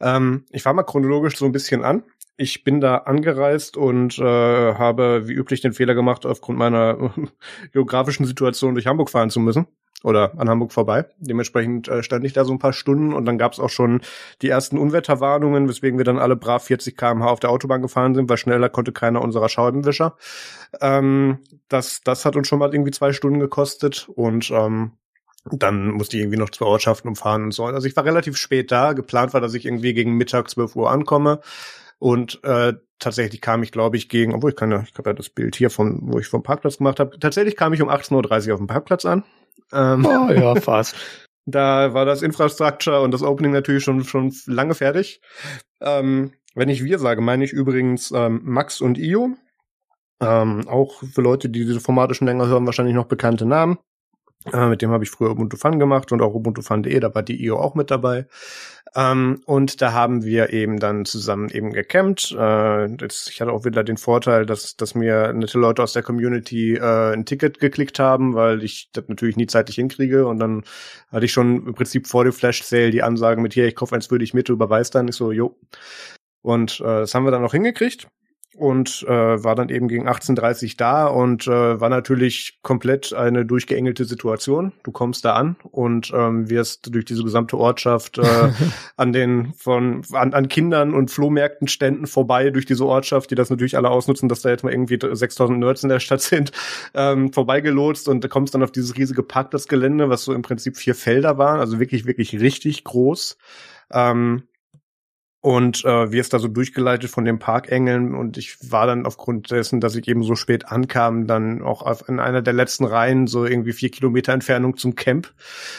Ähm, ich fange mal chronologisch so ein bisschen an. Ich bin da angereist und äh, habe wie üblich den Fehler gemacht, aufgrund meiner geografischen Situation durch Hamburg fahren zu müssen oder an Hamburg vorbei. Dementsprechend äh, stand ich da so ein paar Stunden und dann gab es auch schon die ersten Unwetterwarnungen, weswegen wir dann alle brav 40 km/h auf der Autobahn gefahren sind, weil schneller konnte keiner unserer Scheibenwischer. Ähm, das, das hat uns schon mal irgendwie zwei Stunden gekostet und ähm, dann musste ich irgendwie noch zwei Ortschaften umfahren und so. Also ich war relativ spät da. Geplant war, dass ich irgendwie gegen Mittag 12 Uhr ankomme. Und äh, tatsächlich kam ich, glaube ich, gegen, obwohl ich kann ja, ich habe ja das Bild hier von, wo ich vom Parkplatz gemacht habe. Tatsächlich kam ich um 18.30 Uhr auf dem Parkplatz an. Ähm, oh ja, fast. Da war das Infrastructure und das Opening natürlich schon, schon lange fertig. Ähm, wenn ich wir sage, meine ich übrigens ähm, Max und Io. Ähm, auch für Leute, die diese Formate schon länger hören, wahrscheinlich noch bekannte Namen. Äh, mit dem habe ich früher Ubuntu Fun gemacht und auch Ubuntu Fun.de, da war die IO auch mit dabei. Ähm, und da haben wir eben dann zusammen eben gecampt. Äh, jetzt, ich hatte auch wieder den Vorteil, dass, dass mir nette Leute aus der Community äh, ein Ticket geklickt haben, weil ich das natürlich nie zeitlich hinkriege. Und dann hatte ich schon im Prinzip vor dem Flash Sale die Ansage mit hier, ich kaufe eins würde ich mit, du überweist dann. Ich so, jo. Und äh, das haben wir dann auch hingekriegt und äh, war dann eben gegen 18.30 da und äh, war natürlich komplett eine durchgeengelte Situation. Du kommst da an und ähm, wirst durch diese gesamte Ortschaft äh, an den von an, an Kindern und Flohmärkten Ständen vorbei durch diese Ortschaft, die das natürlich alle ausnutzen, dass da jetzt mal irgendwie 6000 Nerds in der Stadt sind, ähm, vorbeigelotst und da kommst dann auf dieses riesige Parkplatzgelände, was so im Prinzip vier Felder waren, also wirklich wirklich richtig groß. Ähm, und äh, wir ist da so durchgeleitet von den Parkengeln. Und ich war dann aufgrund dessen, dass ich eben so spät ankam, dann auch auf, in einer der letzten Reihen so irgendwie vier Kilometer Entfernung zum Camp.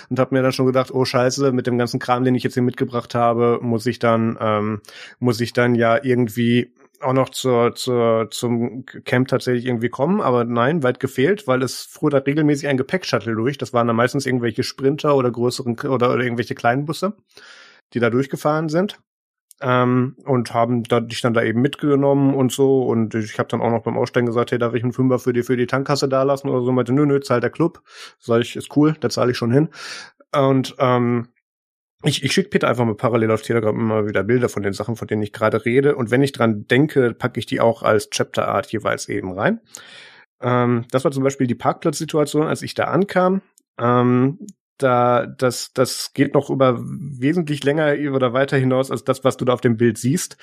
Und habe mir dann schon gedacht, oh Scheiße, mit dem ganzen Kram, den ich jetzt hier mitgebracht habe, muss ich dann ähm, muss ich dann ja irgendwie auch noch zur, zur, zum Camp tatsächlich irgendwie kommen, aber nein, weit gefehlt, weil es fuhr da regelmäßig ein Gepäckshuttle durch. Das waren dann meistens irgendwelche Sprinter oder größeren oder, oder irgendwelche kleinen Busse, die da durchgefahren sind ähm, und haben da, dich dann da eben mitgenommen und so. Und ich habe dann auch noch beim Aussteigen gesagt, hey, darf ich einen Fünfer für die, für die Tankkasse da lassen oder so? Meinte, nö, nö, zahlt der Club. Sag ich, ist cool, da zahle ich schon hin. Und ähm, ich, ich schicke Peter einfach mal parallel auf Telegram immer wieder Bilder von den Sachen, von denen ich gerade rede. Und wenn ich dran denke, packe ich die auch als Chapter-Art jeweils eben rein. Ähm, das war zum Beispiel die Parkplatzsituation, als ich da ankam. Ähm, da, das, das geht noch über wesentlich länger oder weiter hinaus als das, was du da auf dem Bild siehst.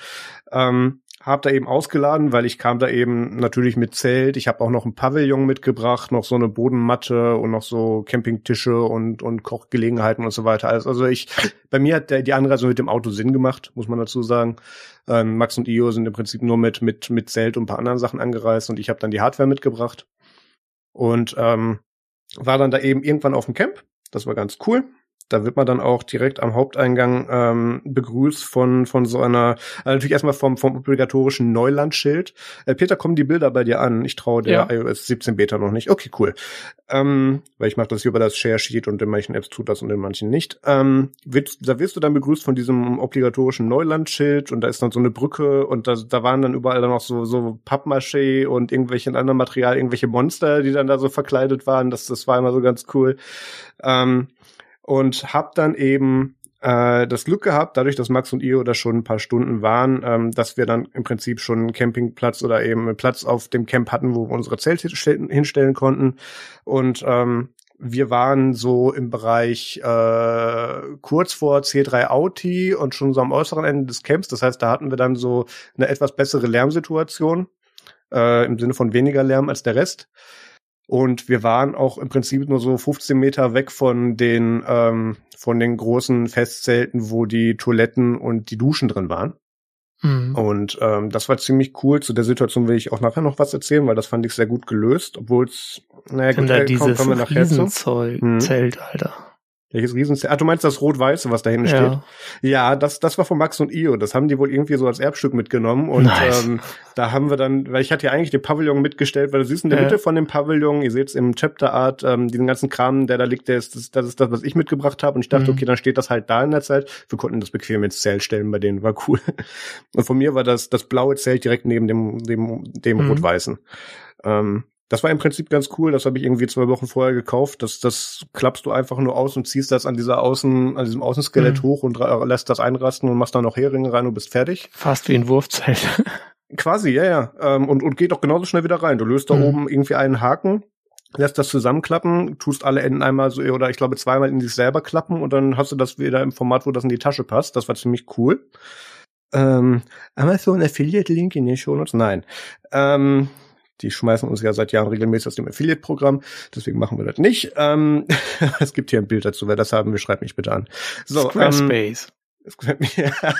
Ähm, hab da eben ausgeladen, weil ich kam da eben natürlich mit Zelt. Ich habe auch noch ein Pavillon mitgebracht, noch so eine Bodenmatte und noch so Campingtische und und Kochgelegenheiten und so weiter. Also, also ich, bei mir hat der, die Anreise mit dem Auto Sinn gemacht, muss man dazu sagen. Ähm, Max und Io sind im Prinzip nur mit mit mit Zelt und ein paar anderen Sachen angereist und ich habe dann die Hardware mitgebracht und ähm, war dann da eben irgendwann auf dem Camp das war ganz cool. Da wird man dann auch direkt am Haupteingang ähm, begrüßt von von so einer, also natürlich erstmal vom vom obligatorischen Neulandschild. Äh, Peter, kommen die Bilder bei dir an? Ich traue der ja. iOS 17 Beta noch nicht. Okay, cool. Ähm, weil ich mache das hier über das Share Sheet und in manchen Apps tut das und in manchen nicht. Ähm, wird, da wirst du dann begrüßt von diesem obligatorischen Neulandschild und da ist dann so eine Brücke und da, da waren dann überall dann noch so so Pappmaché und irgendwelche anderen Material, irgendwelche Monster, die dann da so verkleidet waren. Das das war immer so ganz cool. Ähm, und habe dann eben äh, das Glück gehabt, dadurch, dass Max und Io da schon ein paar Stunden waren, ähm, dass wir dann im Prinzip schon einen Campingplatz oder eben einen Platz auf dem Camp hatten, wo wir unsere Zelte hinstellen konnten. Und ähm, wir waren so im Bereich äh, kurz vor C3 Auti und schon so am äußeren Ende des Camps. Das heißt, da hatten wir dann so eine etwas bessere Lärmsituation, äh, im Sinne von weniger Lärm als der Rest. Und wir waren auch im Prinzip nur so 15 Meter weg von den, ähm, von den großen Festzelten, wo die Toiletten und die Duschen drin waren. Mhm. Und ähm, das war ziemlich cool. Zu der Situation will ich auch nachher noch was erzählen, weil das fand ich sehr gut gelöst, obwohl es, naja, gut, da äh, dieses kommen wir nachher zu. Hm. Zelt, Alter. Welches Riesenzelt? Ah, du meinst das Rot-Weiße, was da hinten Ja. steht? Ja, das, das war von Max und Io. Das haben die wohl irgendwie so als Erbstück mitgenommen. Und Nice. ähm, da haben wir dann, weil ich hatte ja eigentlich den Pavillon mitgestellt, weil du siehst in der Ja. Mitte von dem Pavillon, ihr seht's im Chapter Art, ähm, diesen ganzen Kram, der da liegt, der ist, das, das ist das, was ich mitgebracht habe. Und ich dachte, Mhm. okay, dann steht das halt da in der Zeit. Wir konnten das bequem ins Zelt stellen bei denen, war cool. Und von mir war das, das blaue Zelt direkt neben dem, dem, dem Mhm. rot-weißen. Ähm, das war im Prinzip ganz cool. Das habe ich irgendwie zwei Wochen vorher gekauft. Das, das klappst du einfach nur aus und ziehst das an dieser Außen, an diesem Außenskelett Mhm. hoch und lässt das einrasten und machst dann noch Heringe rein und bist fertig. Fast wie ein Wurfzelt. Quasi, ja, ja. Ähm, und, und geht auch genauso schnell wieder rein. Du löst da Mhm. oben irgendwie einen Haken, lässt das zusammenklappen, tust alle Enden einmal so, oder ich glaube zweimal in sich selber klappen und dann hast du das wieder im Format, wo das in die Tasche passt. Das war ziemlich cool. Ähm, Amazon Affiliate Link in den Shownotes? Nein. Ähm, die schmeißen uns ja seit Jahren regelmäßig aus dem Affiliate-Programm, deswegen machen wir das nicht. Ähm, es gibt hier ein Bild dazu, wer das haben will, schreibt mich bitte an. So, ähm, Squarespace.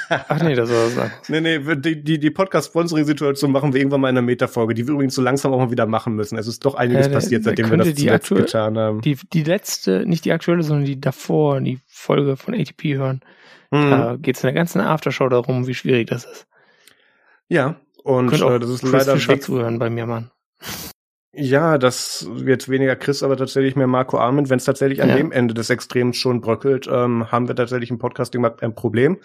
Ach nee, das war was anderes. Nee, nee, die, die, die Podcast-Sponsoring-Situation machen wir irgendwann mal in einer Metafolge, die wir übrigens so langsam auch mal wieder machen müssen. Es ist doch einiges da- passiert, seitdem wir das die zuletzt aktuell- getan haben. Die, die letzte, nicht die aktuelle, sondern die davor, die Folge von ATP hören. Mhm. Da geht es in der ganzen Aftershow darum, wie schwierig das ist. Ja, und Könnt äh, das ist Chris leider Fischer weg. zuhören bei mir, Mann. Ja, das wird weniger Chris, aber tatsächlich mehr Marco Arment. Wenn es tatsächlich an Ja. dem Ende des Extrems schon bröckelt, ähm, haben wir tatsächlich im Podcasting mal ein Problem.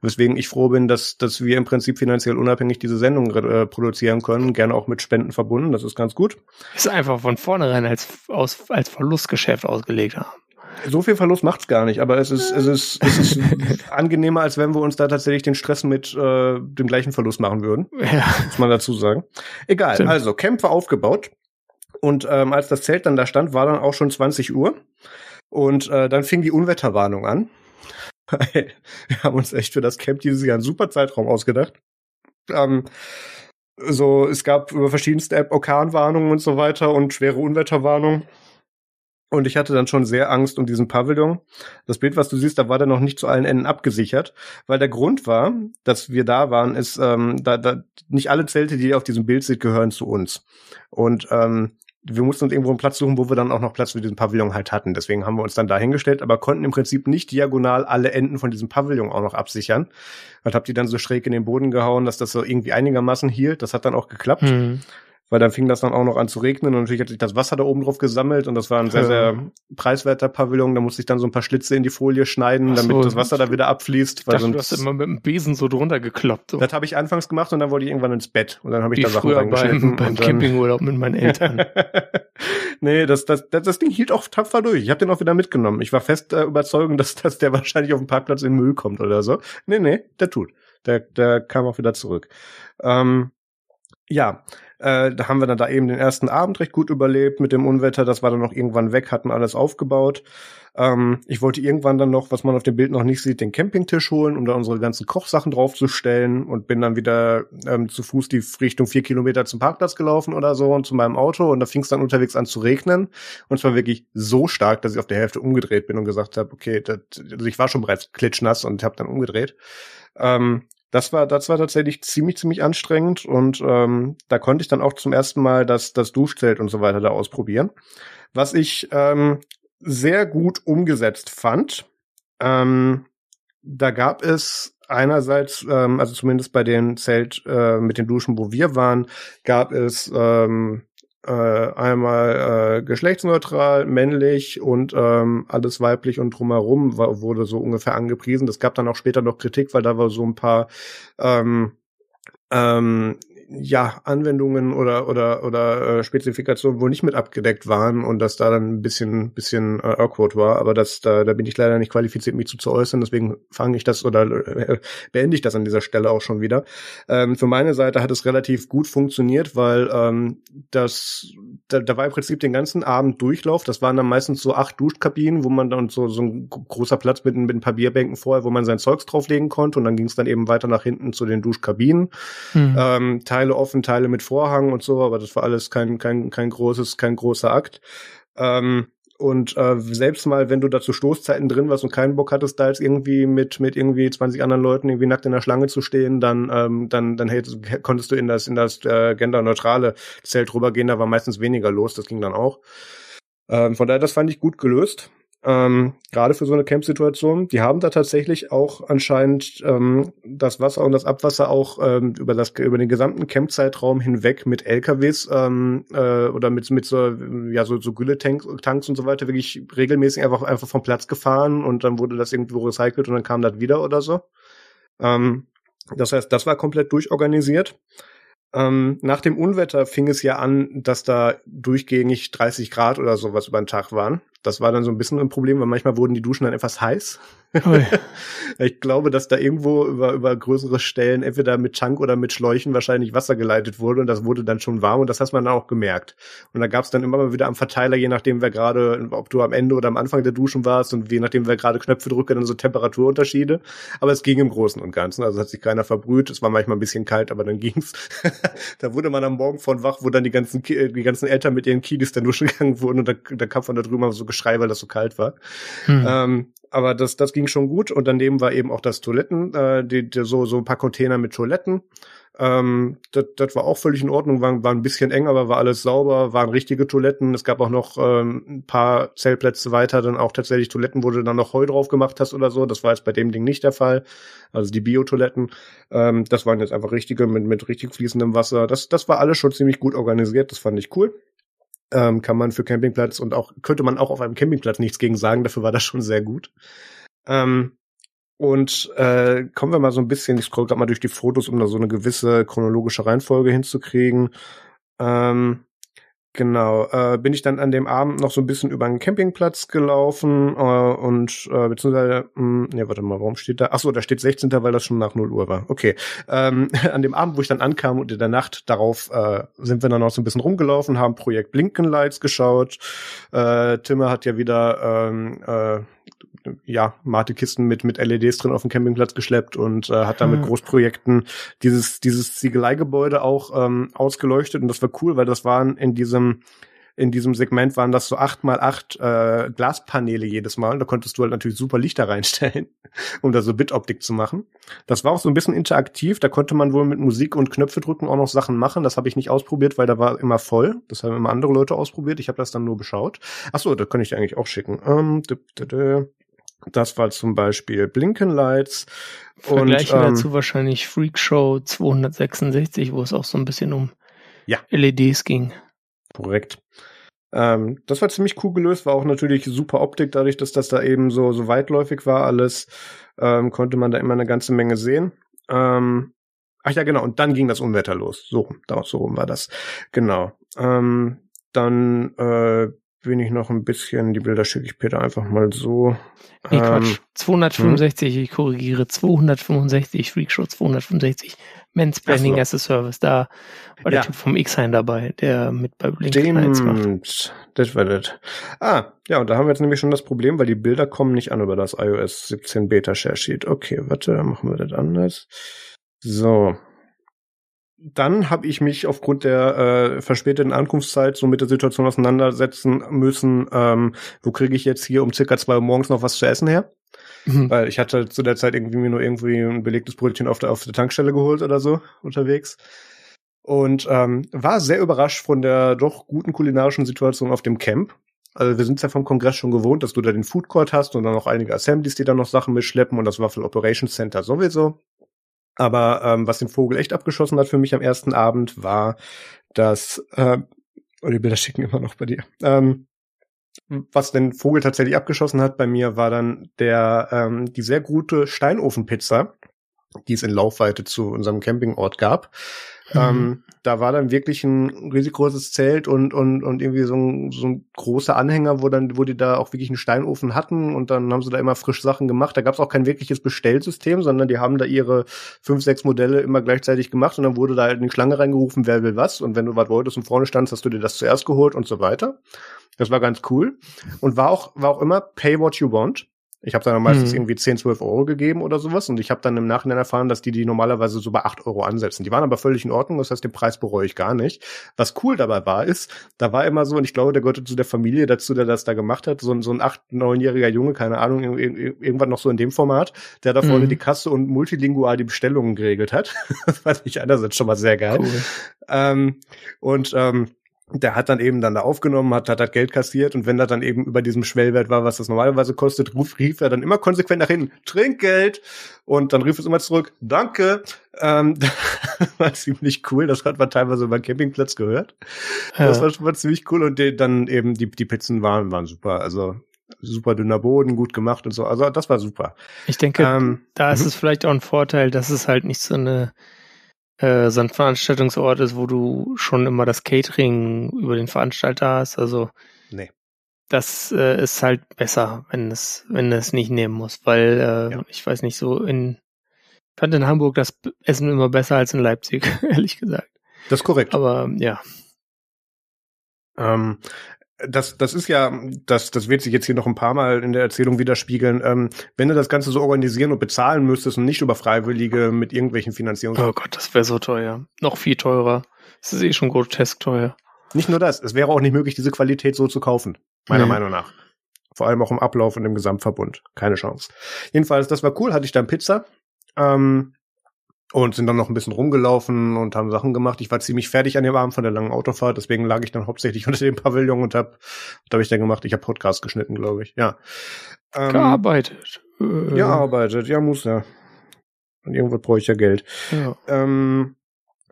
Weswegen ich froh bin, dass, dass wir im Prinzip finanziell unabhängig diese Sendung äh, produzieren können, gerne auch mit Spenden verbunden. Das ist ganz gut. Ist einfach von vornherein als, aus, als Verlustgeschäft ausgelegt haben. So viel Verlust macht's gar nicht, aber es ist, es ist, es ist angenehmer, als wenn wir uns da tatsächlich den Stress mit äh, dem gleichen Verlust machen würden, Ja. muss man dazu sagen. Egal, Stimmt. also Kämpfe aufgebaut. Und ähm, als das Zelt dann da stand, war dann auch schon 20 Uhr. Und äh, dann fing die Unwetterwarnung an. wir haben uns echt für das Camp dieses Jahr einen super Zeitraum ausgedacht. Ähm, so, es gab über verschiedenste App Orkanwarnungen und so weiter und schwere Unwetterwarnungen. Und ich hatte dann schon sehr Angst um diesen Pavillon. Das Bild, was du siehst, da war der noch nicht zu allen Enden abgesichert, weil der Grund war, dass wir da waren, ist, ähm, da, da nicht alle Zelte, die ihr auf diesem Bild seht, gehören zu uns. Und ähm, wir mussten uns irgendwo einen Platz suchen, wo wir dann auch noch Platz für diesen Pavillon halt hatten. Deswegen haben wir uns dann da hingestellt, aber konnten im Prinzip nicht diagonal alle Enden von diesem Pavillon auch noch absichern. Und hab die dann so schräg in den Boden gehauen, dass das so irgendwie einigermaßen hielt. Das hat dann auch geklappt Hm. Weil dann fing das dann auch noch an zu regnen und natürlich hat sich das Wasser da oben drauf gesammelt und das war ein sehr, Ja. sehr preiswerter Pavillon. Da musste ich dann so ein paar Schlitze in die Folie schneiden, so, damit das Wasser da wieder abfließt. Weil dachte, du hast sonst, immer mit dem Besen so drunter gekloppt. So. das habe ich anfangs gemacht und dann wollte ich irgendwann ins Bett und dann habe ich Wie da Sachen früher reingeschnitten. beim, beim Campingurlaub mit meinen Eltern. nee, das, das, das, das Ding hielt auch tapfer durch. Ich habe den auch wieder mitgenommen. Ich war fest äh, überzeugt, dass, dass der wahrscheinlich auf dem Parkplatz in den Müll kommt oder so. Nee, nee, der tut. Der, der kam auch wieder zurück. Ähm, ja, äh, da haben wir dann da eben den ersten Abend recht gut überlebt mit dem Unwetter. Das war dann noch irgendwann weg, hatten alles aufgebaut. Ähm, ich wollte irgendwann dann noch, was man auf dem Bild noch nicht sieht, den Campingtisch holen, um da unsere ganzen Kochsachen draufzustellen und bin dann wieder ähm, zu Fuß die Richtung vier Kilometer zum Parkplatz gelaufen oder so und zu meinem Auto und da fing es dann unterwegs an zu regnen und zwar wirklich so stark, dass ich auf der Hälfte umgedreht bin und gesagt habe, okay, das, also ich war schon bereits klitschnass und habe dann umgedreht. Ähm, das war, das war tatsächlich ziemlich, ziemlich anstrengend und ähm, da konnte ich dann auch zum ersten Mal das, das Duschzelt und so weiter da ausprobieren. Was ich ähm, sehr gut umgesetzt fand, ähm, da gab es einerseits, ähm, also zumindest bei den Zelt äh, mit den Duschen, wo wir waren, gab es ähm, äh, einmal äh, geschlechtsneutral, männlich und ähm, alles weiblich und drumherum war, wurde so ungefähr angepriesen. Das gab dann auch später noch Kritik, weil da war so ein paar ähm, ähm, ja, Anwendungen oder oder oder äh, Spezifikationen wohl nicht mit abgedeckt waren und dass da dann ein bisschen bisschen äh, awkward war, aber das da da bin ich leider nicht qualifiziert mich zu, zu äußern, deswegen fange ich das oder äh, beende ich das an dieser Stelle auch schon wieder. Ähm, für meine Seite hat es relativ gut funktioniert, weil ähm, das da, da war im Prinzip den ganzen Abend Durchlauf. Das waren dann meistens so acht Duschkabinen, wo man dann so so ein großer Platz mit, mit ein paar Bierbänken vorher, wo man sein Zeugs drauflegen konnte und dann ging es dann eben weiter nach hinten zu den Duschkabinen. Hm. Ähm, Teile offen, Teile mit Vorhang und so, aber das war alles kein, kein, kein großes, kein großer Akt. Ähm, und äh, selbst mal, wenn du da zu Stoßzeiten drin warst und keinen Bock hattest, da jetzt irgendwie mit mit irgendwie 20 anderen Leuten irgendwie nackt in der Schlange zu stehen, dann ähm, dann dann hättest, konntest du in das in das äh, genderneutrale Zelt rübergehen. Da war meistens weniger los. Das ging dann auch. Ähm, von daher, das fand ich gut gelöst. Ähm, Gerade für so eine Camp-Situation. Die haben da tatsächlich auch anscheinend ähm, das Wasser und das Abwasser auch ähm, über das über den gesamten Camp-Zeitraum hinweg mit LKWs ähm, äh, oder mit mit so ja so so Gülletanks Tanks und so weiter wirklich regelmäßig einfach einfach vom Platz gefahren und dann wurde das irgendwo recycelt und dann kam das wieder oder so. Ähm, das heißt, das war komplett durchorganisiert. Ähm, nach dem Unwetter fing es ja an, dass da durchgängig 30 Grad oder sowas über den Tag waren. Das war dann so ein bisschen ein Problem, weil manchmal wurden die Duschen dann etwas heiß. ich glaube, dass da irgendwo über, über größere Stellen entweder mit Tank oder mit Schläuchen wahrscheinlich Wasser geleitet wurde und das wurde dann schon warm und das hat man dann auch gemerkt. Und da gab es dann immer mal wieder am Verteiler, je nachdem wer gerade, ob du am Ende oder am Anfang der Duschen warst und je nachdem wer gerade Knöpfe drückte, dann so Temperaturunterschiede. Aber es ging im Großen und Ganzen. Also hat sich keiner verbrüht. Es war manchmal ein bisschen kalt, aber dann ging's. da wurde man am Morgen von wach, wo dann die ganzen, die ganzen Eltern mit ihren Kiddies dann duschen gegangen wurden und da, da kam von da drüben so Geschrei, weil das so kalt war. Hm. Ähm, aber das, das ging schon gut. Und daneben war eben auch das Toiletten, äh, die, die, so, so ein paar Container mit Toiletten. Ähm, das, das war auch völlig in Ordnung, war, war ein bisschen eng, aber war alles sauber, waren richtige Toiletten. Es gab auch noch ähm, ein paar Zeltplätze weiter, dann auch tatsächlich Toiletten, wo du dann noch Heu drauf gemacht hast oder so. Das war jetzt bei dem Ding nicht der Fall. Also die Bio-Toiletten, ähm, das waren jetzt einfach richtige mit, mit richtig fließendem Wasser. Das, das war alles schon ziemlich gut organisiert, das fand ich cool ähm, kann man für Campingplatz und auch könnte man auch auf einem Campingplatz nichts gegen sagen. Dafür war das schon sehr gut. Ähm, und äh, kommen wir mal so ein bisschen, ich scroll gerade mal durch die Fotos, um da so eine gewisse chronologische Reihenfolge hinzukriegen. Ähm, Genau, äh, bin ich dann an dem Abend noch so ein bisschen über einen Campingplatz gelaufen äh, und äh, beziehungsweise, mh, ne, warte mal, warum steht da? Ach so, da steht 16. weil das schon nach 0 Uhr war. Okay, ähm, an dem Abend, wo ich dann ankam und in der Nacht darauf äh, sind wir dann noch so ein bisschen rumgelaufen, haben Projekt Blinken Lights geschaut. Äh, Timmer hat ja wieder ähm, äh, ja, Mate-Kisten mit, mit LEDs drin auf den Campingplatz geschleppt und äh, hat da mit hm. Großprojekten dieses, dieses Ziegeleigebäude auch ähm, ausgeleuchtet und das war cool, weil das waren in diesem in diesem Segment waren das so acht mal acht äh, Glaspaneele jedes Mal. Und da konntest du halt natürlich super Lichter reinstellen, um da so Bitoptik zu machen. Das war auch so ein bisschen interaktiv. Da konnte man wohl mit Musik und Knöpfe drücken auch noch Sachen machen. Das habe ich nicht ausprobiert, weil da war immer voll. Das haben immer andere Leute ausprobiert. Ich habe das dann nur beschaut. Ach so, da kann ich dir eigentlich auch schicken. Ähm, das war zum Beispiel Blinken Lights. Vergleichen und, ähm, dazu wahrscheinlich Freak Show 266, wo es auch so ein bisschen um ja. LEDs ging. Korrekt. Ähm, das war ziemlich cool gelöst, war auch natürlich super Optik, dadurch, dass das da eben so, so weitläufig war alles, ähm, konnte man da immer eine ganze Menge sehen. Ähm, ach ja, genau, und dann ging das Unwetter los. So, so rum war das. Genau. Ähm, dann äh, bin ich noch ein bisschen, die Bilder schicke ich Peter einfach mal so. Nee, Quatsch. 265, hm? ich korrigiere, 265, Freakshow 265, Mansplaining so. as a Service, da war der ja. Typ vom X-Hein dabei, der mit bei Blink Stimmt, das war das. Ah, ja, und da haben wir jetzt nämlich schon das Problem, weil die Bilder kommen nicht an über das iOS 17 Beta Share Sheet. Okay, warte, machen wir das anders. So, dann habe ich mich aufgrund der äh, verspäteten Ankunftszeit so mit der Situation auseinandersetzen müssen, ähm, wo kriege ich jetzt hier um circa zwei Uhr morgens noch was zu essen her? Mhm. Weil ich hatte zu der Zeit irgendwie mir nur irgendwie ein belegtes Brötchen auf der, auf der Tankstelle geholt oder so unterwegs. Und ähm, war sehr überrascht von der doch guten kulinarischen Situation auf dem Camp. Also wir sind ja vom Kongress schon gewohnt, dass du da den Food Court hast und dann noch einige Assemblies, die da noch Sachen mitschleppen und das Waffle Operations Center sowieso. Aber ähm, was den Vogel echt abgeschossen hat für mich am ersten Abend, war, dass, äh, oh, die Bilder schicken immer noch bei dir. Ähm, was den Vogel tatsächlich abgeschossen hat bei mir, war dann der ähm, die sehr gute Steinofenpizza, die es in Laufweite zu unserem Campingort gab. Mhm. Ähm, da war dann wirklich ein riesig großes Zelt und, und, und irgendwie so ein, so ein großer Anhänger, wo dann, wo die da auch wirklich einen Steinofen hatten und dann haben sie da immer frisch Sachen gemacht. Da gab es auch kein wirkliches Bestellsystem, sondern die haben da ihre fünf, sechs Modelle immer gleichzeitig gemacht und dann wurde da halt in die Schlange reingerufen, wer will was. Und wenn du was wolltest und vorne standst, hast du dir das zuerst geholt und so weiter. Das war ganz cool. Und war auch, war auch immer Pay What You Want. Ich habe dann meistens mhm. irgendwie 10, 12 Euro gegeben oder sowas und ich habe dann im Nachhinein erfahren, dass die die normalerweise so bei 8 Euro ansetzen. Die waren aber völlig in Ordnung, das heißt, den Preis bereue ich gar nicht. Was cool dabei war, ist, da war immer so, und ich glaube, der gehörte zu der Familie dazu, der das da gemacht hat, so, ein so ein 8-, 9-jähriger Junge, keine Ahnung, irgendwann noch so in dem Format, der da vorne mhm. die Kasse und multilingual die Bestellungen geregelt hat. das fand ich einerseits schon mal sehr geil. Cool. Ähm, und ähm, der hat dann eben dann da aufgenommen, hat, hat, hat Geld kassiert und wenn er dann eben über diesem Schwellwert war, was das normalerweise kostet, ruf, rief er dann immer konsequent nach hinten, Trinkgeld! Und dann rief es immer zurück, danke! Ähm, das war ziemlich cool, das hat man teilweise über Campingplatz gehört. Ja. Das war schon mal ziemlich cool und die, dann eben die, die Pizzen waren, waren super, also super dünner Boden, gut gemacht und so, also das war super. Ich denke, ähm, da ist mhm. es vielleicht auch ein Vorteil, dass es halt nicht so eine äh, so ein Veranstaltungsort ist, wo du schon immer das Catering über den Veranstalter hast. Also nee. das äh, ist halt besser, wenn es wenn es nicht nehmen muss, weil äh, ja. ich weiß nicht so in ich fand in Hamburg das Essen immer besser als in Leipzig, ehrlich gesagt. Das ist korrekt. Aber ja. Ähm, das, das ist ja, das, das wird sich jetzt hier noch ein paar Mal in der Erzählung widerspiegeln. Ähm, wenn du das Ganze so organisieren und bezahlen müsstest und nicht über Freiwillige mit irgendwelchen Finanzierungs... Oh Gott, das wäre so teuer. Noch viel teurer. Das ist eh schon grotesk teuer. Nicht nur das, es wäre auch nicht möglich, diese Qualität so zu kaufen. Meiner nee. Meinung nach. Vor allem auch im Ablauf und im Gesamtverbund. Keine Chance. Jedenfalls, das war cool, hatte ich dann Pizza. Ähm, und sind dann noch ein bisschen rumgelaufen und haben Sachen gemacht. Ich war ziemlich fertig an dem Abend von der langen Autofahrt, deswegen lag ich dann hauptsächlich unter dem Pavillon und hab, was habe ich dann gemacht? Ich habe Podcast geschnitten, glaube ich. Ja. Ähm, gearbeitet. Ja, äh. arbeitet. Ja, muss ja. Und irgendwo brauche ich ja Geld. Ja. Ähm,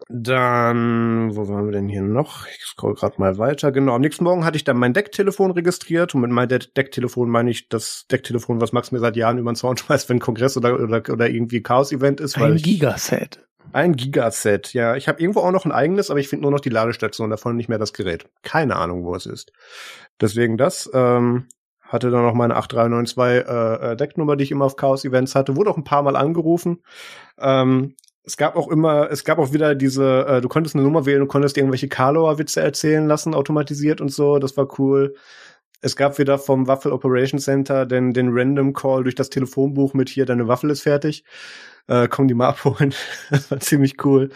dann, wo waren wir denn hier noch? Ich scroll gerade mal weiter. Genau, am nächsten Morgen hatte ich dann mein Decktelefon registriert. Und mit meinem Decktelefon meine ich das Decktelefon, was Max mir seit Jahren über den Zaun schmeißt, wenn Kongress oder, oder, oder irgendwie Chaos-Event ist. Ein Gigaset. Ein Gigaset, ja. Ich habe irgendwo auch noch ein eigenes, aber ich finde nur noch die Ladestation davon, nicht mehr das Gerät. Keine Ahnung, wo es ist. Deswegen das. Ähm, hatte dann noch meine 8392 äh, äh, Decknummer, die ich immer auf Chaos-Events hatte. Wurde auch ein paar Mal angerufen. Ähm, es gab auch immer, es gab auch wieder diese, äh, du konntest eine Nummer wählen und konntest irgendwelche Karlauer Witze erzählen lassen, automatisiert und so, das war cool. Es gab wieder vom Waffel Operation Center den, den Random Call durch das Telefonbuch mit hier, deine Waffel ist fertig. Äh, komm die mal abholen. das war ziemlich cool.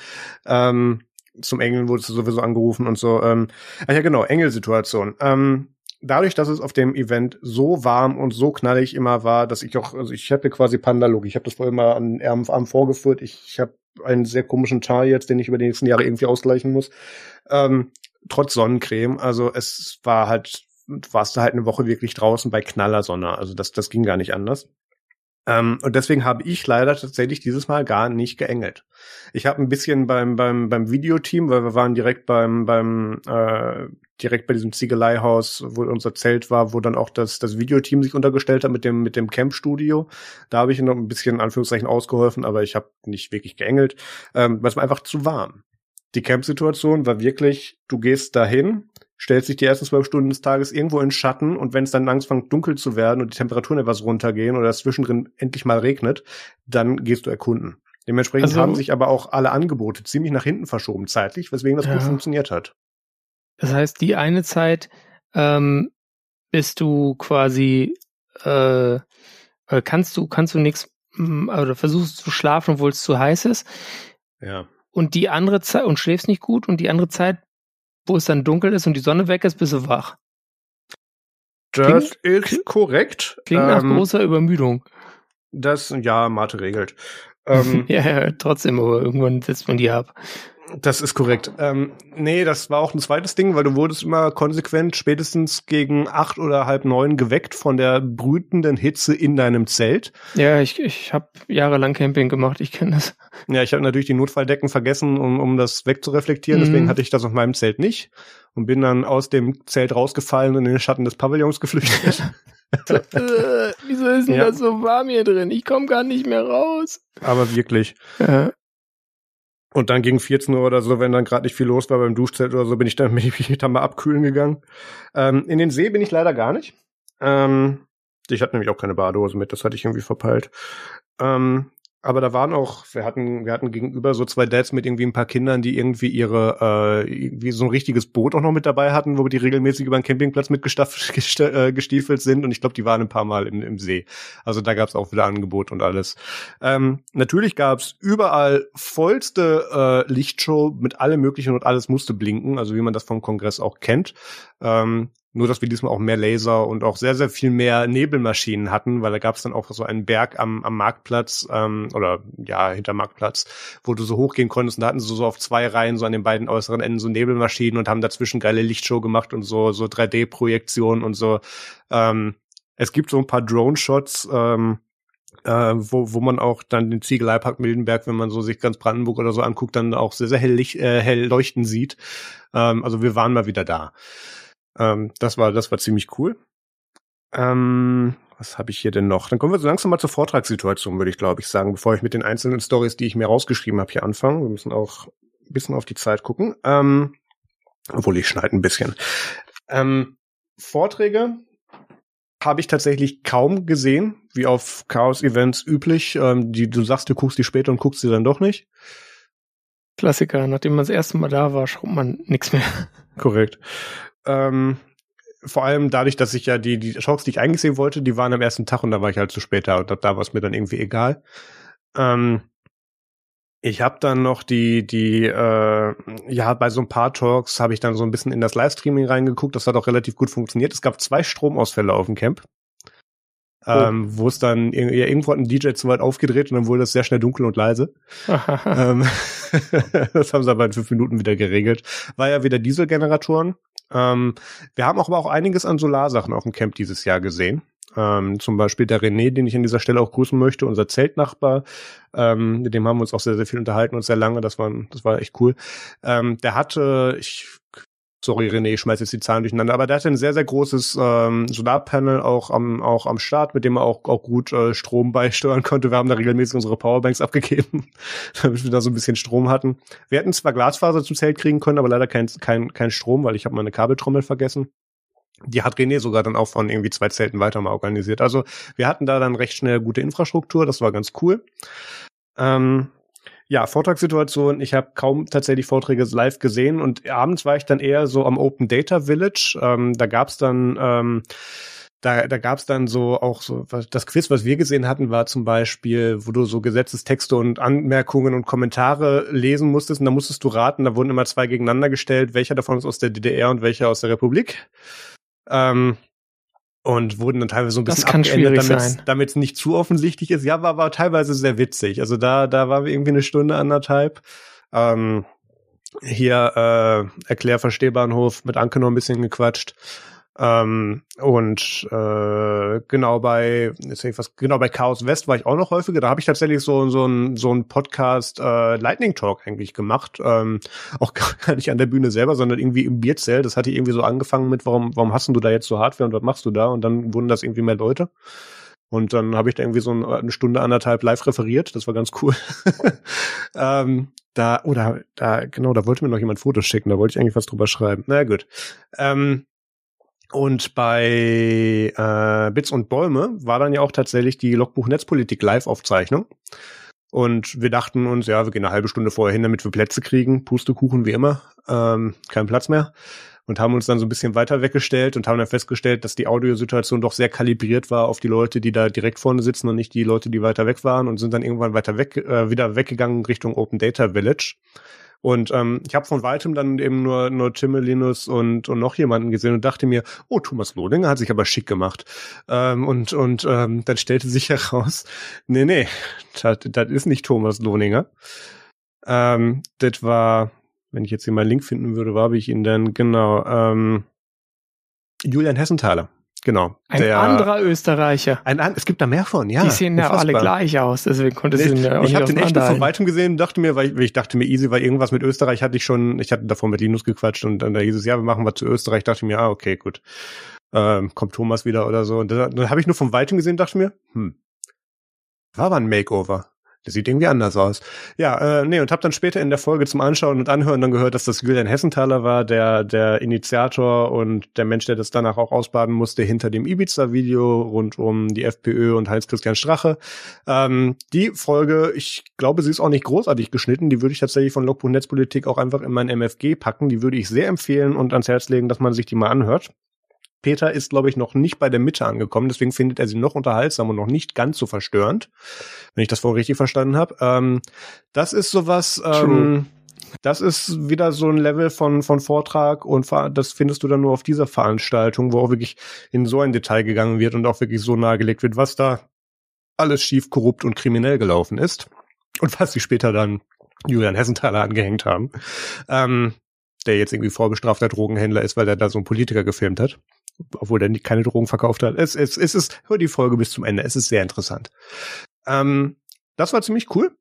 Ähm, zum Engeln wurdest du sowieso angerufen und so. Ähm, ach ja, genau, Engelsituation. Ähm, dadurch, dass es auf dem Event so warm und so knallig immer war, dass ich auch, also ich hatte quasi Pandalog. Ich habe das vorher mal an Arm, Arm vorgeführt. Ich, ich habe einen sehr komischen Teil jetzt, den ich über die nächsten Jahre irgendwie ausgleichen muss. Ähm, trotz Sonnencreme. Also es war halt, warst du halt eine Woche wirklich draußen bei knaller Sonne. Also das, das ging gar nicht anders. Ähm, und deswegen habe ich leider tatsächlich dieses Mal gar nicht geengelt. Ich habe ein bisschen beim beim beim Videoteam, weil wir waren direkt beim beim äh, direkt bei diesem Ziegeleihaus, wo unser Zelt war, wo dann auch das das Videoteam sich untergestellt hat mit dem mit dem Campstudio. Da habe ich noch ein bisschen in Anführungszeichen ausgeholfen, aber ich habe nicht wirklich geengelt, ähm, weil es war einfach zu warm. Die Campsituation war wirklich, du gehst dahin, stellst dich die ersten zwölf Stunden des Tages irgendwo in Schatten und wenn es dann anfängt dunkel zu werden und die Temperaturen etwas runtergehen oder es zwischendrin endlich mal regnet, dann gehst du erkunden. Dementsprechend also, haben sich aber auch alle Angebote ziemlich nach hinten verschoben zeitlich, weswegen das ja. gut funktioniert hat. Das heißt, die eine Zeit ähm, bist du quasi äh, äh kannst du kannst du nichts mm, oder versuchst zu schlafen, obwohl es zu heiß ist. Ja. Und die andere Zeit und schläfst nicht gut und die andere Zeit wo es dann dunkel ist und die Sonne weg ist, bist du wach. Das klingt, ist korrekt. Klingt nach ähm, großer Übermüdung. Das, ja, Mathe regelt. Ähm, ja, ja, trotzdem, aber irgendwann setzt man die ab. Das ist korrekt. Ähm, nee, das war auch ein zweites Ding, weil du wurdest immer konsequent spätestens gegen acht oder halb neun geweckt von der brütenden Hitze in deinem Zelt. Ja, ich, ich habe jahrelang Camping gemacht, ich kenne das. Ja, ich habe natürlich die Notfalldecken vergessen, um, um das wegzureflektieren, mhm. deswegen hatte ich das auf meinem Zelt nicht und bin dann aus dem Zelt rausgefallen und in den Schatten des Pavillons geflüchtet. äh, wieso ist denn ja. das so warm hier drin? Ich komme gar nicht mehr raus. Aber wirklich. Ja. Und dann gegen 14 Uhr oder so, wenn dann gerade nicht viel los war beim Duschzelt oder so, bin ich dann, bin ich dann mal abkühlen gegangen. Ähm, in den See bin ich leider gar nicht. Ähm, ich hatte nämlich auch keine Badehose mit, das hatte ich irgendwie verpeilt. Ähm, aber da waren auch, wir hatten, wir hatten gegenüber so zwei Dads mit irgendwie ein paar Kindern, die irgendwie ihre, äh, irgendwie so ein richtiges Boot auch noch mit dabei hatten, wo die regelmäßig über den Campingplatz mitgestiefelt äh, sind und ich glaube, die waren ein paar Mal im, im See. Also da gab es auch wieder Angebot und alles. Ähm, natürlich gab es überall vollste äh, Lichtshow mit allem möglichen und alles musste blinken, also wie man das vom Kongress auch kennt. Ähm, Nur, dass wir diesmal auch mehr Laser und auch sehr, sehr viel mehr Nebelmaschinen hatten, weil da gab es dann auch so einen Berg am, am Marktplatz ähm, oder ja, hinter Marktplatz, wo du so hochgehen konntest und da hatten sie so auf zwei Reihen so an den beiden äußeren Enden so Nebelmaschinen und haben dazwischen geile Lichtshow gemacht und so, so 3D-Projektionen und so. Ähm, es gibt so ein paar Drone-Shots, ähm, äh, wo, wo man auch dann den Ziegeleipark Mildenberg, wenn man so sich ganz Brandenburg oder so anguckt, dann auch sehr, sehr hell, äh, hell leuchten sieht. Ähm, also wir waren mal wieder da. Ähm, das war, das war ziemlich cool. Ähm, was habe ich hier denn noch? Dann kommen wir so langsam mal zur Vortragssituation, würde ich glaube ich sagen, bevor ich mit den einzelnen Stories, die ich mir rausgeschrieben habe, hier anfange. Wir müssen auch ein bisschen auf die Zeit gucken. Ähm, obwohl ich schneide ein bisschen. Ähm, Vorträge habe ich tatsächlich kaum gesehen, wie auf Chaos-Events üblich. Ähm, die, du sagst, du guckst die später und guckst sie dann doch nicht. Klassiker, nachdem man das erste Mal da war, schaut man nichts mehr. Korrekt. Ähm, vor allem dadurch, dass ich ja die, die Talks, die ich eigentlich sehen wollte, die waren am ersten Tag und da war ich halt zu spät da und da, da war es mir dann irgendwie egal. Ähm, ich habe dann noch die, die, äh, ja, bei so ein paar Talks habe ich dann so ein bisschen in das Livestreaming reingeguckt. Das hat auch relativ gut funktioniert. Es gab zwei Stromausfälle auf dem Camp. Oh. Ähm, wo es dann ja, irgendwo hat ein DJ zu weit aufgedreht und dann wurde es sehr schnell dunkel und leise. ähm, das haben sie aber in fünf Minuten wieder geregelt. War ja wieder Dieselgeneratoren. Ähm, wir haben auch aber auch einiges an Solarsachen auf dem Camp dieses Jahr gesehen. Ähm, zum Beispiel der René, den ich an dieser Stelle auch grüßen möchte, unser Zeltnachbar, ähm, mit dem haben wir uns auch sehr, sehr viel unterhalten und sehr lange, das war, das war echt cool. Ähm, der hatte, ich sorry René, ich schmeiß jetzt die Zahlen durcheinander, aber der hatte ein sehr, sehr großes ähm, Solarpanel auch am, auch am Start, mit dem er auch, auch gut äh, Strom beisteuern konnte. Wir haben da regelmäßig unsere Powerbanks abgegeben, damit wir da so ein bisschen Strom hatten. Wir hätten zwar Glasfaser zum Zelt kriegen können, aber leider kein, kein, kein Strom, weil ich habe meine Kabeltrommel vergessen. Die hat René sogar dann auch von irgendwie zwei Zelten weiter mal organisiert. Also wir hatten da dann recht schnell gute Infrastruktur, das war ganz cool. Ähm, ja, Vortragssituation. Ich habe kaum tatsächlich Vorträge live gesehen und abends war ich dann eher so am Open Data Village. Ähm, da gab's dann ähm, da, da gab es dann so auch so, das Quiz, was wir gesehen hatten, war zum Beispiel, wo du so Gesetzestexte und Anmerkungen und Kommentare lesen musstest und da musstest du raten, da wurden immer zwei gegeneinander gestellt, welcher davon ist aus der DDR und welcher aus der Republik. Ähm, und wurden dann teilweise so ein bisschen abgeändert, damit es nicht zu offensichtlich ist. Ja, war, war teilweise sehr witzig. Also da, da war irgendwie eine Stunde anderthalb. Ähm, hier äh, Erklärverstehbahnhof mit Anke noch ein bisschen gequatscht. Ähm, und äh, genau bei jetzt ich was genau bei Chaos West war ich auch noch häufiger. Da habe ich tatsächlich so so ein so ein Podcast äh, Lightning Talk eigentlich gemacht. Ähm, auch gar nicht an der Bühne selber, sondern irgendwie im Bierzelt. Das hatte irgendwie so angefangen mit, warum warum hast du da jetzt so Hardware und was machst du da? Und dann wurden das irgendwie mehr Leute. Und dann habe ich da irgendwie so eine Stunde, anderthalb live referiert. Das war ganz cool. ähm, da, oder da, genau, da wollte mir noch jemand Fotos schicken. Da wollte ich eigentlich was drüber schreiben. Na gut. Ähm, und bei äh, Bits und Bäume war dann ja auch tatsächlich die Logbuch Netzpolitik Live-Aufzeichnung. Und wir dachten uns, ja, wir gehen eine halbe Stunde vorher hin, damit wir Plätze kriegen. Pustekuchen wie immer. Ähm, kein Platz mehr. Und haben uns dann so ein bisschen weiter weggestellt und haben dann festgestellt, dass die Audiosituation doch sehr kalibriert war auf die Leute, die da direkt vorne sitzen und nicht die Leute, die weiter weg waren und sind dann irgendwann weiter weg, äh, wieder weggegangen Richtung Open Data Village. Und ähm, ich habe von weitem dann eben nur, nur Timmelinus und, und noch jemanden gesehen und dachte mir, oh, Thomas Lohninger hat sich aber schick gemacht. Ähm, und und ähm, dann stellte sich heraus, nee, nee, das, ist nicht Thomas Lohninger. Ähm, das war, wenn ich jetzt hier mal Link finden würde, habe ich ihn denn? Genau, ähm, Julian Hessenthaler. Genau. Ein der, anderer Österreicher. Ein, es gibt da mehr von, ja. Die sehen ja alle gleich aus, deswegen konnte ich ihn ja auch Ich habe den echt von weitem gesehen und dachte mir, weil ich, ich dachte mir easy, weil irgendwas mit Österreich hatte ich schon, ich hatte davor mit Linus gequatscht und dann da hieß es, ja, wir machen was zu Österreich, dachte ich mir, ah, okay, gut. Ähm, kommt Thomas wieder oder so. Und dann, dann habe ich nur von weitem gesehen, dachte mir, hm, war aber ein Makeover. Das sieht irgendwie anders aus. Ja, äh, nee, und habe dann später in der Folge zum Anschauen und Anhören dann gehört, dass das Julian Hessenthaler war, der der Initiator und der Mensch, der das danach auch ausbaden musste hinter dem Ibiza-Video rund um die FPÖ und Heinz-Christian Strache. Ähm, die Folge, ich glaube, sie ist auch nicht großartig geschnitten. Die würde ich tatsächlich von Logbuch Netzpolitik auch einfach in mein MFG packen. Die würde ich sehr empfehlen und ans Herz legen, dass man sich die mal anhört. Peter ist, glaube ich, noch nicht bei der Mitte angekommen, deswegen findet er sie noch unterhaltsam und noch nicht ganz so verstörend, wenn ich das vorher richtig verstanden habe. Ähm, das ist sowas. Ähm, das ist wieder so ein Level von, von Vortrag und das findest du dann nur auf dieser Veranstaltung, wo auch wirklich in so ein Detail gegangen wird und auch wirklich so nahegelegt wird, was da alles schief, korrupt und kriminell gelaufen ist. Und was sie später dann Julian Hessenthaler angehängt haben. Ähm, der jetzt irgendwie vorbestrafter Drogenhändler ist, weil er da so einen Politiker gefilmt hat. Obwohl der keine Drogen verkauft hat. Es, es, es ist, hör die Folge bis zum Ende. Es ist sehr interessant. Ähm, das war ziemlich cool.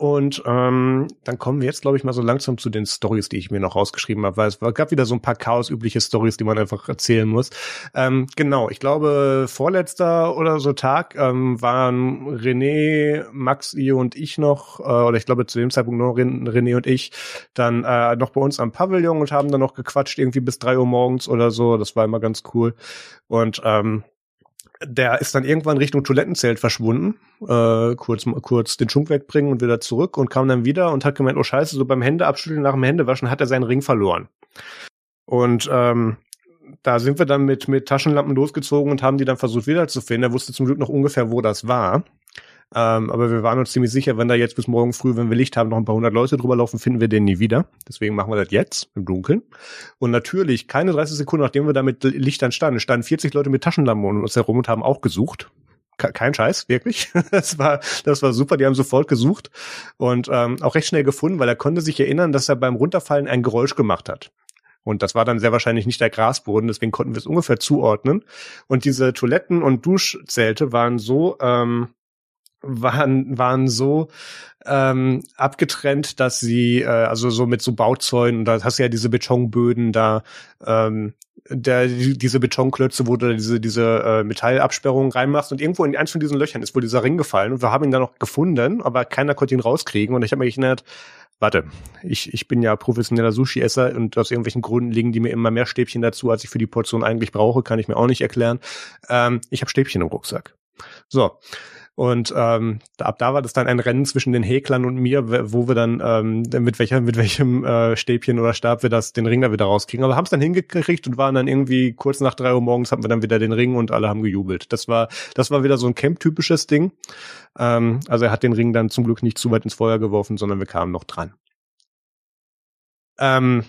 Und ähm, dann kommen wir jetzt, glaube ich, mal so langsam zu den Stories, die ich mir noch rausgeschrieben habe, weil es gab wieder so ein paar chaosübliche Stories, die man einfach erzählen muss. Ähm, genau, ich glaube, vorletzter oder so Tag ähm, waren René, Max, ihr und ich noch, äh, oder ich glaube zu dem Zeitpunkt nur René und ich, dann äh, noch bei uns am Pavillon und haben dann noch gequatscht, irgendwie bis drei Uhr morgens oder so. Das war immer ganz cool. Und ähm, der ist dann irgendwann Richtung Toilettenzelt verschwunden, äh, kurz, kurz den Schunk wegbringen und wieder zurück und kam dann wieder und hat gemeint, oh scheiße, so beim Händeabschütteln nach dem Händewaschen hat er seinen Ring verloren. Und ähm, da sind wir dann mit, mit Taschenlampen losgezogen und haben die dann versucht wiederzufinden. Er wusste zum Glück noch ungefähr, wo das war. Ähm, aber wir waren uns ziemlich sicher, wenn da jetzt bis morgen früh, wenn wir Licht haben, noch ein paar hundert Leute drüber laufen, finden wir den nie wieder. Deswegen machen wir das jetzt im Dunkeln. Und natürlich, keine 30 Sekunden, nachdem wir da mit Lichtern standen, standen 40 Leute mit Taschenlampen um uns herum und haben auch gesucht kein Scheiß, wirklich. Das war, das war super. Die haben sofort gesucht und ähm, auch recht schnell gefunden, weil er konnte sich erinnern, dass er beim Runterfallen ein Geräusch gemacht hat. Und das war dann sehr wahrscheinlich nicht der Grasboden, deswegen konnten wir es ungefähr zuordnen. Und diese Toiletten und Duschzelte waren so ähm, waren, waren so ähm, abgetrennt, dass sie, äh, also so mit so Bauzäunen, da hast du ja diese Betonböden da, ähm, der, diese Betonklötze, wo du diese, diese äh, Metallabsperrung reinmachst und irgendwo in eins von diesen Löchern ist wohl dieser Ring gefallen und wir haben ihn dann noch gefunden, aber keiner konnte ihn rauskriegen und ich habe mich erinnert, warte, ich, ich bin ja professioneller Sushi-Esser und aus irgendwelchen Gründen liegen die mir immer mehr Stäbchen dazu, als ich für die Portion eigentlich brauche, kann ich mir auch nicht erklären. Ähm, ich habe Stäbchen im Rucksack. So, und ähm, ab da war das dann ein Rennen zwischen den Häklern und mir, wo wir dann ähm, mit welcher, mit welchem äh, Stäbchen oder Stab wir das den Ring da wieder rauskriegen. Aber haben es dann hingekriegt und waren dann irgendwie kurz nach drei Uhr morgens hatten wir dann wieder den Ring und alle haben gejubelt. Das war, das war wieder so ein Camp-typisches Ding. Ähm, also er hat den Ring dann zum Glück nicht zu weit ins Feuer geworfen, sondern wir kamen noch dran. Ähm,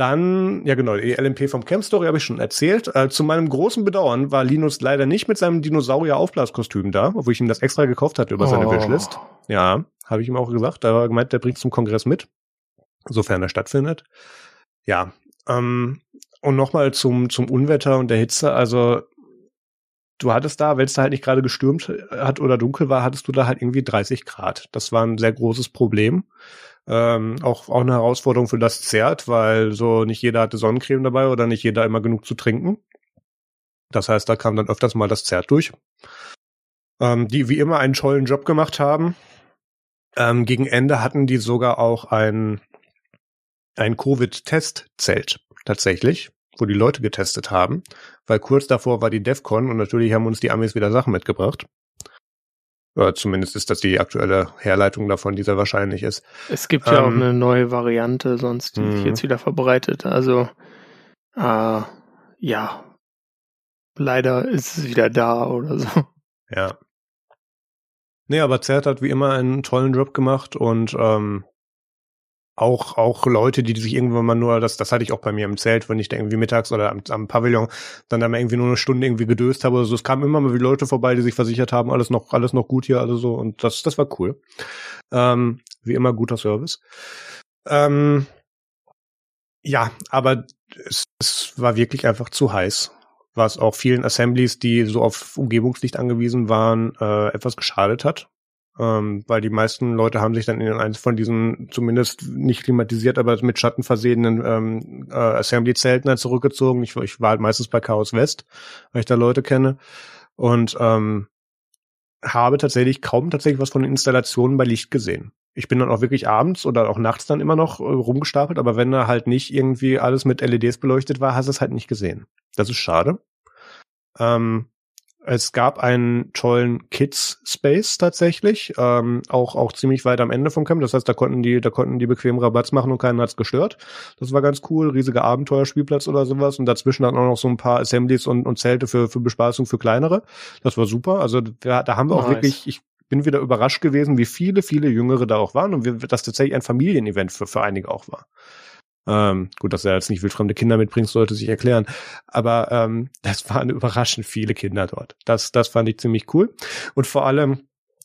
dann, ja genau, die LMP vom Camp Story habe ich schon erzählt. Äh, zu meinem großen Bedauern war Linus leider nicht mit seinem Dinosaurier-Aufblaskostüm da, obwohl ich ihm das extra gekauft hatte über seine oh. Wishlist. Ja, habe ich ihm auch gesagt. Da war gemeint, der bringt zum Kongress mit, sofern er stattfindet. Ja, ähm, und nochmal zum, zum Unwetter und der Hitze. Also, du hattest da, wenn es da halt nicht gerade gestürmt hat oder dunkel war, hattest du da halt irgendwie 30 Grad. Das war ein sehr großes Problem. Ähm, auch, auch eine Herausforderung für das Zert, weil so nicht jeder hatte Sonnencreme dabei oder nicht jeder immer genug zu trinken. Das heißt, da kam dann öfters mal das Zert durch. Ähm, die wie immer einen tollen Job gemacht haben. Ähm, gegen Ende hatten die sogar auch ein, ein Covid-Testzelt tatsächlich, wo die Leute getestet haben, weil kurz davor war die DEFCON und natürlich haben uns die Amis wieder Sachen mitgebracht. Oder zumindest ist das die aktuelle Herleitung davon, die sehr wahrscheinlich ist. Es gibt ja ähm, auch eine neue Variante, sonst die sich mhm. jetzt wieder verbreitet. Also äh, ja, leider ist es wieder da oder so. Ja. Nee, aber Zert hat wie immer einen tollen Job gemacht und ähm, auch, auch Leute, die sich irgendwann mal nur, das, das hatte ich auch bei mir im Zelt, wenn ich da irgendwie mittags oder am, am Pavillon dann da mal irgendwie nur eine Stunde irgendwie gedöst habe oder so. Es kamen immer mal Leute vorbei, die sich versichert haben, alles noch, alles noch gut hier, alles so. Und das, das war cool. Ähm, wie immer guter Service. Ähm, ja, aber es, es war wirklich einfach zu heiß was auch vielen Assemblies, die so auf Umgebungslicht angewiesen waren, äh, etwas geschadet hat ähm, weil die meisten Leute haben sich dann in eins von diesen zumindest nicht klimatisiert, aber mit Schatten versehenen ähm, äh, Assembly-Zelten dann zurückgezogen. Ich, ich war halt meistens bei Chaos West, weil ich da Leute kenne und ähm, habe tatsächlich kaum tatsächlich was von den Installationen bei Licht gesehen. Ich bin dann auch wirklich abends oder auch nachts dann immer noch äh, rumgestapelt, aber wenn da halt nicht irgendwie alles mit LEDs beleuchtet war, hast du es halt nicht gesehen. Das ist schade. Ähm, es gab einen tollen Kids Space tatsächlich, ähm, auch auch ziemlich weit am Ende vom Camp. Das heißt, da konnten die, da konnten die bequem Rabatz machen und keinen hat's gestört. Das war ganz cool, riesiger Abenteuerspielplatz oder sowas. Und dazwischen dann auch noch so ein paar Assemblies und, und Zelte für für Bespaßung für kleinere. Das war super. Also da, da haben wir auch wirklich, ich bin wieder überrascht gewesen, wie viele, viele Jüngere da auch waren und wie das tatsächlich ein Familienevent für, für einige auch war. Ähm, gut, dass er jetzt nicht wildfremde Kinder mitbringt, sollte sich erklären. Aber ähm, das waren überraschend viele Kinder dort. Das, das fand ich ziemlich cool. Und vor allem,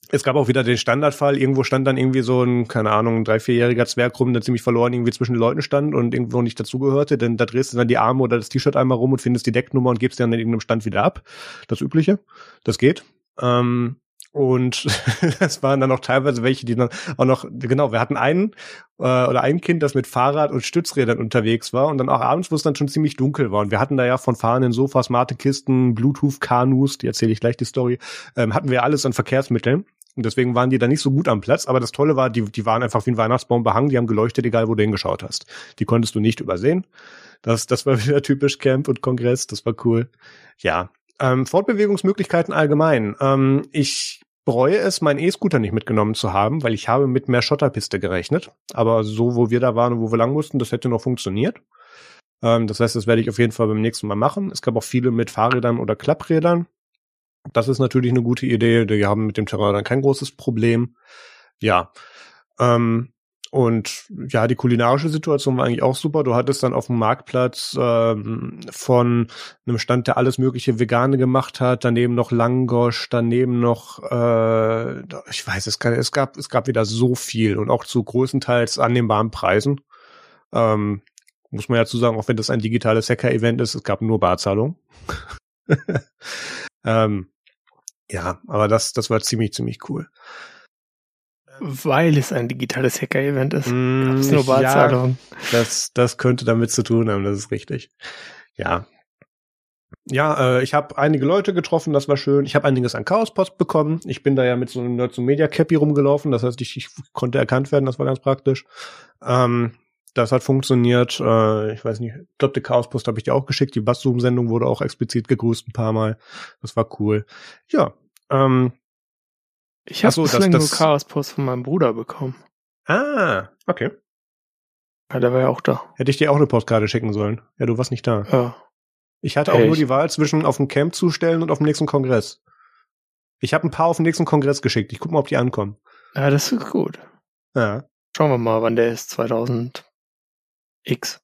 es gab auch wieder den Standardfall, irgendwo stand dann irgendwie so ein, keine Ahnung, ein drei, vierjähriger Zwerg rum, der ziemlich verloren irgendwie zwischen den Leuten stand und irgendwo nicht dazugehörte, denn da drehst du dann die Arme oder das T-Shirt einmal rum und findest die Decknummer und gibst dann in irgendeinem Stand wieder ab. Das Übliche. Das geht. Ähm, und das waren dann auch teilweise welche, die dann auch noch, genau, wir hatten einen äh, oder ein Kind, das mit Fahrrad und Stützrädern unterwegs war und dann auch abends, wo es dann schon ziemlich dunkel war. Und wir hatten da ja von fahrenden Sofas, Matekisten, Bluetooth-Kanus, die erzähle ich gleich die Story, ähm, hatten wir alles an Verkehrsmitteln. Und deswegen waren die da nicht so gut am Platz. Aber das Tolle war, die, die waren einfach wie ein Weihnachtsbaum behangen, die haben geleuchtet, egal wo du hingeschaut hast. Die konntest du nicht übersehen. Das, das war wieder typisch Camp und Kongress, das war cool. Ja, ähm, Fortbewegungsmöglichkeiten allgemein. Ähm, ich bereue es, meinen E-Scooter nicht mitgenommen zu haben, weil ich habe mit mehr Schotterpiste gerechnet. Aber so, wo wir da waren und wo wir lang mussten, das hätte noch funktioniert. Ähm, das heißt, das werde ich auf jeden Fall beim nächsten Mal machen. Es gab auch viele mit Fahrrädern oder Klapprädern. Das ist natürlich eine gute Idee. Die haben mit dem Terrain dann kein großes Problem. Ja. Ähm, und ja, die kulinarische Situation war eigentlich auch super. Du hattest dann auf dem Marktplatz ähm, von einem Stand, der alles mögliche Vegane gemacht hat, daneben noch Langosch, daneben noch, äh, ich weiß, es, es gab es gab wieder so viel und auch zu größtenteils annehmbaren Preisen. Ähm, muss man ja zu sagen, auch wenn das ein digitales Hacker-Event ist, es gab nur Barzahlung. ähm, ja, aber das, das war ziemlich, ziemlich cool. Weil es ein digitales Hacker-Event ist. Mm, nur Barzahlung. Ja, das, das könnte damit zu tun haben, das ist richtig. Ja. Ja, äh, ich habe einige Leute getroffen, das war schön. Ich habe einiges an Chaospost bekommen. Ich bin da ja mit so einem Nerds Media Cappy rumgelaufen, das heißt, ich, ich konnte erkannt werden, das war ganz praktisch. Ähm, das hat funktioniert. Äh, ich weiß nicht, ich glaube, die Chaospost habe ich dir auch geschickt. Die Basszoom-Sendung wurde auch explizit gegrüßt ein paar Mal. Das war cool. Ja, ähm, ich habe so, bislang das, nur Chaos-Post von meinem Bruder bekommen. Ah, okay. Ja, der war ja auch da. Hätte ich dir auch eine Postkarte schicken sollen. Ja, du warst nicht da. Ja. Ich hatte auch Echt? nur die Wahl zwischen auf dem Camp zustellen und auf dem nächsten Kongress. Ich habe ein paar auf den nächsten Kongress geschickt. Ich guck mal, ob die ankommen. Ja, das ist gut. Ja. Schauen wir mal, wann der ist. 2000 X.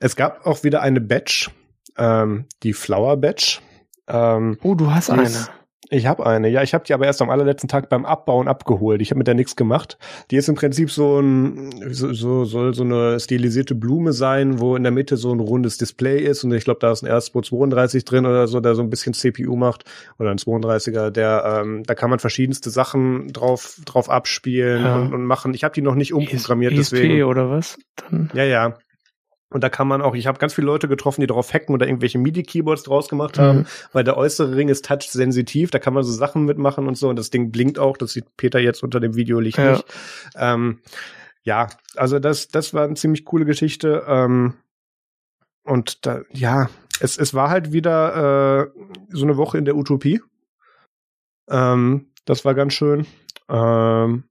Es gab auch wieder eine Batch, ähm, die Flower Batch. Ähm, oh, du hast eine. Ist, ich habe eine, ja, ich habe die aber erst am allerletzten Tag beim Abbauen abgeholt. Ich habe mit der nichts gemacht. Die ist im Prinzip so ein so, so soll so eine stilisierte Blume sein, wo in der Mitte so ein rundes Display ist und ich glaube, da ist ein Airspo 32 drin oder so, der so ein bisschen CPU macht oder ein 32er, der ähm, da kann man verschiedenste Sachen drauf drauf abspielen ja. und, und machen. Ich habe die noch nicht umprogrammiert, ESP deswegen. oder was? Dann ja, ja. Und da kann man auch, ich habe ganz viele Leute getroffen, die darauf hacken oder irgendwelche MIDI-Keyboards draus gemacht haben, mhm. weil der äußere Ring ist touch-sensitiv, da kann man so Sachen mitmachen und so. Und das Ding blinkt auch, das sieht Peter jetzt unter dem Videolicht ja. nicht. Ähm, ja, also das, das war eine ziemlich coole Geschichte. Ähm, und da, ja, es, es war halt wieder äh, so eine Woche in der Utopie. Ähm, das war ganz schön. Ähm,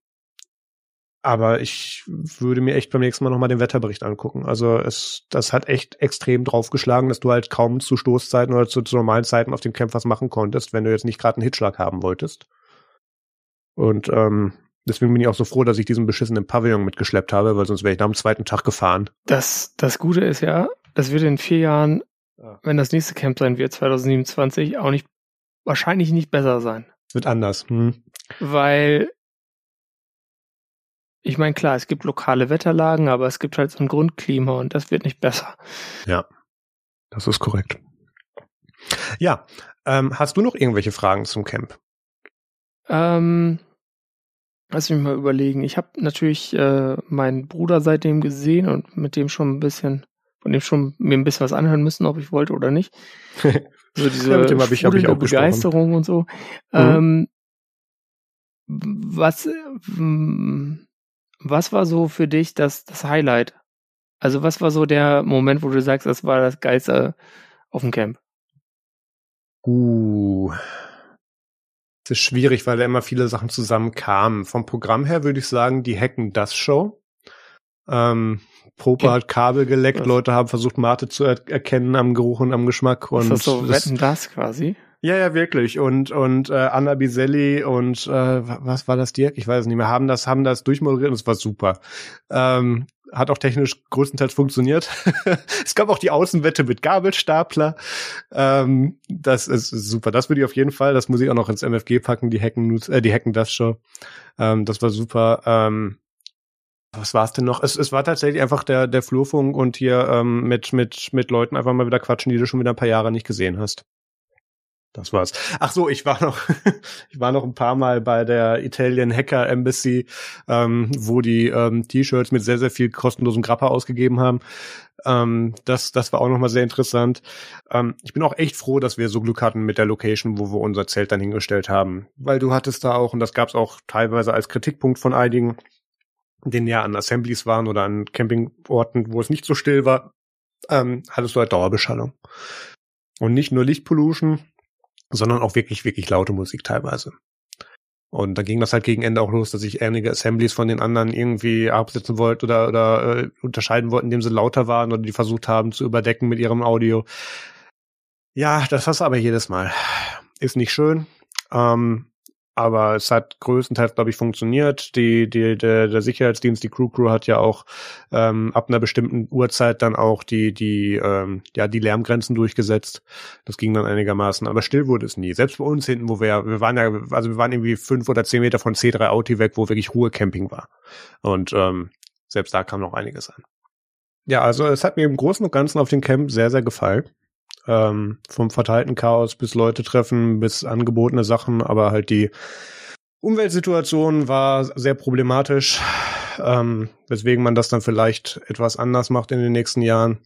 aber ich würde mir echt beim nächsten Mal nochmal den Wetterbericht angucken. Also es, das hat echt extrem draufgeschlagen, dass du halt kaum zu Stoßzeiten oder zu, zu normalen Zeiten auf dem Camp was machen konntest, wenn du jetzt nicht gerade einen Hitschlag haben wolltest. Und ähm, deswegen bin ich auch so froh, dass ich diesen beschissenen Pavillon mitgeschleppt habe, weil sonst wäre ich am zweiten Tag gefahren. Das, das Gute ist ja, das wird in vier Jahren, ja. wenn das nächste Camp sein wird, 2027, auch nicht, wahrscheinlich nicht besser sein. Wird anders. Hm. Weil ich meine, klar, es gibt lokale Wetterlagen, aber es gibt halt so ein Grundklima und das wird nicht besser. Ja, das ist korrekt. Ja, ähm, hast du noch irgendwelche Fragen zum Camp? Ähm, lass mich mal überlegen. Ich habe natürlich äh, meinen Bruder seitdem gesehen und mit dem schon ein bisschen, von dem schon mir ein bisschen was anhören müssen, ob ich wollte oder nicht. So diese ja, mit ich, ich auch Begeisterung und so. Mhm. Ähm, was, was war so für dich das, das Highlight? Also was war so der Moment, wo du sagst, das war das Geilste auf dem Camp? Uh. Das ist schwierig, weil da immer viele Sachen zusammenkamen. Vom Programm her würde ich sagen, die Hacken das Show. Ähm, Popa hat Kabel geleckt, was? Leute haben versucht, Mate zu er erkennen am Geruch und am Geschmack. Und ist das so Wetten das quasi? Ja, ja, wirklich. Und und äh, Anna Biselli und äh, was war das Dirk? Ich weiß es nicht mehr. Haben das haben das durchmoderiert und es war super. Ähm, hat auch technisch größtenteils funktioniert. es gab auch die Außenwette mit Gabelstapler. Ähm, das ist super. Das würde ich auf jeden Fall. Das muss ich auch noch ins MFG packen. Die Hacken, äh, die Hacken das Show. Ähm, das war super. Ähm, was war es denn noch? Es, es war tatsächlich einfach der der Flurfunk und hier ähm, mit mit mit Leuten einfach mal wieder quatschen, die du schon wieder ein paar Jahre nicht gesehen hast. Das war's. Ach so, ich war noch, ich war noch ein paar Mal bei der Italian Hacker Embassy, ähm, wo die ähm, T-Shirts mit sehr, sehr viel kostenlosem Grappa ausgegeben haben. Ähm, das, das war auch nochmal sehr interessant. Ähm, ich bin auch echt froh, dass wir so Glück hatten mit der Location, wo wir unser Zelt dann hingestellt haben. Weil du hattest da auch, und das gab's auch teilweise als Kritikpunkt von einigen, den ja an Assemblies waren oder an Campingorten, wo es nicht so still war, ähm, hattest du halt Dauerbeschallung. Und nicht nur Lichtpollution, sondern auch wirklich, wirklich laute Musik teilweise. Und da ging das halt gegen Ende auch los, dass ich einige Assemblies von den anderen irgendwie absetzen wollte oder, oder äh, unterscheiden wollte, indem sie lauter waren oder die versucht haben zu überdecken mit ihrem Audio. Ja, das hast du aber jedes Mal. Ist nicht schön. Ähm, aber es hat größtenteils, glaube ich, funktioniert. Die, die, der, der Sicherheitsdienst, die Crew Crew hat ja auch ähm, ab einer bestimmten Uhrzeit dann auch die, die, ähm, ja, die Lärmgrenzen durchgesetzt. Das ging dann einigermaßen. Aber still wurde es nie. Selbst bei uns hinten, wo wir, wir waren ja, also wir waren irgendwie fünf oder zehn Meter von C3 Auti weg, wo wirklich Ruhecamping war. Und ähm, selbst da kam noch einiges an. Ja, also es hat mir im Großen und Ganzen auf dem Camp sehr, sehr gefallen ähm, vom verteilten Chaos bis Leute treffen, bis angebotene Sachen, aber halt die Umweltsituation war sehr problematisch, ähm, weswegen man das dann vielleicht etwas anders macht in den nächsten Jahren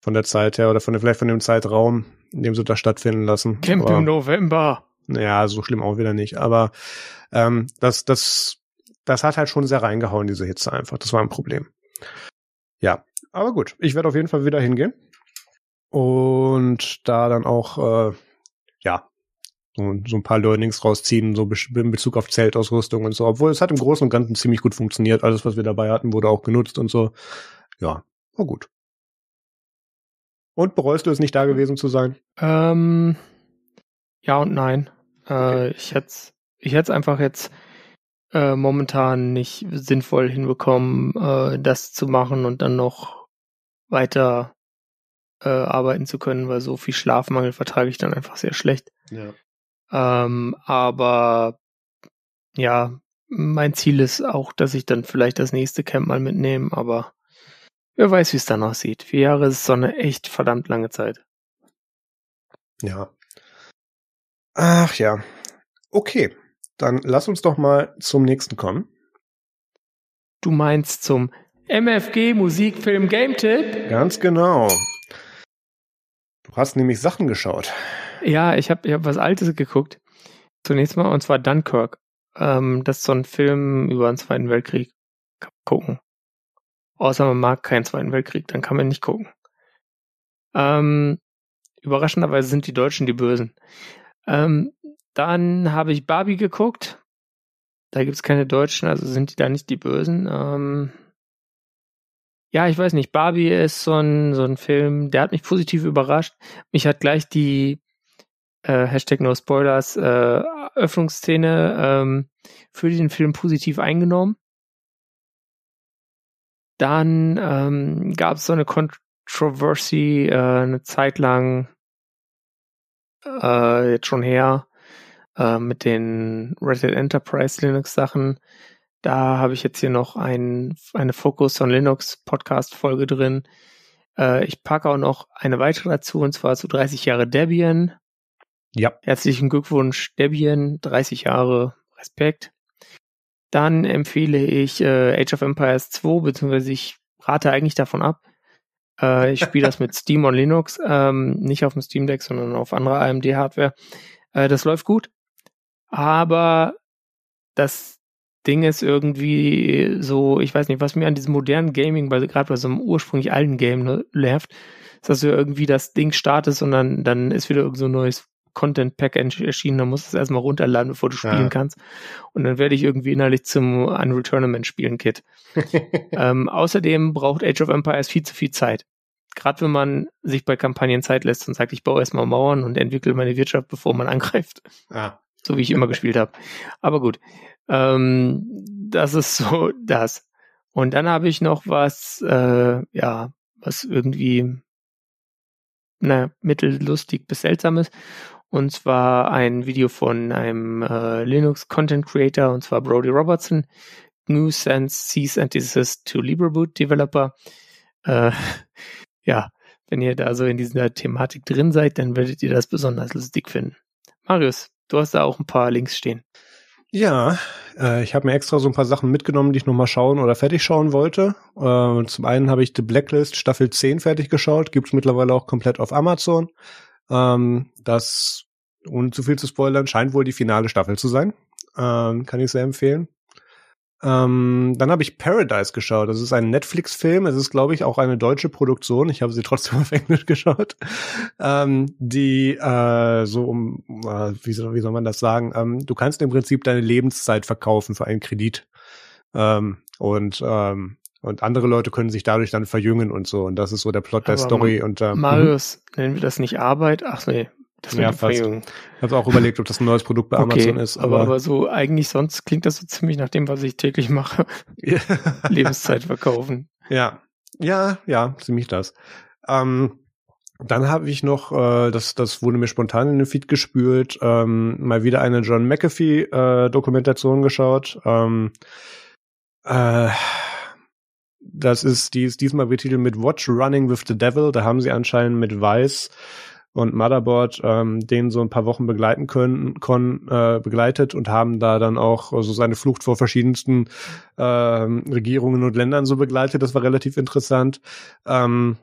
von der Zeit her oder von der, vielleicht von dem Zeitraum, in dem sie das stattfinden lassen. Camp aber, im November. Ja, so schlimm auch wieder nicht. Aber ähm, das, das, das hat halt schon sehr reingehauen, diese Hitze einfach. Das war ein Problem. Ja, aber gut. Ich werde auf jeden Fall wieder hingehen und da dann auch äh, ja so, so ein paar Learnings rausziehen, so in Bezug auf Zeltausrüstung und so. Obwohl es hat im Großen und Ganzen ziemlich gut funktioniert. Alles, was wir dabei hatten, wurde auch genutzt und so. Ja, war gut. Und bereust du es nicht da gewesen zu sein? Ähm, ja und nein. Äh, okay. Ich hätte ich hätte einfach jetzt äh, momentan nicht sinnvoll hinbekommen, äh, das zu machen und dann noch weiter äh, arbeiten zu können, weil so viel Schlafmangel vertrage ich dann einfach sehr schlecht. Ja. Ähm, aber ja, mein Ziel ist auch, dass ich dann vielleicht das nächste Camp mal mitnehme, aber wer weiß, wie es dann aussieht. Vier Jahre ist so eine echt verdammt lange Zeit. Ja. Ach ja. Okay, dann lass uns doch mal zum nächsten kommen. Du meinst zum MFG Musikfilm Game Tipp? Ganz genau. Du hast nämlich Sachen geschaut. Ja, ich habe ich hab was Altes geguckt. Zunächst mal, und zwar Dunkirk. Ähm, das ist so ein Film über den Zweiten Weltkrieg. Kann man gucken. Außer man mag keinen Zweiten Weltkrieg, dann kann man nicht gucken. Ähm, überraschenderweise sind die Deutschen die Bösen. Ähm, dann habe ich Barbie geguckt. Da gibt's keine Deutschen, also sind die da nicht die Bösen. Ähm, ja, ich weiß nicht. Barbie ist so ein, so ein Film, der hat mich positiv überrascht. Mich hat gleich die äh, Hashtag No Spoilers äh, Öffnungsszene ähm, für den Film positiv eingenommen. Dann ähm, gab es so eine Controversy äh, eine Zeit lang äh, jetzt schon her äh, mit den Red Hat Enterprise Linux Sachen. Da habe ich jetzt hier noch ein, eine Focus on Linux Podcast Folge drin. Äh, ich packe auch noch eine weitere dazu und zwar zu 30 Jahre Debian. Ja. Herzlichen Glückwunsch Debian, 30 Jahre Respekt. Dann empfehle ich äh, Age of Empires 2, beziehungsweise ich rate eigentlich davon ab. Äh, ich spiele das mit Steam on Linux, ähm, nicht auf dem Steam Deck, sondern auf anderer AMD-Hardware. Äh, das läuft gut, aber das Ding ist irgendwie so, ich weiß nicht, was mir an diesem modernen Gaming, bei, gerade bei so einem ursprünglich alten Game ne, nervt, ist, dass du irgendwie das Ding startest und dann, dann ist wieder irgend so ein neues Content Pack erschienen, dann musst du es erstmal runterladen, bevor du spielen ja. kannst. Und dann werde ich irgendwie innerlich zum Unreal Tournament spielen, Kit. ähm, außerdem braucht Age of Empires viel zu viel Zeit. gerade wenn man sich bei Kampagnen Zeit lässt und sagt, ich baue erstmal Mauern und entwickle meine Wirtschaft, bevor man angreift. Ah. So wie ich immer gespielt habe. Aber gut. Ähm, das ist so das. Und dann habe ich noch was, äh, ja, was irgendwie na, mittellustig bis seltsam ist. Und zwar ein Video von einem äh, Linux Content Creator, und zwar Brody Robertson. GNU sends cease and desist to LibreBoot Developer. Äh, ja, wenn ihr da so in dieser Thematik drin seid, dann werdet ihr das besonders lustig finden. Marius, du hast da auch ein paar Links stehen. Ja, äh, ich habe mir extra so ein paar Sachen mitgenommen, die ich nochmal schauen oder fertig schauen wollte. Äh, zum einen habe ich The Blacklist Staffel 10 fertig geschaut, gibt's mittlerweile auch komplett auf Amazon. Ähm, das, ohne zu viel zu spoilern, scheint wohl die finale Staffel zu sein. Ähm, kann ich sehr empfehlen. Ähm, dann habe ich Paradise geschaut. Das ist ein Netflix-Film. Es ist, glaube ich, auch eine deutsche Produktion. Ich habe sie trotzdem auf Englisch geschaut. Ähm, die äh, so um, äh, wie, soll, wie soll man das sagen? Ähm, du kannst im Prinzip deine Lebenszeit verkaufen für einen Kredit. Ähm, und ähm, und andere Leute können sich dadurch dann verjüngen und so. Und das ist so der Plot der Story. Und ähm, Marius, nennen wir das nicht Arbeit? Ach nee, das ja, fast. Ich habe auch überlegt, ob das ein neues Produkt bei okay, Amazon ist. Aber, aber so eigentlich sonst klingt das so ziemlich nach dem, was ich täglich mache. Lebenszeit verkaufen. Ja, ja, ja, ziemlich das. Ähm, dann habe ich noch, äh, das, das wurde mir spontan in den Feed gespült, ähm, mal wieder eine John McAfee-Dokumentation äh, geschaut. Ähm, äh, das ist, die ist diesmal betitelt mit Watch Running with the Devil. Da haben sie anscheinend mit Weiß und Motherboard ähm, den so ein paar Wochen begleiten können, kon, äh, begleitet und haben da dann auch so seine Flucht vor verschiedensten äh, Regierungen und Ländern so begleitet. Das war relativ interessant. Ähm,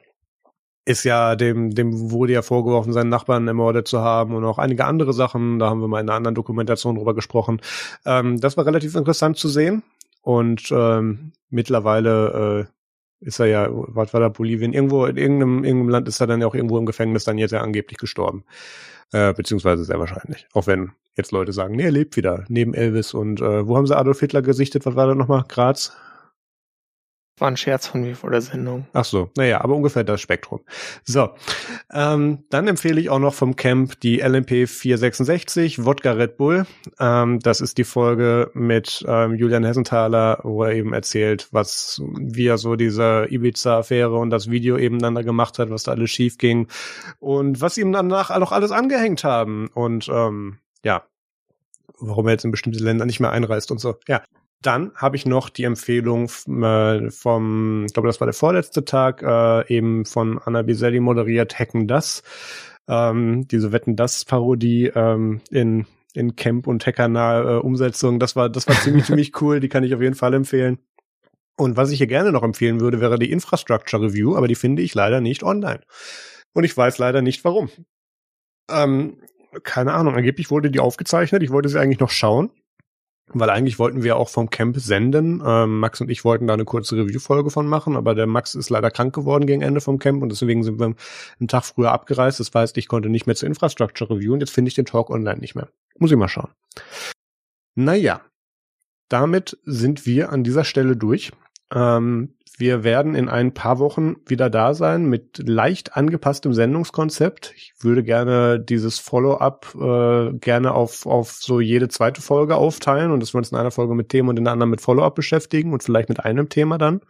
ist ja dem, dem wurde ja vorgeworfen, seinen Nachbarn ermordet zu haben und auch einige andere Sachen. Da haben wir mal in einer anderen Dokumentation drüber gesprochen. Ähm, das war relativ interessant zu sehen. Und ähm, mittlerweile äh, ist er ja, was war da, Bolivien? Irgendwo, in irgendeinem, irgendeinem Land ist er dann ja auch irgendwo im Gefängnis dann jetzt ja angeblich gestorben. Äh, beziehungsweise sehr wahrscheinlich. Auch wenn jetzt Leute sagen, nee, er lebt wieder, neben Elvis. Und äh, wo haben sie Adolf Hitler gesichtet? Was war da nochmal? Graz? War ein Scherz von mir vor der Sendung. Ach so, naja, aber ungefähr das Spektrum. So, ähm, dann empfehle ich auch noch vom Camp die LMP 466 Wodka Red Bull. Ähm, das ist die Folge mit ähm, Julian Hessenthaler, wo er eben erzählt, was, wie er so diese Ibiza-Affäre und das Video eben dann da gemacht hat, was da alles schief ging und was ihm danach auch alles angehängt haben. Und ähm, ja, warum er jetzt in bestimmte Länder nicht mehr einreist und so. Ja, dann habe ich noch die Empfehlung äh, vom, ich glaube, das war der vorletzte Tag, äh, eben von Anna Biselli moderiert Hacken das. Ähm, diese Wetten das Parodie ähm, in in Camp und Hackernah äh, Umsetzung. Das war das war ziemlich ziemlich cool. Die kann ich auf jeden Fall empfehlen. Und was ich hier gerne noch empfehlen würde, wäre die Infrastructure Review, aber die finde ich leider nicht online. Und ich weiß leider nicht warum. Ähm, keine Ahnung. Angeblich wurde die aufgezeichnet. Ich wollte sie eigentlich noch schauen weil eigentlich wollten wir auch vom Camp senden. Ähm, Max und ich wollten da eine kurze Review-Folge von machen, aber der Max ist leider krank geworden gegen Ende vom Camp und deswegen sind wir einen Tag früher abgereist. Das heißt, ich konnte nicht mehr zur Infrastructure Review und jetzt finde ich den Talk online nicht mehr. Muss ich mal schauen. Naja, damit sind wir an dieser Stelle durch. Ähm, wir werden in ein paar Wochen wieder da sein mit leicht angepasstem Sendungskonzept. Ich würde gerne dieses Follow-up äh, gerne auf, auf so jede zweite Folge aufteilen und dass wir uns in einer Folge mit Themen und in der anderen mit Follow-up beschäftigen und vielleicht mit einem Thema dann.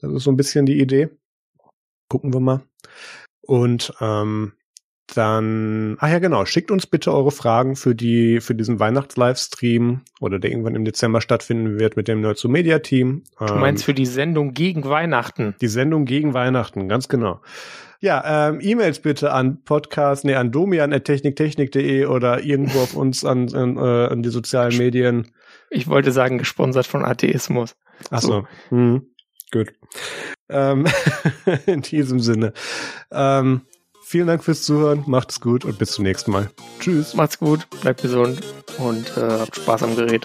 Das ist so ein bisschen die Idee. Gucken wir mal. Und ähm, dann, ach ja genau, schickt uns bitte eure Fragen für die, für diesen Weihnachts-Livestream oder der irgendwann im Dezember stattfinden wird mit dem Nerd zu Media Team. Du meinst ähm, für die Sendung gegen Weihnachten? Die Sendung gegen Weihnachten, ganz genau. Ja, ähm, E-Mails bitte an Podcast, nee, an domian.techniktechnik.de oder irgendwo auf uns an, an, äh, an die sozialen Medien. Ich wollte sagen, gesponsert von Atheismus. Ach so. so. Hm. Gut. Ähm, in diesem Sinne. Ähm, Vielen Dank fürs Zuhören, macht's gut und bis zum nächsten Mal. Tschüss. Macht's gut, bleibt gesund und äh, habt Spaß am Gerät.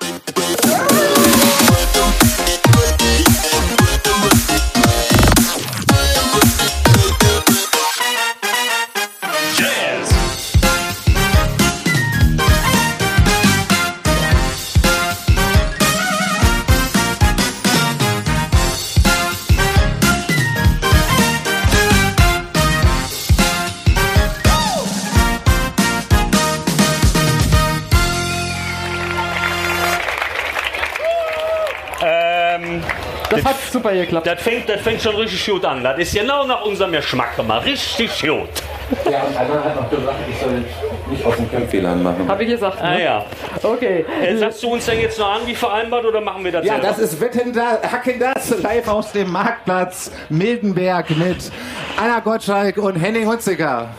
Das, hat super geklappt. Das fängt, das fängt schon richtig gut an. Das ist genau nach unserem Geschmack immer. Richtig gut. Ja, und einer hat noch gesagt, ich soll nicht aus dem Kämpfehlern machen. Habe ich gesagt. Ah Ne? ja. Okay. Äh, sagst du uns denn jetzt noch an, wie vereinbart, oder machen wir das Ja, selber? das ist Wetten da, Hacken das live aus dem Marktplatz Mildenberg mit Anna Gottschalk und Henning Hunziker.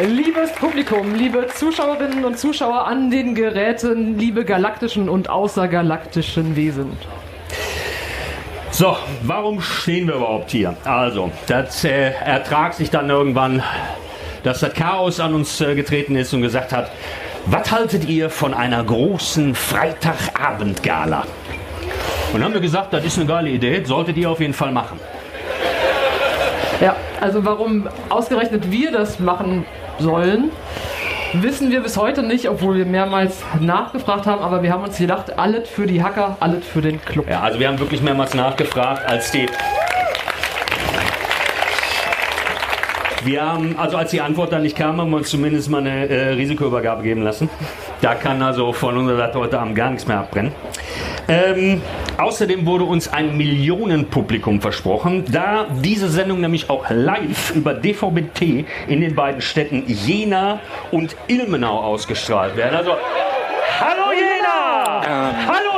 Liebes Publikum, liebe Zuschauerinnen und Zuschauer an den Geräten, liebe galaktischen und außergalaktischen Wesen. So, warum stehen wir überhaupt hier? Also, das äh, ertrag sich dann irgendwann, dass das Chaos an uns äh, getreten ist und gesagt hat, was haltet ihr von einer großen Freitagabendgala? Und dann haben wir gesagt, das ist eine geile Idee, solltet ihr auf jeden Fall machen. Ja, also warum ausgerechnet wir das machen sollen, wissen wir bis heute nicht, obwohl wir mehrmals nachgefragt haben, aber wir haben uns gedacht, alles für die Hacker, alles für den Club. Ja, also wir haben wirklich mehrmals nachgefragt, als die. Wir haben, also als die Antwort dann nicht kam, haben wir uns zumindest mal eine äh, Risikoübergabe geben lassen. Da kann also von unserer Seite heute Abend gar nichts mehr abbrennen. Ähm, außerdem wurde uns ein Millionenpublikum versprochen, da diese Sendung nämlich auch live über DVB-T in den beiden Städten Jena und Ilmenau ausgestrahlt werden. Also, hallo Jena! hallo Ilmenau!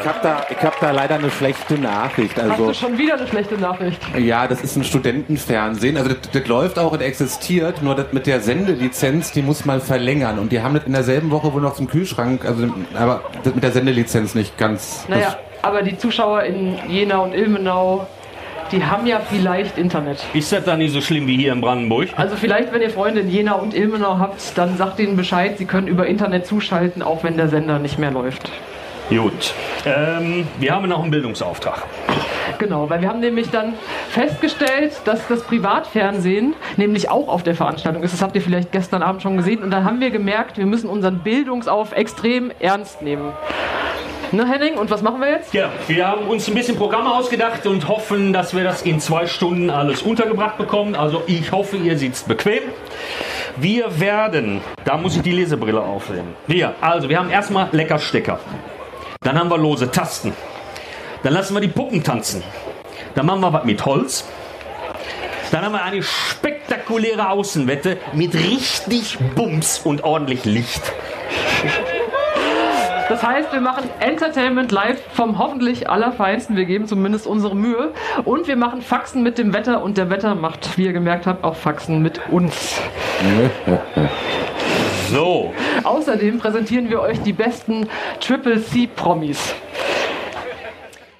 Ich hab da, ich hab da leider eine schlechte Nachricht. Hast Also du schon wieder eine schlechte Nachricht? ja, das ist ein Studentenfernsehen. Also das, das läuft auch und existiert. Nur das mit der Sendelizenz, die muss man verlängern. Und die haben das in derselben Woche wohl noch zum Kühlschrank. Also aber das mit der Sendelizenz nicht ganz. Naja, aber die Zuschauer in Jena und Ilmenau, die haben ja vielleicht Internet. Ist das dann nicht so schlimm wie hier in Brandenburg? Also vielleicht, wenn ihr Freunde in Jena und Ilmenau habt, dann sagt ihnen Bescheid, sie können über Internet zuschalten, auch wenn der Sender nicht mehr läuft. Gut. Ähm, wir haben noch einen Bildungsauftrag. Genau, weil wir haben nämlich dann festgestellt, dass das Privatfernsehen nämlich auch auf der Veranstaltung ist. Das habt ihr vielleicht gestern Abend schon gesehen. Und dann haben wir gemerkt, wir müssen unseren Bildungsauf extrem ernst nehmen. Ne, Henning? Und was machen wir jetzt? Ja, wir haben uns ein bisschen Programme ausgedacht und hoffen, dass wir das in zwei Stunden alles untergebracht bekommen. Also ich hoffe, ihr sitzt bequem. Wir werden, da muss ich die Lesebrille aufnehmen. Wir, also wir haben erstmal lecker Stecker. Dann haben wir lose Tasten. Dann lassen wir die Puppen tanzen. Dann machen wir was mit Holz. Dann haben wir eine spektakuläre Außenwette mit richtig Bums und ordentlich Licht. Das heißt, wir machen Entertainment live vom hoffentlich Allerfeinsten. Wir geben zumindest unsere Mühe. Und wir machen Faxen mit dem Wetter. Und der Wetter macht, wie ihr gemerkt habt, auch Faxen mit uns. So, Außerdem präsentieren wir euch die besten Triple C-Promis.